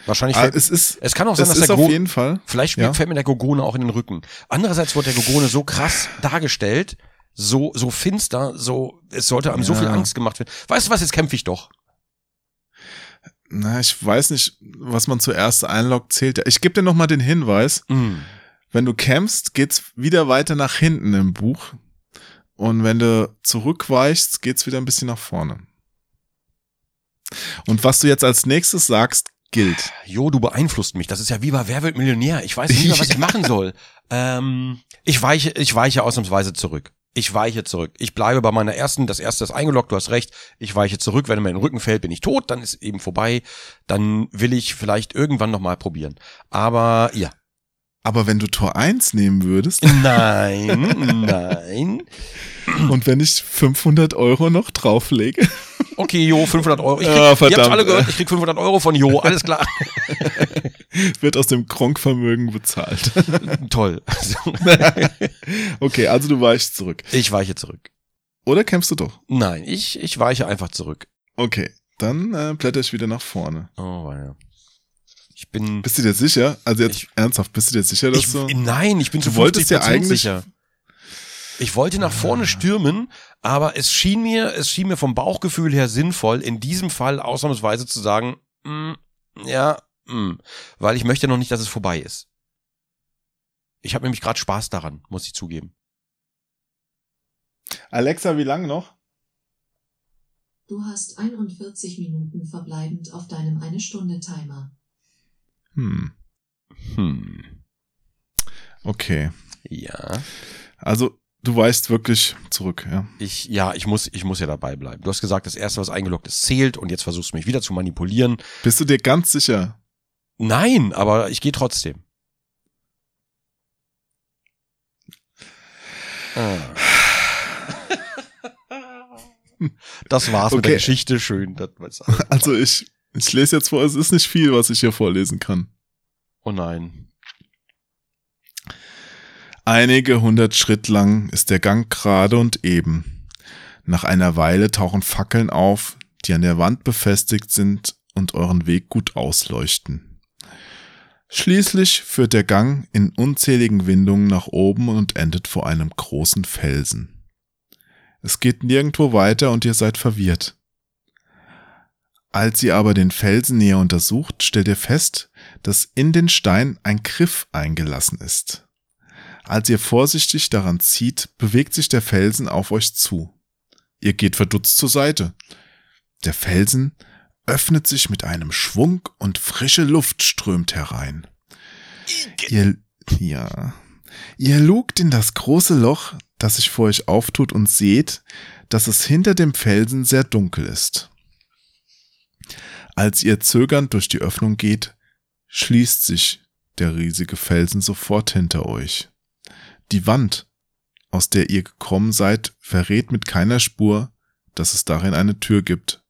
wahrscheinlich. Ah, fällt, es ist, es kann auch sein, es dass ist der auf jeden Fall. Vielleicht spielt, Ja. fällt mir der Gogone auch in den Rücken. Andererseits wird der Gogone so krass dargestellt, so, so finster, so, es sollte einem so Ja. viel Angst gemacht werden. Weißt du was, jetzt kämpfe ich doch. Na, ich weiß nicht, was man zuerst einloggt, zählt. Ich gebe dir noch mal den Hinweis. Mm. Wenn du kämpfst, geht's wieder weiter nach hinten im Buch. Und wenn du zurückweichst, geht's wieder ein bisschen nach vorne. Und was du jetzt als nächstes sagst, gilt. Jo, du beeinflusst mich. Das ist ja wie bei Wer wird Millionär. Ich weiß nicht mehr, was ich machen soll. Ähm, ich weiche, ich weiche ausnahmsweise zurück. Ich weiche zurück. Ich bleibe bei meiner ersten, das erste ist eingeloggt, du hast recht. Ich weiche zurück. Wenn mir in den Rücken fällt, bin ich tot, dann ist eben vorbei. Dann will ich vielleicht irgendwann nochmal probieren. Aber ja. Aber wenn du Tor 1 nehmen würdest Nein, nein. und wenn ich 500 Euro noch drauflege, Okay, Jo, 500 Euro. Ich krieg, Ah, ihr habt alle gehört, ich krieg 500 Euro von Jo, alles klar. wird aus dem Kronkvermögen bezahlt. Toll. okay, also du weichst zurück. Ich weiche zurück. Oder kämpfst du doch? Nein, ich, ich weiche einfach zurück. Okay, dann äh, blätter ich wieder nach vorne. Oh, ja. Ich bin. Bist du dir sicher? Also jetzt Ich- ernsthaft, bist du dir sicher, dass Ich, du... nein, ich bin zu Du wolltest 50% ja eigentlich- sicher. Ich wollte nach vorne stürmen, aber es schien mir, es schien mir vom Bauchgefühl her sinnvoll, in diesem Fall ausnahmsweise zu sagen, mm, ja, mm, weil ich möchte noch nicht, dass es vorbei ist. Ich habe nämlich gerade Spaß daran, muss ich zugeben. Alexa, wie lang noch? Du hast 41 Minuten verbleibend auf deinem eine Stunde Timer. Hm, Hm. okay. Ja. Also du weißt wirklich zurück, ja. Ich, ja, ich muss, ich muss ja dabei bleiben. Du hast gesagt, das erste, was eingeloggt ist, zählt und jetzt versuchst du mich wieder zu manipulieren. Bist du dir ganz sicher? Nein, aber ich gehe trotzdem. Ah. Das war's mit der Okay. Geschichte. Schön. Also ich, ich lese jetzt vor, es ist nicht viel, was ich hier vorlesen kann. Oh nein. Einige hundert Schritt lang ist der Gang gerade und eben. Nach einer Weile tauchen Fackeln auf, die an der Wand befestigt sind und euren Weg gut ausleuchten. Schließlich führt der Gang in unzähligen Windungen nach oben und endet vor einem großen Felsen. Es geht nirgendwo weiter und ihr seid verwirrt. Als ihr aber den Felsen näher untersucht, stellt ihr fest, dass in den Stein ein Griff eingelassen ist. Als ihr vorsichtig daran zieht, bewegt sich der Felsen auf euch zu. Ihr geht verdutzt zur Seite. Der Felsen öffnet sich mit einem Schwung und frische Luft strömt herein. Ihr, ja, ihr lugt in das große Loch, das sich vor euch auftut und seht, dass es hinter dem Felsen sehr dunkel ist. Als ihr zögernd durch die Öffnung geht, schließt sich der riesige Felsen sofort hinter euch. Die Wand, aus der ihr gekommen seid, verrät mit keiner Spur, dass es darin eine Tür gibt.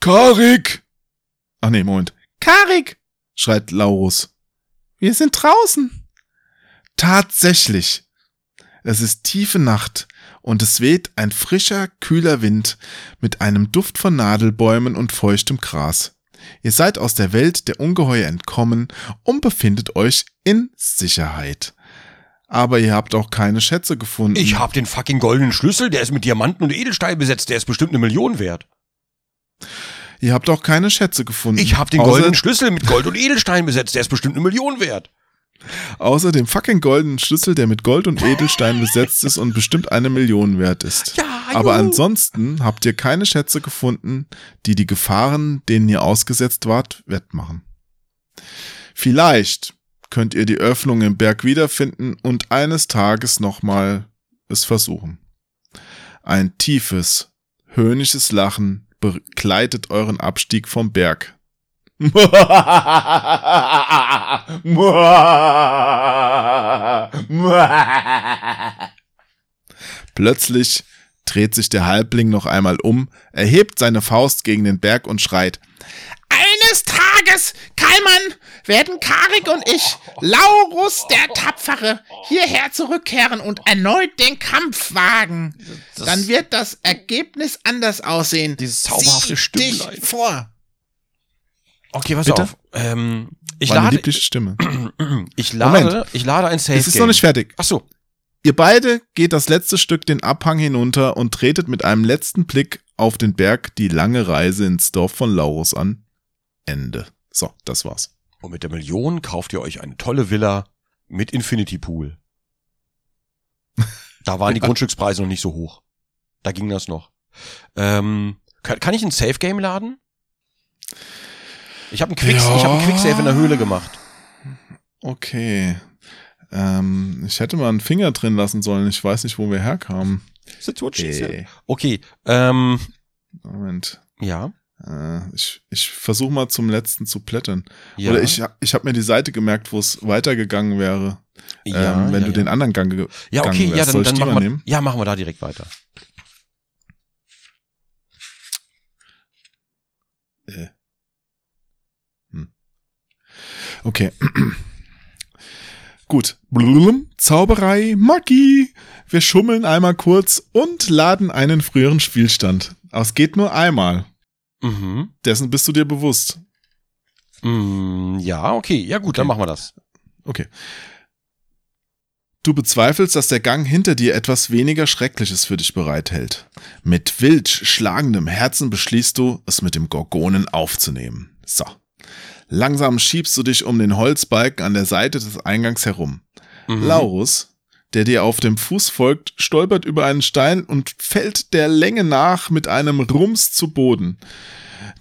Karik! Ach nee, Moment. Karik! schreit Laurus. Wir sind draußen. Tatsächlich. Es ist tiefe Nacht und es weht ein frischer, kühler Wind mit einem Duft von Nadelbäumen und feuchtem Gras. Ihr seid aus der Welt der Ungeheuer entkommen und befindet euch in Sicherheit. Aber ihr habt auch keine Schätze gefunden. Ich hab den fucking goldenen Schlüssel, der ist mit Diamanten und Edelstein besetzt, der ist bestimmt eine Million wert. Ihr habt auch keine Schätze gefunden. Ich hab den außer, goldenen Schlüssel mit Gold und Edelstein besetzt, der ist bestimmt eine Million wert. Außer dem fucking goldenen Schlüssel, der mit Gold und Edelstein besetzt ist und bestimmt eine Million wert ist. Ja, Aber ansonsten habt ihr keine Schätze gefunden, die die Gefahren, denen ihr ausgesetzt wart, wettmachen. Vielleicht könnt ihr die Öffnung im Berg wiederfinden und eines Tages nochmal es versuchen. Ein tiefes, höhnisches Lachen begleitet euren Abstieg vom Berg. Plötzlich dreht sich der Halbling noch einmal um, erhebt seine Faust gegen den Berg und schreit. Eines Tages, Keimann, werden Karik und ich, Laurus der Tapfere, hierher zurückkehren und erneut den Kampf wagen. Dann wird das Ergebnis anders aussehen. Dieses zauberhafte Sieh dich Stimmlein. vor. Okay, pass Bitte? auf. Ähm, ich, Meine lade, liebliche Stimme. ich, lade, Moment. ich lade ein Safe Es ist noch nicht fertig. Ach so. Ihr beide geht das letzte Stück den Abhang hinunter und tretet mit einem letzten Blick auf den Berg die lange Reise ins Dorf von Laurus an. Ende. So, das war's. Und mit der Million kauft ihr euch eine tolle Villa mit Infinity Pool. Da waren die Grundstückspreise noch nicht so hoch. Da ging das noch. Ähm, kann, kann ich ein Safe Game laden? Ich habe einen Quick, Ja. ich habe einen Quicksave in der Höhle gemacht. Okay. Ähm, ich hätte mal einen Finger drin lassen sollen. Ich weiß nicht, wo wir herkamen. She said. Äh, Okay, ähm, Moment. ja. Äh, ich ich versuche mal zum letzten zu plättern. ja. Oder ich, ich habe mir die Seite gemerkt, wo es weitergegangen wäre. ja, ähm, wenn ja, du ja. den anderen Gang ge Ja, okay, ja, wärst. dann, ich dann die machen wir, nehmen? ja, machen wir da direkt weiter. Äh. Hm. Okay. Gut. Blum, Zauberei, Magie. Wir schummeln einmal kurz und laden einen früheren Spielstand. Aber es geht nur einmal. Mhm. Dessen bist du dir bewusst. Mm, ja, okay, ja gut, dann Okay. machen wir das. Okay. Du bezweifelst, dass der Gang hinter dir etwas weniger Schreckliches für dich bereithält. Mit wild schlagendem Herzen beschließt du, es mit dem Gorgonen aufzunehmen. So. Langsam schiebst du dich um den Holzbalken an der Seite des Eingangs herum. Mhm. Laurus, der dir auf dem Fuß folgt, stolpert über einen Stein und fällt der Länge nach mit einem Rums zu Boden.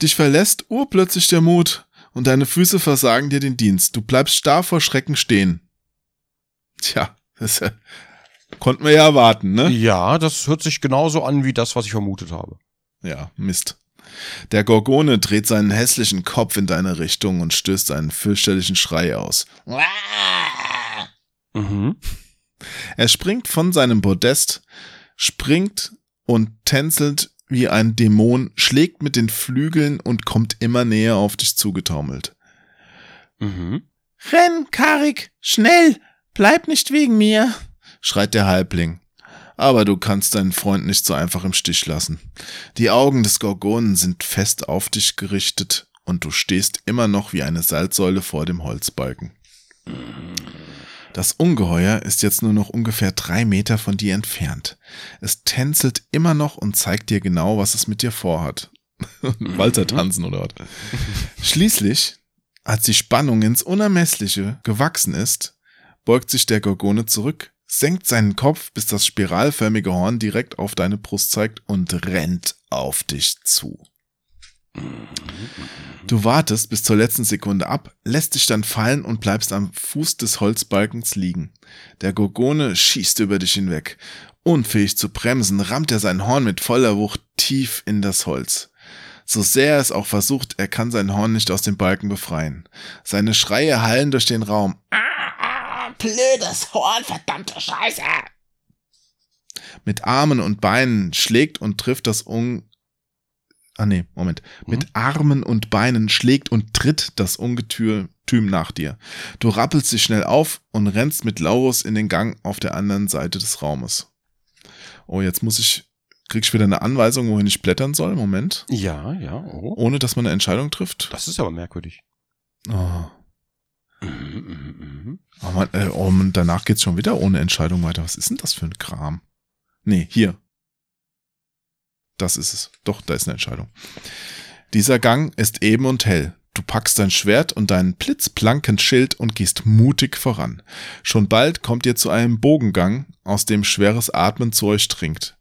Dich verlässt urplötzlich der Mut und deine Füße versagen dir den Dienst. Du bleibst starr vor Schrecken stehen. Tja, das ja Konnten wir ja erwarten, ne? Ja, das hört sich genauso an wie das, was ich vermutet habe. Ja, Mist. Der Gorgone dreht seinen hässlichen Kopf in deine Richtung und stößt einen fürchterlichen Schrei aus. Mhm. Er springt von seinem Podest, springt und tänzelt wie ein Dämon, schlägt mit den Flügeln und kommt immer näher auf dich zugetaumelt. Mhm. Renn, Karik, schnell! Bleib nicht wegen mir! schreit der Halbling. Aber du kannst deinen Freund nicht so einfach im Stich lassen. Die Augen des Gorgonen sind fest auf dich gerichtet und du stehst immer noch wie eine Salzsäule vor dem Holzbalken. Das Ungeheuer ist jetzt nur noch ungefähr drei Meter von dir entfernt. Es tänzelt immer noch und zeigt dir genau, was es mit dir vorhat. Walzer tanzen oder was? Schließlich, als die Spannung ins Unermessliche gewachsen ist, beugt sich der Gorgone zurück, senkt seinen Kopf, bis das spiralförmige Horn direkt auf deine Brust zeigt und rennt auf dich zu. Du wartest bis zur letzten Sekunde ab, lässt dich dann fallen und bleibst am Fuß des Holzbalkens liegen. Der Gorgone schießt über dich hinweg. Unfähig zu bremsen, rammt er sein Horn mit voller Wucht tief in das Holz. So sehr er es auch versucht, er kann sein Horn nicht aus dem Balken befreien. Seine Schreie hallen durch den Raum. Ah, blödes Horn, verdammte Scheiße! Mit Armen und Beinen schlägt und trifft das Un... Ah nee, Moment. Mit Armen und Beinen schlägt und tritt das Ungetüm nach dir. Du rappelst dich schnell auf und rennst mit Laurus in den Gang auf der anderen Seite des Raumes. Oh, jetzt muss ich... Krieg ich wieder eine Anweisung, wohin ich blättern soll? Moment. Ja, ja. Oh. Ohne, dass man eine Entscheidung trifft? Das ist aber merkwürdig. Oh. Mhm, mhm, mhm. Oh, man, äh, oh, und danach geht's schon wieder ohne Entscheidung weiter. Was ist denn das für ein Kram? Nee, hier. Das ist es. Doch, da ist eine Entscheidung. Dieser Gang ist eben und hell. Du packst dein Schwert und deinen blitzblanken Schild und gehst mutig voran. Schon bald kommt ihr zu einem Bogengang, aus dem schweres Atmen zu euch dringt.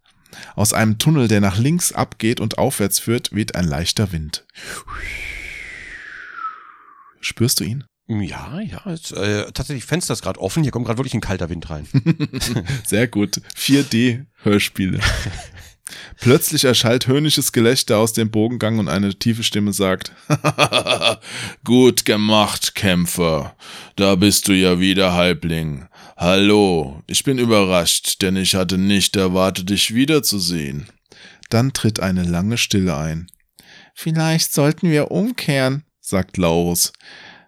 Aus einem Tunnel, der nach links abgeht und aufwärts führt, weht ein leichter Wind. Spürst du ihn? Ja, ja. Jetzt, äh, tatsächlich Fenster ist gerade offen. Hier kommt gerade wirklich ein kalter Wind rein. Sehr gut. 4D-Hörspiele. Plötzlich erschallt höhnisches Gelächter aus dem Bogengang und eine tiefe Stimme sagt, Gut gemacht, Kämpfer. Da bist du ja wieder, Halbling. Hallo, ich bin überrascht, denn ich hatte nicht erwartet, dich wiederzusehen. Dann tritt eine lange Stille ein. Vielleicht sollten wir umkehren, sagt Laurus.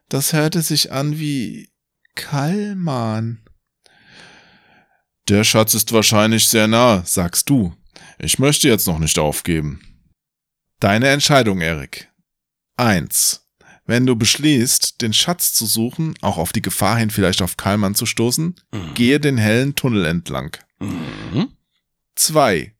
Das hörte sich an wie Kalman. Der Schatz ist wahrscheinlich sehr nah, sagst du. Ich möchte jetzt noch nicht aufgeben. Deine Entscheidung, Erik. Eins. Wenn du beschließt, den Schatz zu suchen, auch auf die Gefahr hin, vielleicht auf Kalman zu stoßen, Mhm. gehe den hellen Tunnel entlang. Mhm. Zwei.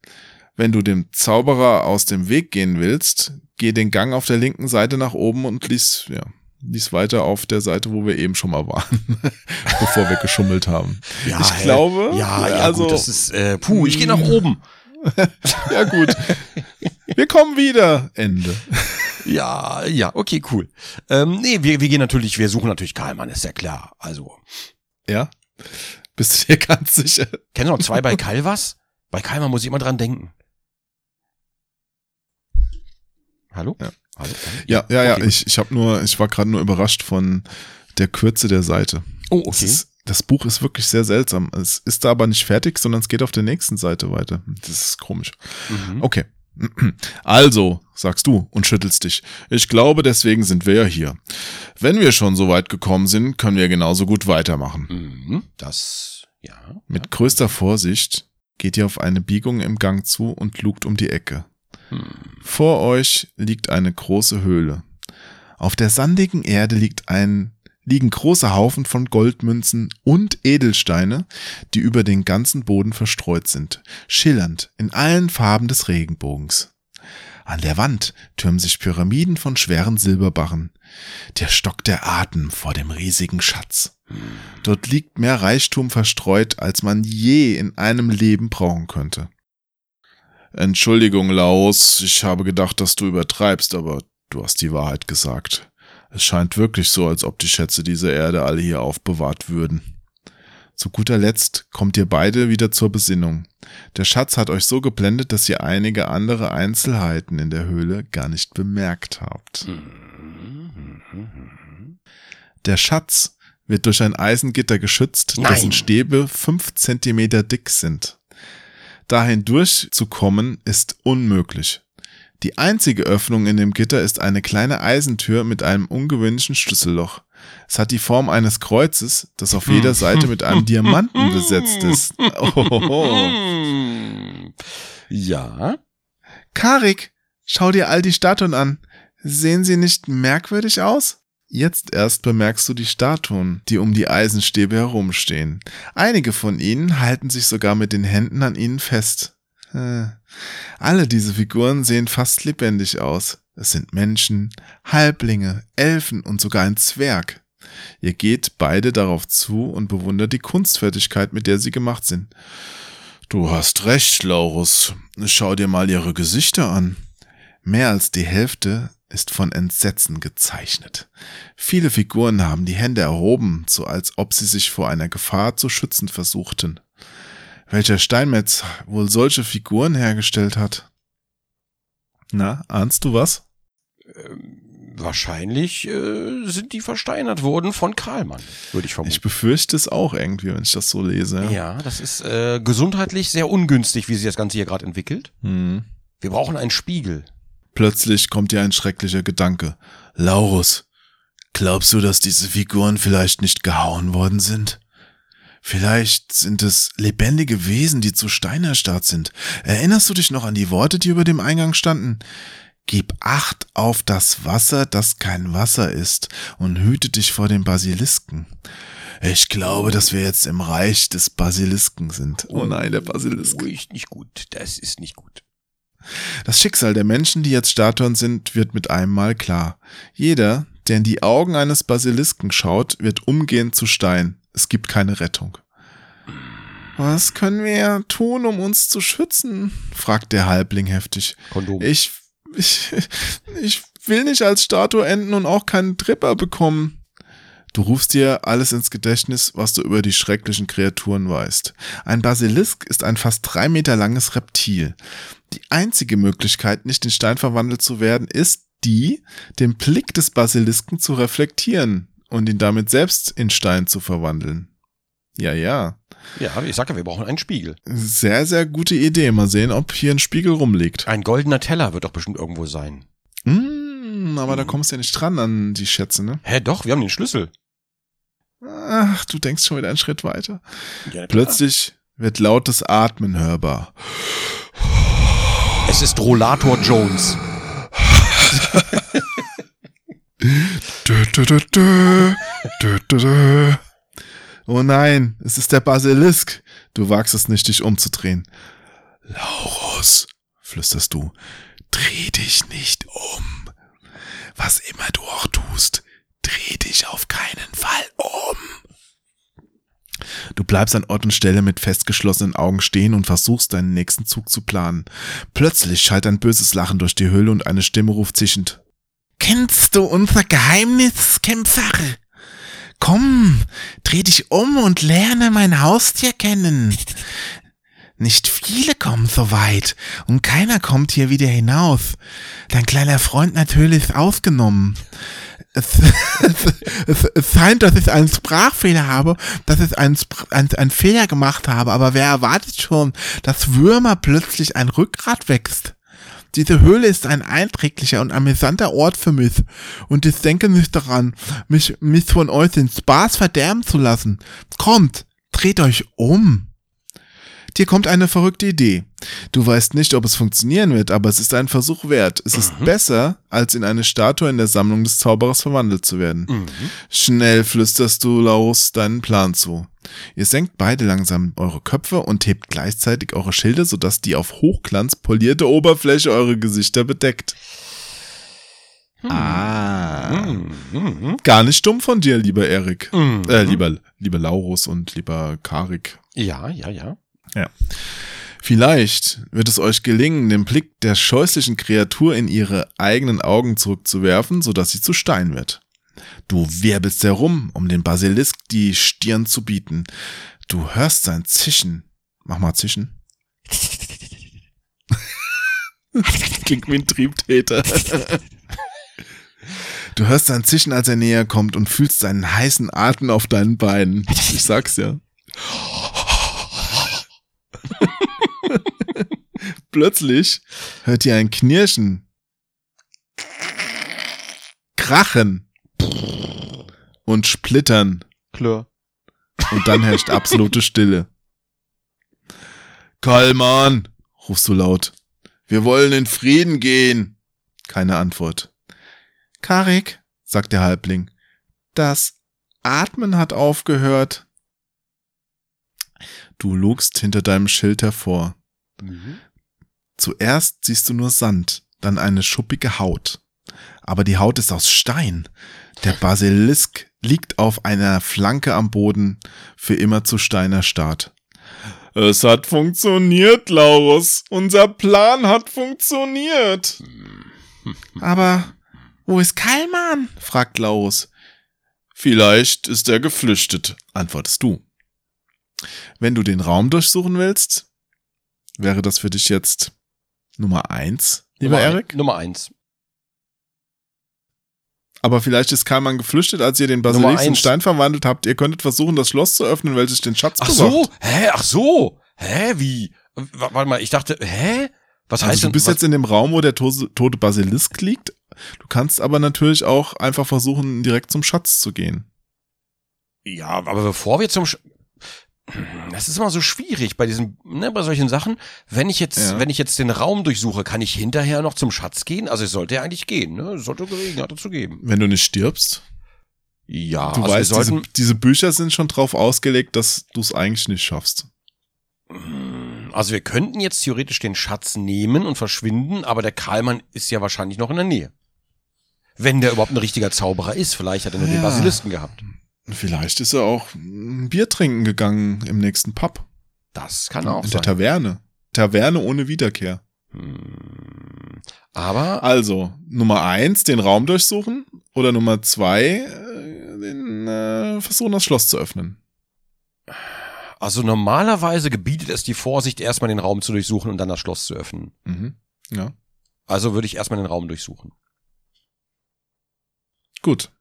Wenn du dem Zauberer aus dem Weg gehen willst, geh den Gang auf der linken Seite nach oben und lies, ja, lies weiter auf der Seite, wo wir eben schon mal waren, bevor wir geschummelt haben. Ja, ich hä? glaube, Ja, ja, also, gut, das ist, äh, puh, ich gehe nach oben. ja gut. Wir kommen wieder. Ende. Ja, ja, okay, cool. Ähm, nee, wir, wir gehen natürlich, wir suchen natürlich Karlmann, ist ja klar. Also, Ja? Bist du dir ganz sicher? kennst du noch zwei bei Calvas? Bei Kalman muss ich immer dran denken. Hallo? Ja. Hallo? Ja, ja, ja. Okay, ich ich habe nur, ich war gerade nur überrascht von der Kürze der Seite. Oh, okay. ist, das Buch ist wirklich sehr seltsam. Es ist da aber nicht fertig, sondern es geht auf der nächsten Seite weiter. Das ist komisch. Mhm. Okay. Also, sagst du und schüttelst dich. Ich glaube, deswegen sind wir ja hier. Wenn wir schon so weit gekommen sind, können wir genauso gut weitermachen. Mhm. Das, ja. Mit größter Vorsicht geht ihr auf eine Biegung im Gang zu und lugt um die Ecke. Hm. Vor euch liegt eine große Höhle. Auf der sandigen Erde liegt ein, liegen große Haufen von Goldmünzen und Edelsteine, die über den ganzen Boden verstreut sind, schillernd in allen Farben des Regenbogens. An der Wand türmen sich Pyramiden von schweren Silberbarren. Der stockt der Atem vor dem riesigen Schatz. Dort liegt mehr Reichtum verstreut, als man je in einem Leben brauchen könnte. Entschuldigung, Laos, ich habe gedacht, dass du übertreibst, aber du hast die Wahrheit gesagt. Es scheint wirklich so, als ob die Schätze dieser Erde alle hier aufbewahrt würden. Zu guter Letzt kommt ihr beide wieder zur Besinnung. Der Schatz hat euch so geblendet, dass ihr einige andere Einzelheiten in der Höhle gar nicht bemerkt habt. Der Schatz wird durch ein Eisengitter geschützt, Nein. dessen Stäbe fünf Zentimeter dick sind. Da hindurch zu kommen ist unmöglich. Die einzige Öffnung in dem Gitter ist eine kleine Eisentür mit einem ungewöhnlichen Schlüsselloch. Es hat die Form eines Kreuzes, das auf jeder Seite mit einem Diamanten besetzt ist. Oh. Hm. Ja. Karik, schau dir all die Statuen an. Sehen sie nicht merkwürdig aus? Jetzt erst bemerkst du die Statuen, die um die Eisenstäbe herumstehen. Einige von ihnen halten sich sogar mit den Händen an ihnen fest. Äh, Alle diese Figuren sehen fast lebendig aus. Es sind Menschen, Halblinge, Elfen und sogar ein Zwerg. Ihr geht beide darauf zu und bewundert die Kunstfertigkeit, mit der sie gemacht sind. Du hast recht, Laurus. Schau dir mal ihre Gesichter an. Mehr als die Hälfte ist von Entsetzen gezeichnet. Viele Figuren haben die Hände erhoben, so als ob sie sich vor einer Gefahr zu schützen versuchten. Welcher Steinmetz wohl solche Figuren hergestellt hat? Na, ahnst du was? Wahrscheinlich äh, sind die versteinert worden von Karlmann, würde ich vermuten. Ich befürchte es auch irgendwie, wenn ich das so lese. ja, das ist äh, gesundheitlich sehr ungünstig, wie sich das Ganze hier gerade entwickelt. Hm. Wir brauchen einen Spiegel. Plötzlich kommt dir ein schrecklicher Gedanke. Laurus, glaubst du, dass diese Figuren vielleicht nicht gehauen worden sind? Vielleicht sind es lebendige Wesen, die zu Stein erstarrt sind. Erinnerst du dich noch an die Worte, die über dem Eingang standen? Gib Acht auf das Wasser, das kein Wasser ist, und hüte dich vor den Basilisken. Ich glaube, dass wir jetzt im Reich des Basilisken sind. Oh nein, der Basilisk. Oh, ist nicht gut. Das ist nicht gut. Das Schicksal der Menschen, die jetzt Statuen sind, wird mit einem Mal klar. Jeder, der in die Augen eines Basilisken schaut, wird umgehend zu Stein. Es gibt keine Rettung. Was können wir tun, um uns zu schützen? fragt der Halbling heftig. Kondom. Ich, ich, ich will nicht als Statue enden und auch keinen Tripper bekommen. Du rufst dir alles ins Gedächtnis, was du über die schrecklichen Kreaturen weißt. Ein Basilisk ist ein fast drei Meter langes Reptil. Die einzige Möglichkeit, nicht in Stein verwandelt zu werden, ist die, den Blick des Basilisken zu reflektieren und ihn damit selbst in Stein zu verwandeln. Ja, ja. Ja, ich sag ja, wir brauchen einen Spiegel. Sehr, sehr gute Idee. Mal sehen, ob hier ein Spiegel rumliegt. Ein goldener Teller wird doch bestimmt irgendwo sein. Mm, aber da kommst du ja nicht dran an die Schätze, ne? Hä, doch, wir haben den Schlüssel. Ach, du denkst schon wieder einen Schritt weiter. Ja, Plötzlich wird lautes Atmen hörbar. Es ist Rollator Jones. Dö, dö, dö, dö, dö, dö, dö. Oh nein, es ist der Basilisk. Du wagst es nicht, dich umzudrehen. Laurus, flüsterst du, dreh dich nicht um. Was immer du auch tust, dreh dich auf keinen Fall um. Du bleibst an Ort und Stelle mit festgeschlossenen Augen stehen und versuchst deinen nächsten Zug zu planen. Plötzlich schallt ein böses Lachen durch die Höhle und eine Stimme ruft zischend. Kennst du unser Geheimnis, Kämpfer? Komm, dreh dich um und lerne mein Haustier kennen. Nicht viele kommen so weit und keiner kommt hier wieder hinaus. Dein kleiner Freund natürlich ausgenommen. Es, es, es scheint, dass ich einen Sprachfehler habe, dass ich einen, einen, einen Fehler gemacht habe, aber wer erwartet schon, dass Würmer plötzlich ein Rückgrat wächst? Diese Höhle ist ein einträglicher und amüsanter Ort für mich. Und ich denke nicht daran, mich, mich von euch den Spaß verderben zu lassen. Kommt, dreht euch um. Dir kommt eine verrückte Idee. Du weißt nicht, ob es funktionieren wird, aber es ist ein Versuch wert. Es ist besser, als in eine Statue in der Sammlung des Zauberers verwandelt zu werden. Schnell flüsterst du Laurus deinen Plan zu. Ihr senkt beide langsam eure Köpfe und hebt gleichzeitig eure Schilde, sodass die auf Hochglanz polierte Oberfläche eure Gesichter bedeckt. Ah. Hm, hm, hm. Gar nicht dumm von dir, lieber Erik. Mhm. Äh, lieber, lieber Laurus und lieber Karik. Ja, ja, ja. Vielleicht wird es euch gelingen, den Blick der scheußlichen Kreatur in ihre eigenen Augen zurückzuwerfen, sodass sie zu Stein wird. Du wirbelst herum, um dem Basilisk die Stirn zu bieten. Du hörst sein Zischen. Mach mal Zischen. Klingt wie ein Triebtäter. Du hörst sein Zischen, als er näher kommt und fühlst seinen heißen Atem auf deinen Beinen. Ich sag's ja. Plötzlich hört ihr ein Knirschen, Krachen und Splittern. Klar. Und dann herrscht absolute Stille. Kallmann, rufst du laut. Wir wollen in Frieden gehen. Keine Antwort. Karik, sagt der Halbling, das Atmen hat aufgehört. Du lugst hinter deinem Schild hervor. Zuerst siehst du nur Sand, dann eine schuppige Haut. Aber die Haut ist aus Stein. Der Basilisk liegt auf einer Flanke am Boden, für immer zu Stein erstarrt. Es hat funktioniert, Laurus. Unser Plan hat funktioniert. Aber wo ist Kalman? fragt Laurus. Vielleicht ist er geflüchtet, antwortest du. Wenn du den Raum durchsuchen willst, wäre das für dich jetzt Nummer eins, lieber Nummer ein- Erik. Nummer eins. Aber vielleicht ist Kalman geflüchtet, als ihr den Basilisk in. Stein verwandelt habt. Ihr könntet versuchen, das Schloss zu öffnen, welches den Schatz Ach bewacht. so, hä, ach so, hä, wie? W warte mal, ich dachte, hä? Was heißt Also du denn, bist was, jetzt in dem Raum, wo der tote Basilisk liegt. Du kannst aber natürlich auch einfach versuchen, direkt zum Schatz zu gehen. Ja, aber bevor wir zum Sch das ist immer so schwierig bei diesen, ne, bei solchen Sachen. Wenn ich jetzt, Ja. wenn ich jetzt den Raum durchsuche, kann ich hinterher noch zum Schatz gehen? Also es sollte ja eigentlich gehen, ne? Es sollte Gelegenheit dazu geben. Wenn du nicht stirbst. Ja, Du also weißt, sollten, diese, diese Bücher sind schon drauf ausgelegt, dass du es eigentlich nicht schaffst. also wir könnten jetzt theoretisch den Schatz nehmen und verschwinden, aber der Karlmann ist ja wahrscheinlich noch in der Nähe. Wenn der überhaupt ein richtiger Zauberer ist, vielleicht hat er nur den Ja. Basilisken gehabt. Vielleicht ist er auch ein Bier trinken gegangen im nächsten Pub. Das kann auch in der sein. Taverne. Taverne ohne Wiederkehr. Hm. Aber Also, Nummer eins, den Raum durchsuchen. Oder Nummer zwei, äh, den, äh, versuchen, das Schloss zu öffnen. Also normalerweise gebietet es die Vorsicht, erstmal den Raum zu durchsuchen und dann das Schloss zu öffnen. Mhm. Ja. Also würde ich erstmal den Raum durchsuchen. Gut.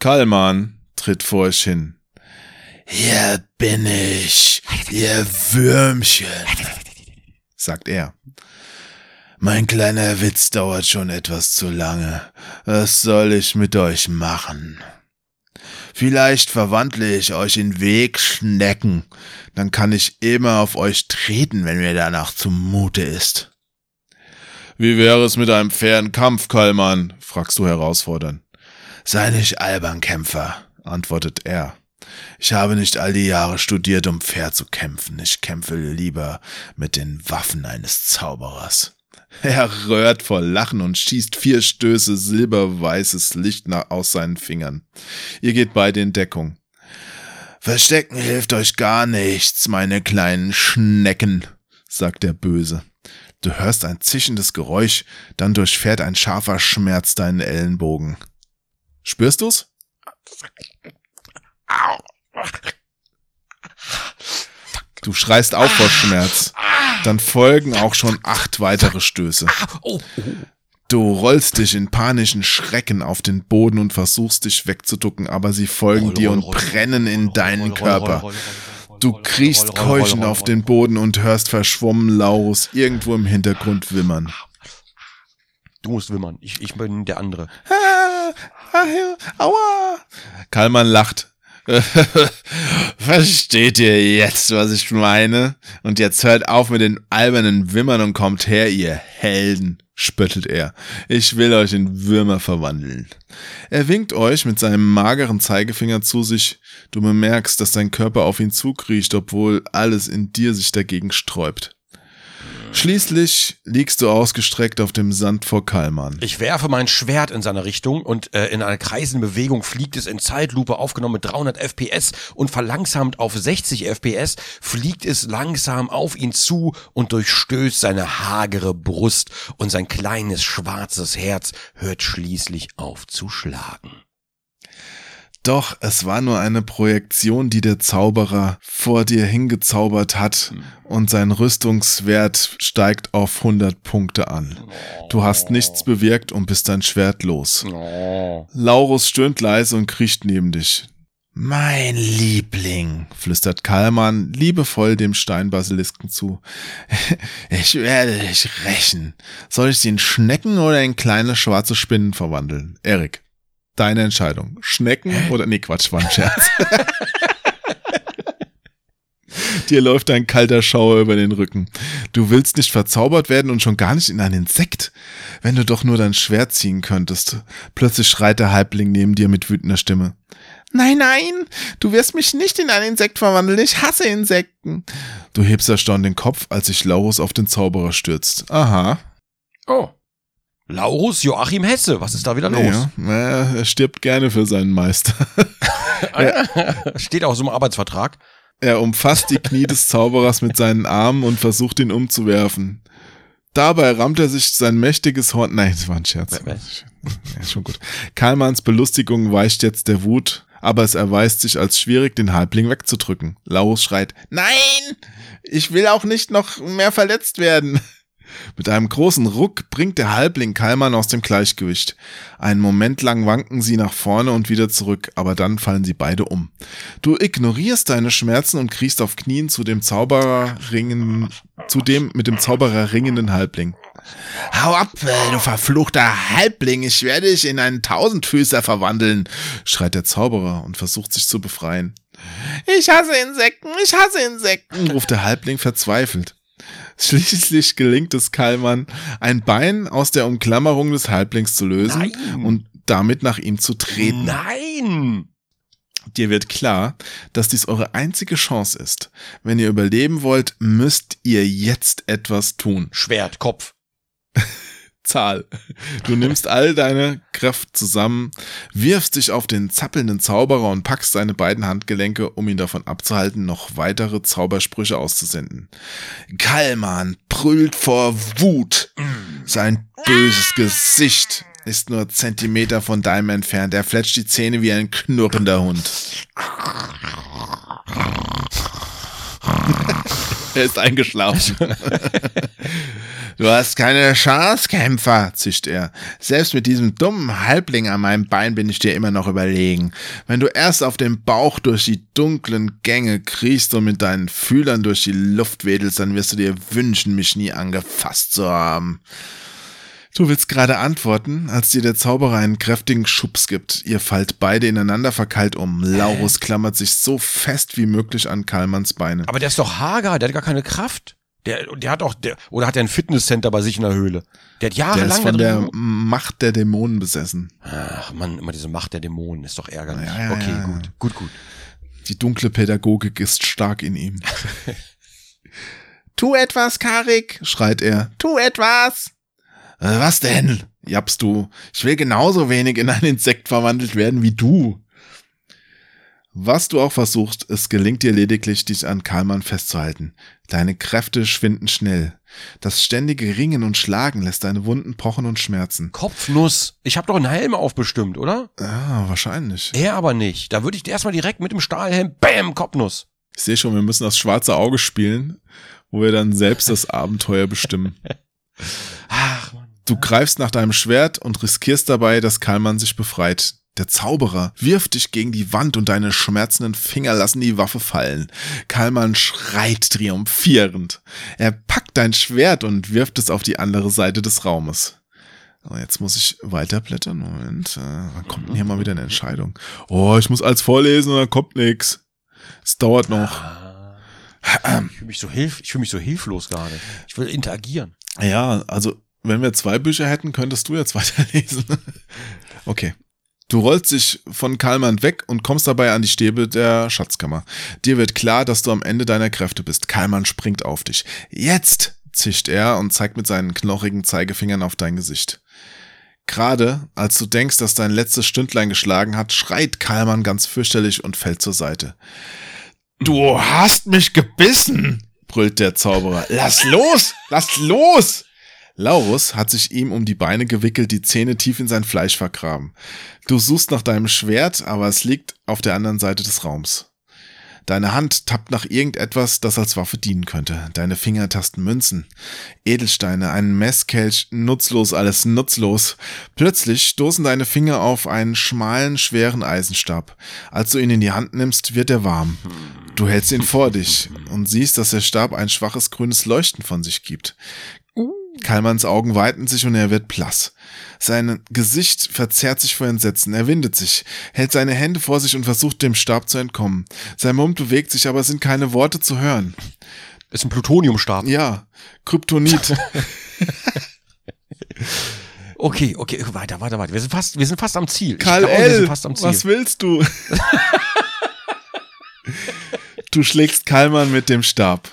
Kallmann tritt vor euch hin. Hier bin ich, ihr Würmchen, sagt er. Mein kleiner Witz dauert schon etwas zu lange. Was soll ich mit euch machen? Vielleicht verwandle ich euch in Wegschnecken, dann kann ich immer auf euch treten, wenn mir danach zumute ist. Wie wäre es mit einem fairen Kampf, Kallmann? fragst du herausfordernd. Sei nicht albern, Kämpfer, antwortet er. Ich habe nicht all die Jahre studiert, um fair zu kämpfen. Ich kämpfe lieber mit den Waffen eines Zauberers. Er röhrt vor Lachen und schießt vier Stöße silberweißes Licht nach, aus seinen Fingern. Ihr geht beide in Deckung. Verstecken hilft euch gar nichts, meine kleinen Schnecken, sagt der Böse. Du hörst ein zischendes Geräusch, dann durchfährt ein scharfer Schmerz deinen Ellenbogen. Spürst du's? Du schreist auf vor Schmerz. Dann folgen auch schon acht weitere Stöße. Du rollst dich in panischen Schrecken auf den Boden und versuchst dich wegzuducken, aber sie folgen Roll, dir und roll, brennen in deinen Körper. Du kriechst keuchend auf den Boden und hörst verschwommen Laurus irgendwo im Hintergrund wimmern. Du musst wimmern. Ich, ich bin der andere. Ah, ah, aua. Kallmann lacht. Versteht ihr jetzt, was ich meine? Und jetzt hört auf mit den albernen Wimmern und kommt her, ihr Helden, spöttelt er. Ich will euch in Würmer verwandeln. Er winkt euch mit seinem mageren Zeigefinger zu sich. Du bemerkst, dass dein Körper auf ihn zukriecht, obwohl alles in dir sich dagegen sträubt. Schließlich liegst du ausgestreckt auf dem Sand vor Kallmann. Ich werfe mein Schwert in seine Richtung und äh, in einer kreisenden Bewegung fliegt es in Zeitlupe aufgenommen mit 300 FPS und verlangsamt auf 60 FPS fliegt es langsam auf ihn zu und durchstößt seine hagere Brust und sein kleines schwarzes Herz hört schließlich auf zu schlagen. Doch, es war nur eine Projektion, die der Zauberer vor dir hingezaubert hat und sein Rüstungswert steigt auf 100 Punkte an. Du hast nichts bewirkt und bist dein Schwert los. Laurus stöhnt leise und kriecht neben dich. Mein Liebling, flüstert Kalman liebevoll dem Steinbasilisken zu. Ich werde dich rächen. Soll ich sie in Schnecken oder in kleine schwarze Spinnen verwandeln? Erik, deine Entscheidung. Schnecken oder, nee, Quatsch, war ein Scherz. Dir läuft ein kalter Schauer über den Rücken. Du willst nicht verzaubert werden und schon gar nicht in ein Insekt. Wenn du doch nur dein Schwert ziehen könntest. Plötzlich schreit der Halbling neben dir mit wütender Stimme. Nein, nein, du wirst mich nicht in ein Insekt verwandeln. Ich hasse Insekten. Du hebst erstaunt den Kopf, als sich Laurus auf den Zauberer stürzt. Aha. Oh. Laurus Joachim Hesse, was ist da wieder los? Ja, er stirbt gerne für seinen Meister. Steht auch so im Arbeitsvertrag. Er umfasst die Knie des Zauberers mit seinen Armen und versucht ihn umzuwerfen. Dabei rammt er sich sein mächtiges Horn. Nein, das war ein Scherz. Ja, schon gut. Karlmanns Belustigung weicht jetzt der Wut, aber es erweist sich als schwierig, den Halbling wegzudrücken. Laurus schreit, Nein! Ich will auch nicht noch mehr verletzt werden. Mit einem großen Ruck bringt der Halbling Kalman aus dem Gleichgewicht. Einen Moment lang wanken sie nach vorne und wieder zurück, aber dann fallen sie beide um. Du ignorierst deine Schmerzen und kriechst auf Knien zu dem Zauberer ringen, zu dem mit dem Zauberer ringenden Halbling. Hau ab, äh, du verfluchter Halbling, ich werde dich in einen Tausendfüßer verwandeln, schreit der Zauberer und versucht sich zu befreien. Ich hasse Insekten, ich hasse Insekten, ruft der Halbling verzweifelt. Schließlich gelingt es Kalman, ein Bein aus der Umklammerung des Halblings zu lösen Nein. und damit nach ihm zu treten. Nein! Dir wird klar, dass dies eure einzige Chance ist. Wenn ihr überleben wollt, müsst ihr jetzt etwas tun. Schwert, Kopf. Zahl. Du nimmst all deine Kraft zusammen, wirfst dich auf den zappelnden Zauberer und packst seine beiden Handgelenke, um ihn davon abzuhalten, noch weitere Zaubersprüche auszusenden. Kalman brüllt vor Wut. Sein böses Gesicht ist nur Zentimeter von deinem entfernt. Er fletscht die Zähne wie ein knurrender Hund. er ist eingeschlafen. Du hast keine Chance, Kämpfer, zischt er. Selbst mit diesem dummen Halbling an meinem Bein bin ich dir immer noch überlegen. Wenn du erst auf dem Bauch durch die dunklen Gänge kriechst und mit deinen Fühlern durch die Luft wedelst, dann wirst du dir wünschen, mich nie angefasst zu haben. Du willst gerade antworten, als dir der Zauberer einen kräftigen Schubs gibt. Ihr fallt beide ineinander verkeilt um. Laurus klammert sich so fest wie möglich an Karlmanns Beine. Aber der ist doch hager, der hat gar keine Kraft. Der, der hat auch, der, oder hat er ein Fitnesscenter bei sich in der Höhle? Der hat Der jahrelang ist von der. Macht der Dämonen besessen. Ach man, immer diese Macht der Dämonen ist doch ärgerlich. Ja, ja, okay, ja, gut, gut, gut. Die dunkle Pädagogik ist stark in ihm. tu etwas, Karik, schreit er. Tu etwas. "Äh, Was denn? jappst du. Ich will genauso wenig in ein Insekt verwandelt werden wie du. Was du auch versuchst, es gelingt dir lediglich, dich an Karlmann festzuhalten. Deine Kräfte schwinden schnell. Das ständige Ringen und Schlagen lässt deine Wunden pochen und schmerzen. Kopfnuss. Ich habe doch einen Helm aufbestimmt, oder? Ah, wahrscheinlich. Er aber nicht. Da würde ich erstmal direkt mit dem Stahlhelm, bam, Kopfnuss. Ich sehe schon, wir müssen das schwarze Auge spielen, wo wir dann selbst das Abenteuer bestimmen. Ach, Mann. Du greifst nach deinem Schwert und riskierst dabei, dass Kalman sich befreit. Der Zauberer wirft dich gegen die Wand und deine schmerzenden Finger lassen die Waffe fallen. Kalman schreit triumphierend. Er packt dein Schwert und wirft es auf die andere Seite des Raumes. Jetzt muss ich weiterblättern. Moment, äh, wann kommt denn hier mal wieder eine Entscheidung? Oh, ich muss als vorlesen und dann kommt nix. Es dauert noch. Ich fühle mich so hilf, ich fühle mich so hilflos gerade. Ich will interagieren. Ja, also wenn wir zwei Bücher hätten, könntest du jetzt weiterlesen. okay. Du rollst dich von Kalman weg und kommst dabei an die Stäbe der Schatzkammer. Dir wird klar, dass du am Ende deiner Kräfte bist. Kalman springt auf dich. Jetzt! zischt er und zeigt mit seinen knochigen Zeigefingern auf dein Gesicht. Gerade als du denkst, dass dein letztes Stündlein geschlagen hat, schreit Kalman ganz fürchterlich und fällt zur Seite. Du hast mich gebissen, brüllt der Zauberer. Lass los! Lass los! Laurus hat sich ihm um die Beine gewickelt, die Zähne tief in sein Fleisch vergraben. Du suchst nach deinem Schwert, aber es liegt auf der anderen Seite des Raums. Deine Hand tappt nach irgendetwas, das als Waffe dienen könnte. Deine Finger tasten Münzen, Edelsteine, einen Messkelch, nutzlos, alles nutzlos. Plötzlich stoßen deine Finger auf einen schmalen, schweren Eisenstab. Als du ihn in die Hand nimmst, wird er warm. Du hältst ihn vor dich und siehst, dass der Stab ein schwaches grünes Leuchten von sich gibt. Kalmans Augen weiten sich und er wird blass. Sein Gesicht verzerrt sich vor Entsetzen. Er windet sich, hält seine Hände vor sich und versucht dem Stab zu entkommen. Sein Mund bewegt sich, aber es sind keine Worte zu hören. Ist ein Plutoniumstab. Ja, Kryptonit. Okay, okay, weiter, weiter, weiter. Wir sind fast, wir sind fast am Ziel. Karl glaube, L., sind fast am Ziel. was willst du? du schlägst Kalman mit dem Stab.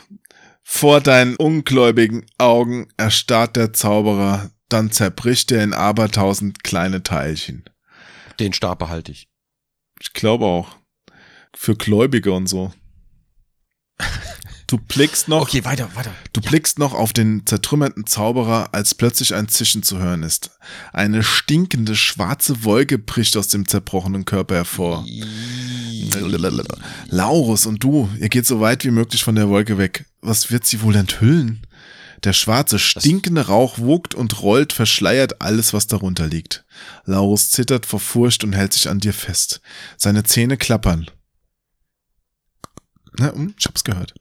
Vor deinen ungläubigen Augen erstarrt der Zauberer, dann zerbricht er in abertausend kleine Teilchen. Den Stab behalte ich. Ich glaube auch. Für Gläubige und so. Du blickst noch, Okay, weiter, weiter. du blickst noch auf den zertrümmerten Zauberer, als plötzlich ein Zischen zu hören ist. Eine stinkende schwarze Wolke bricht aus dem zerbrochenen Körper hervor. Laurus und du, ihr geht so weit wie möglich von der Wolke weg. Was wird sie wohl enthüllen? Der schwarze, stinkende Rauch wogt und rollt, verschleiert alles, was darunter liegt. Laurus zittert vor Furcht und hält sich an dir fest. Seine Zähne klappern. Na, hm, ich hab's gehört.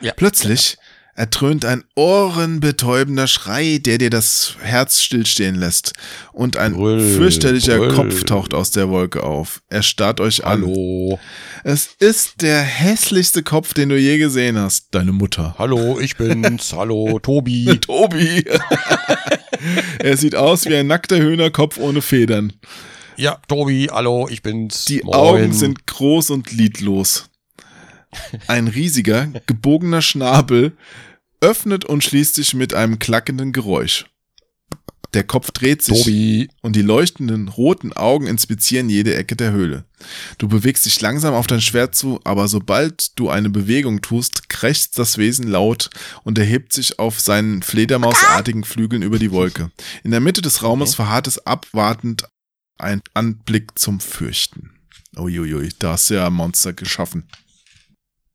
Ja. Plötzlich ertrönt ein ohrenbetäubender Schrei, der dir das Herz stillstehen lässt. Und ein Brüll, fürchterlicher brüll. Kopf taucht aus der Wolke auf. Er starrt euch an. Hallo. Es ist der hässlichste Kopf, den du je gesehen hast. Deine Mutter. Hallo, ich bin's. Hallo, Tobi. Tobi. er sieht aus wie ein nackter Hühnerkopf ohne Federn. Ja, Tobi, hallo, ich bin's. Die Moin. Augen sind groß und lidlos. Ein riesiger, gebogener Schnabel öffnet und schließt sich mit einem klackenden Geräusch. Der Kopf dreht sich Tobi. und die leuchtenden roten Augen inspizieren jede Ecke der Höhle. Du bewegst dich langsam auf dein Schwert zu, aber sobald du eine Bewegung tust, krächzt das Wesen laut und erhebt sich auf seinen fledermausartigen Flügeln über die Wolke. In der Mitte des Raumes verharrt es abwartend ein Anblick zum Fürchten. Uiuiui, da hast du ja ein Monster geschaffen.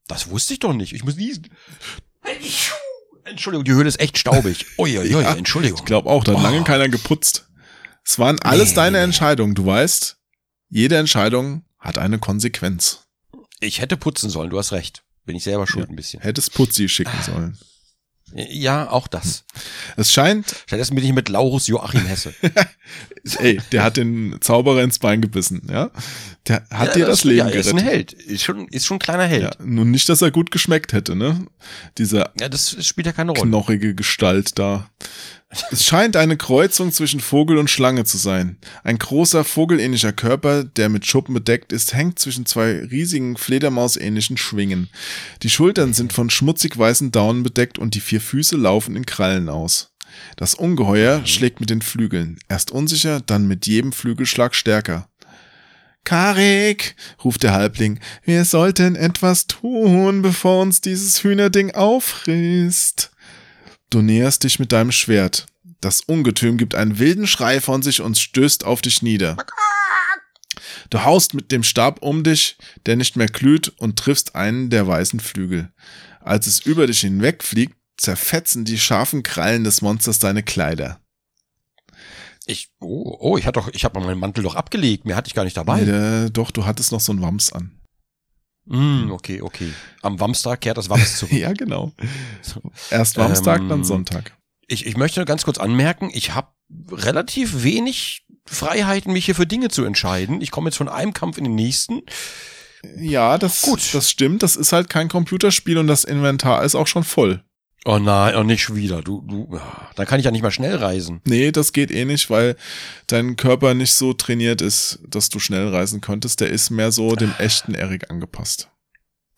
Das wusste ich doch nicht. Ich muss niesen. Entschuldigung, die Höhle ist echt staubig. Uiuiui, Ja, Entschuldigung. Ich glaube auch, da hat lange keiner geputzt. Es waren alles Nee, deine. Entscheidungen, du weißt. Jede Entscheidung hat eine Konsequenz. Ich hätte putzen sollen, du hast recht. Bin ich selber schuld ein bisschen. Hättest Putzi schicken sollen. Ja, auch das. Es scheint, Stattdessen bin ich mit Laurus Joachim Hesse. ey, der hat den Zauberer ins Bein gebissen, ja? Der hat Ja, dir das, Leben ja, er ist ein gerettet. Held. Ist schon, ist schon ein kleiner Held. Ja, nun nicht, dass er gut geschmeckt hätte, ne? Dieser Ja, das spielt ja keine Rolle. knochige Gestalt da. Es scheint eine Kreuzung zwischen Vogel und Schlange zu sein. Ein großer vogelähnlicher Körper, der mit Schuppen bedeckt ist, hängt zwischen zwei riesigen Fledermausähnlichen Schwingen. Die Schultern sind von schmutzig weißen Daunen bedeckt und die vier Füße laufen in Krallen aus. Das Ungeheuer schlägt mit den Flügeln. Erst unsicher, dann mit jedem Flügelschlag stärker. Karik, ruft der Halbling, wir sollten etwas tun, bevor uns dieses Hühnerding auffrisst. Du näherst dich mit deinem Schwert. Das Ungetüm gibt einen wilden Schrei von sich und stößt auf dich nieder. Du haust mit dem Stab um dich, der nicht mehr glüht, und triffst einen der weißen Flügel. Als es über dich hinwegfliegt, zerfetzen die scharfen Krallen des Monsters deine Kleider. Ich, oh, oh, ich hatte doch, ich habe meinen Mantel doch abgelegt. Mehr hatte ich gar nicht dabei. Nee, äh, doch, du hattest noch so einen Wams an. Mm, okay, okay. Am Wamstag kehrt das Wams zurück. Ja, genau. Erst Wamstag, Ähm, dann Sonntag. Ich, ich möchte ganz kurz anmerken, ich habe relativ wenig Freiheiten, mich hier für Dinge zu entscheiden. Ich komme jetzt von einem Kampf in den nächsten. Ja, das, Gut. das stimmt. Das ist halt kein Computerspiel und das Inventar ist auch schon voll. Oh nein, oh nicht wieder. Du, du, dann kann ich ja nicht mal schnell reisen. Nee, das geht eh nicht, weil dein Körper nicht so trainiert ist, dass du schnell reisen könntest. Der ist mehr so dem echten Erik angepasst.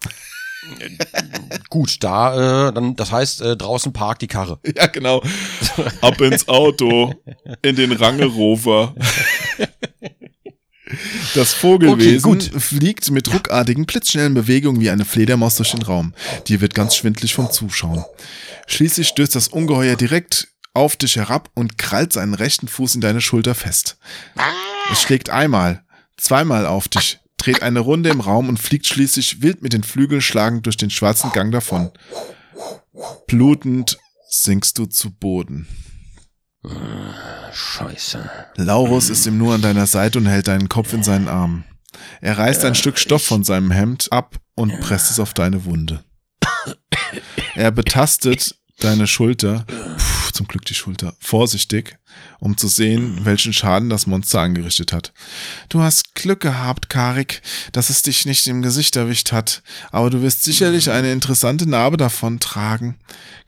Gut, da, äh, dann, das heißt, äh, draußen parkt die Karre. Ja, genau. Ab ins Auto, in den Rangerover. Das Vogelwesen Okay, gut. fliegt mit ruckartigen, blitzschnellen Bewegungen wie eine Fledermaus durch den Raum. Dir wird ganz schwindlig vom Zuschauen. Schließlich stößt das Ungeheuer direkt auf dich herab und krallt seinen rechten Fuß in deine Schulter fest. Es schlägt einmal, zweimal auf dich, dreht eine Runde im Raum und fliegt schließlich wild mit den Flügeln schlagend durch den schwarzen Gang davon. Blutend sinkst du zu Boden. Scheiße. Laurus ist ihm nur an deiner Seite und hält deinen Kopf in seinen Armen. Er reißt ein Stück Stoff von seinem Hemd ab und presst es auf deine Wunde. Er betastet deine Schulter, Puh, zum Glück die Schulter, vorsichtig, um zu sehen, welchen Schaden das Monster angerichtet hat. Du hast Glück gehabt, Karik, dass es dich nicht im Gesicht erwischt hat, aber du wirst sicherlich eine interessante Narbe davon tragen.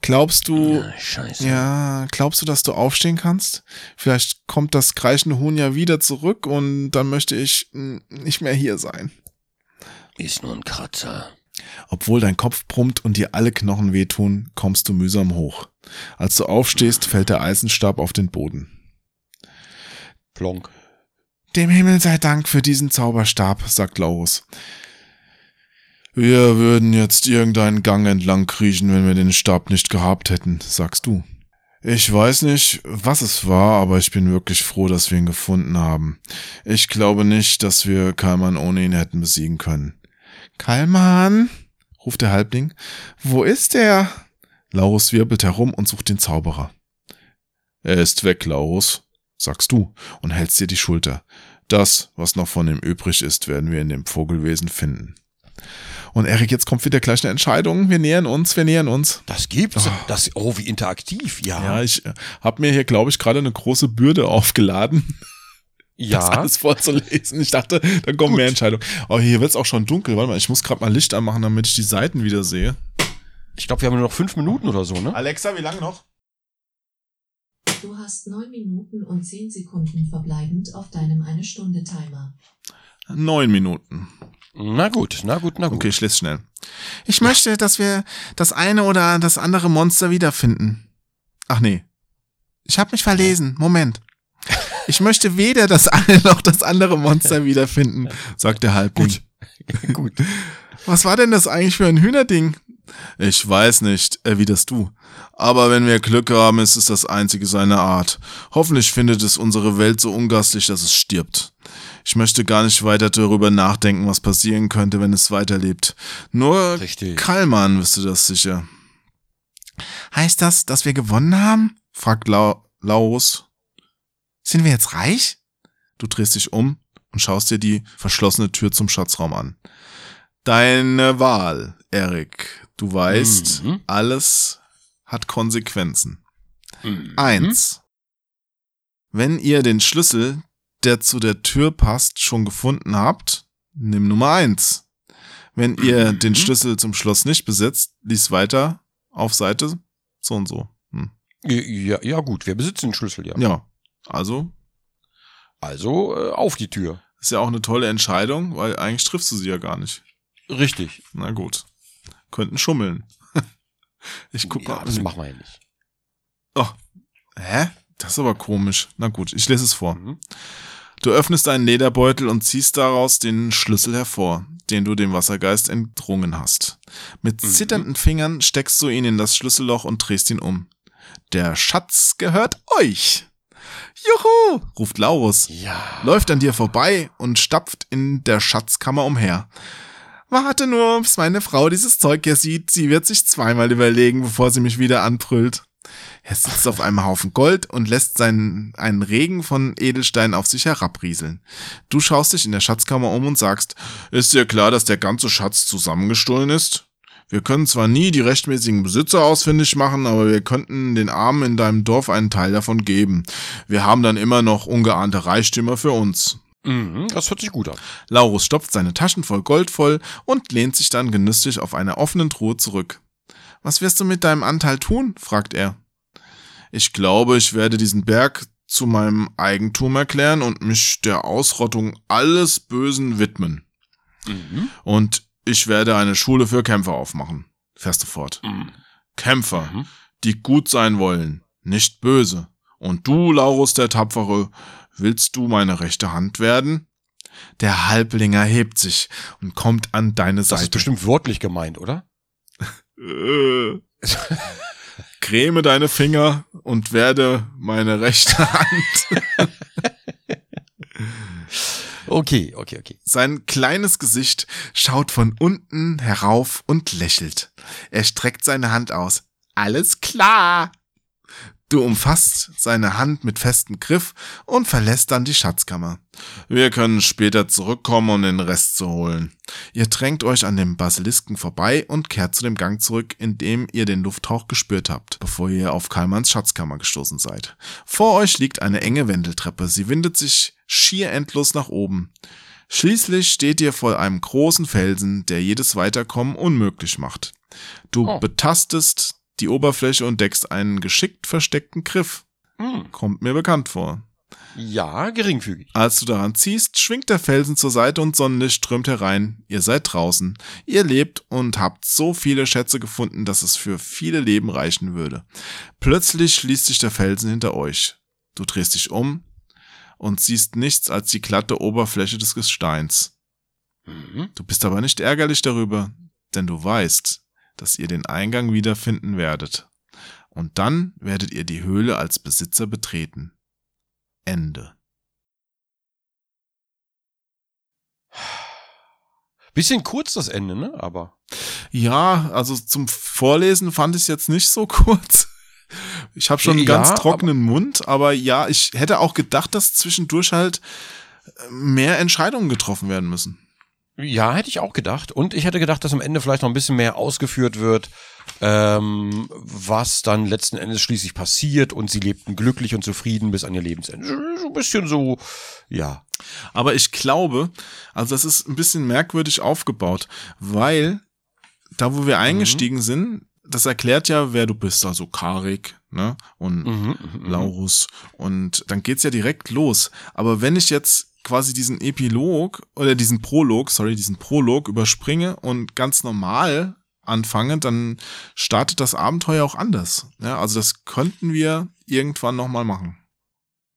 Glaubst du, Scheiße. ja, glaubst du, dass du aufstehen kannst? Vielleicht kommt das kreischende Huhn ja wieder zurück und dann möchte ich mm, nicht mehr hier sein. Ist nur ein Kratzer. Obwohl dein Kopf brummt und dir alle Knochen wehtun, kommst du mühsam hoch. Als du aufstehst, fällt der Eisenstab auf den Boden. Plonk. Dem Himmel sei Dank für diesen Zauberstab, sagt Laurus. Wir würden jetzt irgendeinen Gang entlang kriechen, wenn wir den Stab nicht gehabt hätten, sagst du. Ich weiß nicht, was es war, aber ich bin wirklich froh, dass wir ihn gefunden haben. Ich glaube nicht, dass wir Kalman ohne ihn hätten besiegen können. Kalman, ruft der Halbling, wo ist er? Laurus wirbelt herum und sucht den Zauberer. Er ist weg, Laurus, sagst du und hältst dir die Schulter. Das, was noch von ihm übrig ist, werden wir in dem Vogelwesen finden. Und Erik, jetzt kommt wieder gleich eine Entscheidung. Wir nähern uns, wir nähern uns. Das gibt's. Das, oh, wie interaktiv. Ja. Ja, ich äh, habe mir hier, glaube ich, gerade eine große Bürde aufgeladen, ja. das alles vorzulesen. Ich dachte, da kommen mehr Entscheidungen. Oh, hier wird's auch schon dunkel. Warte mal, ich muss gerade mal Licht anmachen, damit ich die Seiten wieder sehe. Ich glaube, wir haben nur noch fünf Minuten oder so, ne? Alexa, wie lange noch? Du hast 9 Minuten und 10 Sekunden verbleibend auf deinem eine Stunde Timer. Neun Minuten. Na gut, na gut, na gut. Okay, ich lese schnell. Ich möchte, dass wir das eine oder das andere Monster wiederfinden. Ach nee. Ich habe mich verlesen. Moment. Ich möchte weder das eine noch das andere Monster wiederfinden, sagt der Halbling. gut. Was war denn das eigentlich für ein Hühnerding? Ich weiß nicht, erwiderst du. Aber wenn wir Glück haben, ist es das einzige seiner Art. Hoffentlich findet es unsere Welt so ungastlich, dass es stirbt. Ich möchte gar nicht weiter darüber nachdenken, was passieren könnte, wenn es weiterlebt. Nur Richtig. Kalman wüsste das sicher. Heißt das, dass wir gewonnen haben? fragt Lau Laurus. Sind wir jetzt reich? Du drehst dich um und schaust dir die verschlossene Tür zum Schatzraum an. Deine Wahl, Erik. Du weißt, Mhm. alles hat Konsequenzen. Mhm. Eins. Wenn ihr den Schlüssel, der zu der Tür passt, schon gefunden habt, nimm Nummer eins. Wenn ihr Mhm. den Schlüssel zum Schloss nicht besitzt, lies weiter auf Seite so und so. Hm. Ja, ja, gut, wir besitzen den Schlüssel, ja. Ja, also Also äh, auf die Tür. ist ja auch eine tolle Entscheidung, weil eigentlich triffst du sie ja gar nicht. Richtig. Na gut. Könnten schummeln. Ich guck ja, mal. das machen wir ja nicht. Oh. Hä? Das ist aber komisch. Na gut, ich lese es vor. Mhm. Du öffnest einen Lederbeutel und ziehst daraus den Schlüssel hervor, den du dem Wassergeist entrungen hast. Mit Mhm. zitternden Fingern steckst du ihn in das Schlüsselloch und drehst ihn um. Der Schatz gehört euch. Juhu, ruft Laurus, Ja. läuft an dir vorbei und stapft in der Schatzkammer umher. Warte nur, bis meine Frau dieses Zeug hier sieht. Sie wird sich zweimal überlegen, bevor sie mich wieder anbrüllt. Er sitzt auf einem Haufen Gold und lässt seinen, einen Regen von Edelsteinen auf sich herabrieseln. Du schaust dich in der Schatzkammer um und sagst, ist dir klar, dass der ganze Schatz zusammengestohlen ist? Wir können zwar nie die rechtmäßigen Besitzer ausfindig machen, aber wir könnten den Armen in deinem Dorf einen Teil davon geben. Wir haben dann immer noch ungeahnte Reichtümer für uns. Mhm, das hört sich gut an. Laurus stopft seine Taschen voll Gold voll und lehnt sich dann genüsslich auf einer offenen Truhe zurück. Was wirst du mit deinem Anteil tun? fragt er. Ich glaube, ich werde diesen Berg zu meinem Eigentum erklären und mich der Ausrottung alles Bösen widmen. Mhm. Und ich werde eine Schule für Kämpfer aufmachen. Fährst du fort. Mhm. Kämpfer, Mhm. die gut sein wollen, nicht böse. Und du, Laurus der Tapfere, willst du meine rechte Hand werden? Der Halblinger hebt sich und kommt an deine Das ist Seite. bestimmt wörtlich gemeint, oder? Äh. creme deine Finger und werde meine rechte Hand. Okay, okay, okay. Sein kleines Gesicht schaut von unten herauf und lächelt. Er streckt seine Hand aus. Alles klar. Du umfasst seine Hand mit festem Griff und verlässt dann die Schatzkammer. Wir können später zurückkommen, um den Rest zu holen. Ihr drängt euch an dem Basilisken vorbei und kehrt zu dem Gang zurück, in dem ihr den Lufthauch gespürt habt, bevor ihr auf Kalmans Schatzkammer gestoßen seid. Vor euch liegt eine enge Wendeltreppe. Sie windet sich schier endlos nach oben. Schließlich steht ihr vor einem großen Felsen, der jedes Weiterkommen unmöglich macht. Du Oh. betastest die Oberfläche und deckst einen geschickt versteckten Griff. Hm. Kommt mir bekannt vor. Ja, geringfügig. Als du daran ziehst, schwingt der Felsen zur Seite und Sonnenlicht strömt herein. Ihr seid draußen. Ihr lebt und habt so viele Schätze gefunden, dass es für viele Leben reichen würde. Plötzlich schließt sich der Felsen hinter euch. Du drehst dich um und siehst nichts als die glatte Oberfläche des Gesteins. Mhm. Du bist aber nicht ärgerlich darüber, denn du weißt, dass ihr den Eingang wiederfinden werdet. Und dann werdet ihr die Höhle als Besitzer betreten. Ende. Bisschen kurz das Ende, ne? Aber. Ja, also zum Vorlesen fand ich es jetzt nicht so kurz. Ich habe schon einen Ja, ganz trockenen Mund, aber ja, ich hätte auch gedacht, dass zwischendurch halt äh, mehr Entscheidungen getroffen werden müssen. Ja, hätte ich auch gedacht. Und ich hätte gedacht, dass am Ende vielleicht noch ein bisschen mehr ausgeführt wird, ähm, was dann letzten Endes schließlich passiert und sie lebten glücklich und zufrieden bis an ihr Lebensende. So ein bisschen so, ja. Aber ich glaube, also das ist ein bisschen merkwürdig aufgebaut, weil da, wo wir eingestiegen sind, das erklärt ja, wer du bist, also Karik, ne? Und Mhm, mhm, mhm. Laurus. Und dann geht's ja direkt los. Aber wenn ich jetzt quasi diesen Epilog oder diesen Prolog, sorry, diesen Prolog überspringe und ganz normal anfange, dann startet das Abenteuer auch anders. Ja, also das könnten wir irgendwann nochmal machen.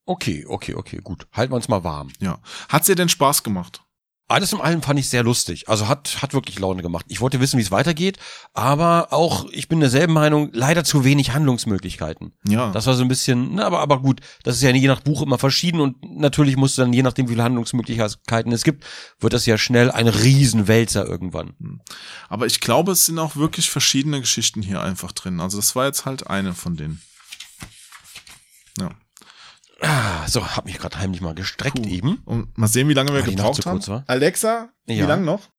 Okay, okay, okay, gut. Halten wir uns mal warm. Ja. Hat's dir denn Spaß gemacht? Alles in allem fand ich sehr lustig. Also hat, hat wirklich Laune gemacht. Ich wollte wissen, wie es weitergeht, aber auch, ich bin derselben Meinung, leider zu wenig Handlungsmöglichkeiten. Ja. Das war so ein bisschen, na, aber, aber gut, das ist ja je nach Buch immer verschieden und natürlich musst du dann, je nachdem, wie viele Handlungsmöglichkeiten es gibt, wird das ja schnell ein Riesenwälzer irgendwann. Aber ich glaube, es sind auch wirklich verschiedene Geschichten hier einfach drin. Also das war jetzt halt eine von denen. Ja. Ah, so, hab mich gerade heimlich mal gestreckt Puh. eben. Und mal sehen, wie lange wir Weil gebraucht haben. Alexa, wie Ja. lange noch?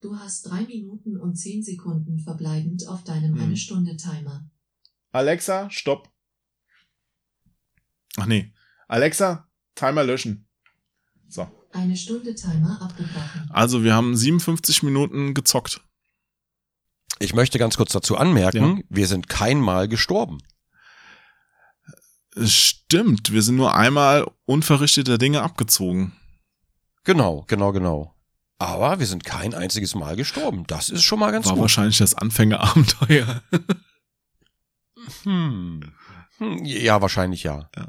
Du hast drei Minuten und zehn Sekunden verbleibend auf deinem Hm. eine Stunde Timer. Alexa, stopp. Ach nee. Alexa, Timer löschen. So. Eine Stunde Timer abgebrochen. Also wir haben 57 Minuten gezockt. Ich möchte ganz kurz dazu anmerken, Ja. wir sind kein Mal gestorben. Stimmt, wir sind nur einmal unverrichteter Dinge abgezogen. Genau, genau, genau. Aber wir sind kein einziges Mal gestorben. Das ist schon mal ganz War gut. wahrscheinlich das Anfängerabenteuer. Hm. Hm, Ja, wahrscheinlich ja. Ja.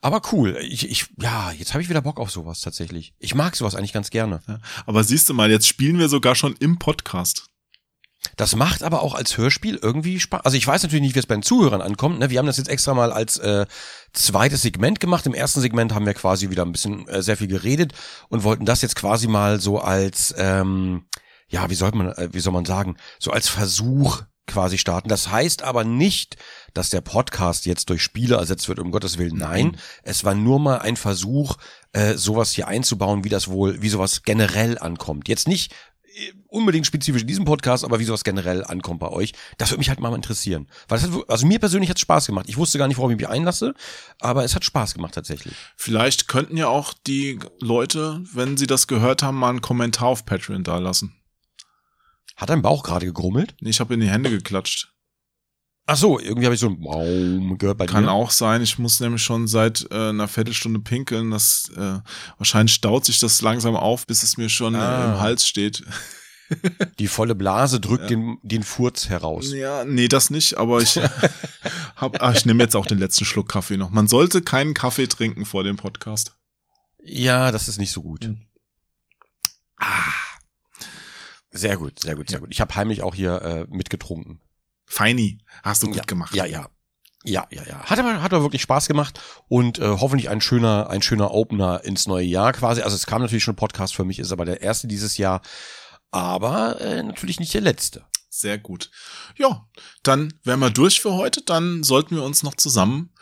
Aber cool. Ich, ich, ja, jetzt habe ich wieder Bock auf sowas tatsächlich. Ich mag sowas eigentlich ganz gerne. Aber siehst du mal, jetzt spielen wir sogar schon im Podcast. Das macht aber auch als Hörspiel irgendwie Spaß. Also ich weiß natürlich nicht, wie es bei den Zuhörern ankommt. Ne? Wir haben das jetzt extra mal als äh, zweites Segment gemacht. Im ersten Segment haben wir quasi wieder ein bisschen äh, sehr viel geredet und wollten das jetzt quasi mal so als, ähm, ja, wie soll man, äh, wie soll man sagen, so als Versuch quasi starten. Das heißt aber nicht, dass der Podcast jetzt durch Spiele ersetzt wird, um Gottes Willen. Nein, es war nur mal ein Versuch, äh, sowas hier einzubauen, wie das wohl, wie sowas generell ankommt. Jetzt nicht unbedingt spezifisch in diesem Podcast, aber wie sowas generell ankommt bei euch. Das würde mich halt mal interessieren. Weil das hat, also mir persönlich hat es Spaß gemacht. Ich wusste gar nicht, worauf ich mich einlasse, aber es hat Spaß gemacht tatsächlich. Vielleicht könnten ja auch die Leute, wenn sie das gehört haben, mal einen Kommentar auf Patreon da lassen. Hat dein Bauch gerade gegrummelt? Ich habe in die Hände geklatscht. Ach so, irgendwie habe ich so ein Baum gehört bei Kann dir. auch sein, ich muss nämlich schon seit äh, einer Viertelstunde pinkeln. Das äh, wahrscheinlich staut sich das langsam auf, bis es mir schon äh, Ah. im Hals steht. Die volle Blase drückt den, den Furz heraus. Ja, nee, das nicht, aber ich hab, ach, ich nehme jetzt auch den letzten Schluck Kaffee noch. Man sollte keinen Kaffee trinken vor dem Podcast. Ja, das ist nicht so gut. Mhm. Ah. Sehr gut, sehr gut, sehr gut. Ich habe heimlich auch hier äh, mitgetrunken. Feini, hast du gut gemacht. Ja, ja. Ja, ja, ja. Hat aber, hat aber wirklich Spaß gemacht und äh, hoffentlich ein schöner, ein schöner Opener ins neue Jahr quasi. Also es kam natürlich schon ein Podcast für mich, ist aber der erste dieses Jahr, aber äh, natürlich nicht der letzte. Sehr gut. Ja, dann wären wir durch für heute. Dann sollten wir uns noch zusammen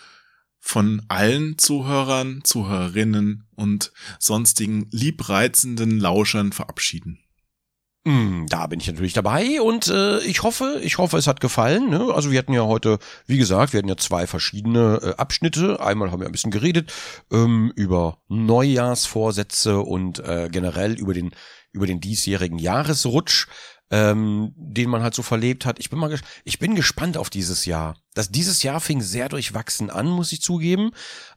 von allen Zuhörern, Zuhörerinnen und sonstigen liebreizenden Lauschern verabschieden. Mm, Da bin ich natürlich dabei und äh, ich hoffe, ich hoffe, es hat gefallen. Ne? Also wir hatten ja heute, wie gesagt, wir hatten ja zwei verschiedene äh, Abschnitte. Einmal haben wir ein bisschen geredet ähm, über Neujahrsvorsätze und äh, generell über den über den diesjährigen Jahresrutsch, ähm, den man halt so verlebt hat. Ich bin mal, ich bin gespannt auf dieses Jahr. Das dieses Jahr fing sehr durchwachsen an, muss ich zugeben.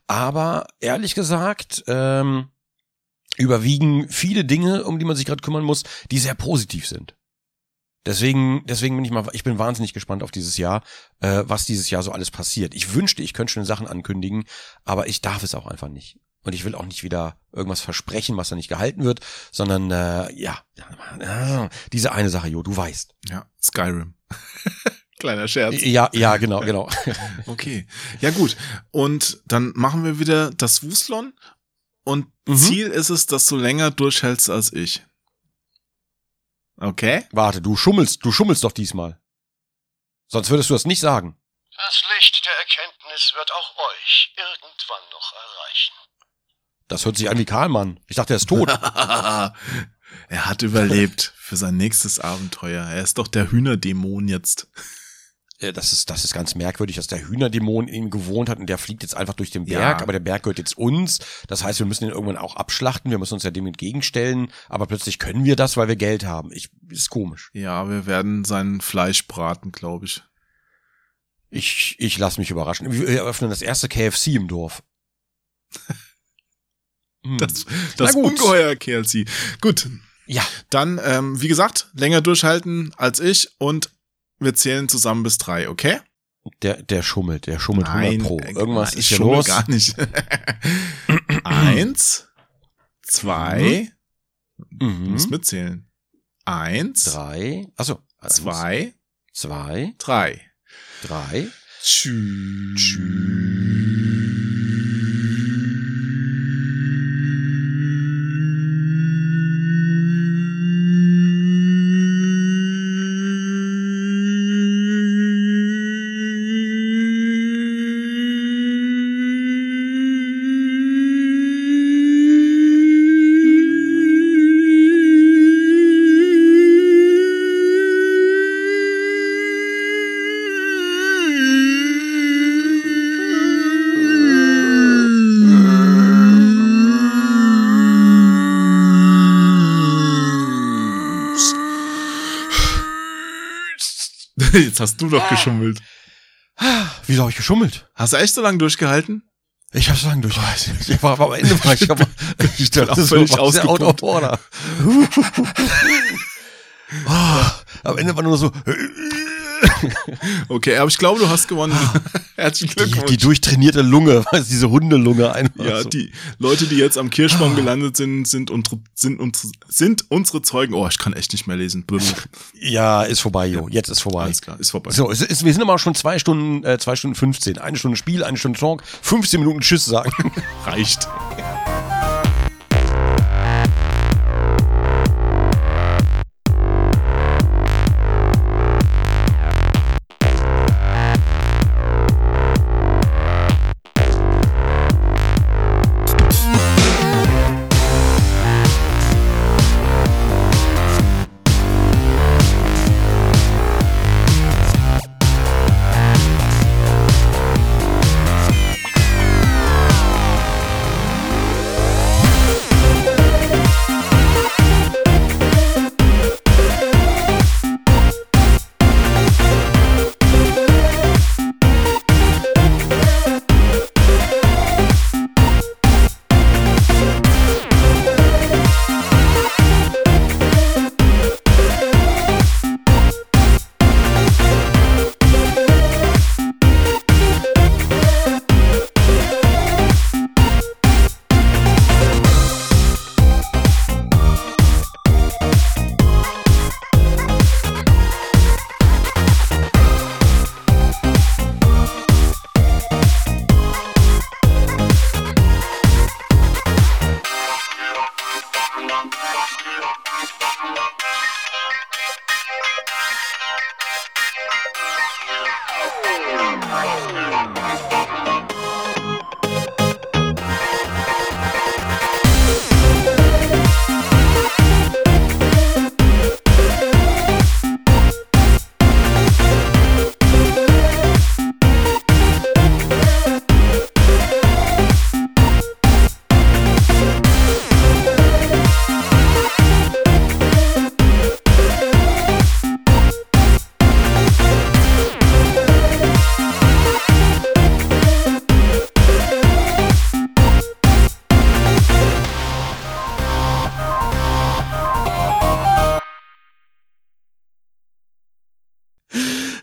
Aber ehrlich gesagt. Ähm, überwiegen viele Dinge, um die man sich gerade kümmern muss, die sehr positiv sind. Deswegen, deswegen bin ich mal, ich bin wahnsinnig gespannt auf dieses Jahr, äh, was dieses Jahr so alles passiert. Ich wünschte, ich könnte schon Sachen ankündigen, aber ich darf es auch einfach nicht. Und ich will auch nicht wieder irgendwas versprechen, was da nicht gehalten wird, sondern äh, ja, ja, diese eine Sache, Jo, du weißt. Ja, Skyrim. Kleiner Scherz. Ja, ja, genau, genau. Okay. Ja, gut. Und dann machen wir wieder das Wuslon. Und Mhm. Ziel ist es, dass du länger durchhältst als ich. Okay? Warte, du schummelst, du schummelst doch diesmal. Sonst würdest du das nicht sagen. Das Licht der Erkenntnis wird auch euch irgendwann noch erreichen. Das hört sich an wie Karlmann. Ich dachte, er ist tot. er hat überlebt für sein nächstes Abenteuer. Er ist doch der Hühnerdämon jetzt. Ja, das ist, das ist ganz merkwürdig, dass der Hühnerdämon ihm gewohnt hat und der fliegt jetzt einfach durch den Berg, Ja. aber der Berg gehört jetzt uns. Das heißt, wir müssen ihn irgendwann auch abschlachten, wir müssen uns ja dem entgegenstellen, aber plötzlich können wir das, weil wir Geld haben. Ich, ist komisch. Ja, wir werden sein Fleisch braten, glaube ich. Ich, ich lasse mich überraschen. Wir eröffnen das erste KFC im Dorf. Hm. Das, Na das. Ungeheuer KLC. Gut, Ja, dann, ähm, wie gesagt, länger durchhalten als ich und wir zählen zusammen bis drei, okay? der, der schummelt, der schummelt 100 Pro. äh, Irgendwas nein, ist ich hier los. gar nicht. Eins, zwei, Mhm. muss mitzählen. Eins, Drei, also zwei, zwei, drei. drei. Tschüss. Jetzt hast du doch geschummelt. Wieso habe ich geschummelt? Hast du echt so lange durchgehalten? Ich hab's lang durch. Ich war, aber am Ende war ich aber ich bin auch völlig war sehr out of order. Ah, am Ende war nur so Okay, aber ich glaube, du hast gewonnen. Herzlichen die, Glückwunsch. die durchtrainierte Lunge, diese Hundelunge einfach. ja, so. die Leute, die jetzt am Kirschbaum gelandet sind, sind unsere, sind, unsere, sind unsere Zeugen. Oh, ich kann echt nicht mehr lesen. Ja, ist vorbei, Jo. Jetzt ist vorbei. Alles klar, ist vorbei. So, es ist, wir sind aber schon zwei Stunden, äh, zwei Stunden 15. Eine Stunde Spiel, eine Stunde Talk, 15 Minuten Tschüss sagen. Reicht.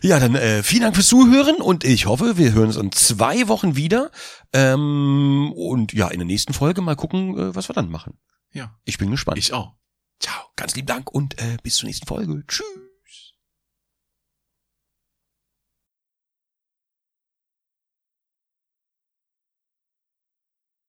Ja, dann äh, vielen Dank fürs Zuhören und ich hoffe, wir hören uns in zwei Wochen wieder. Ähm, und ja, in der nächsten Folge mal gucken, äh, was wir dann machen. Ja. Ich bin gespannt. Ich auch. Ciao, ganz lieben Dank und äh, bis zur nächsten Folge. Tschüss.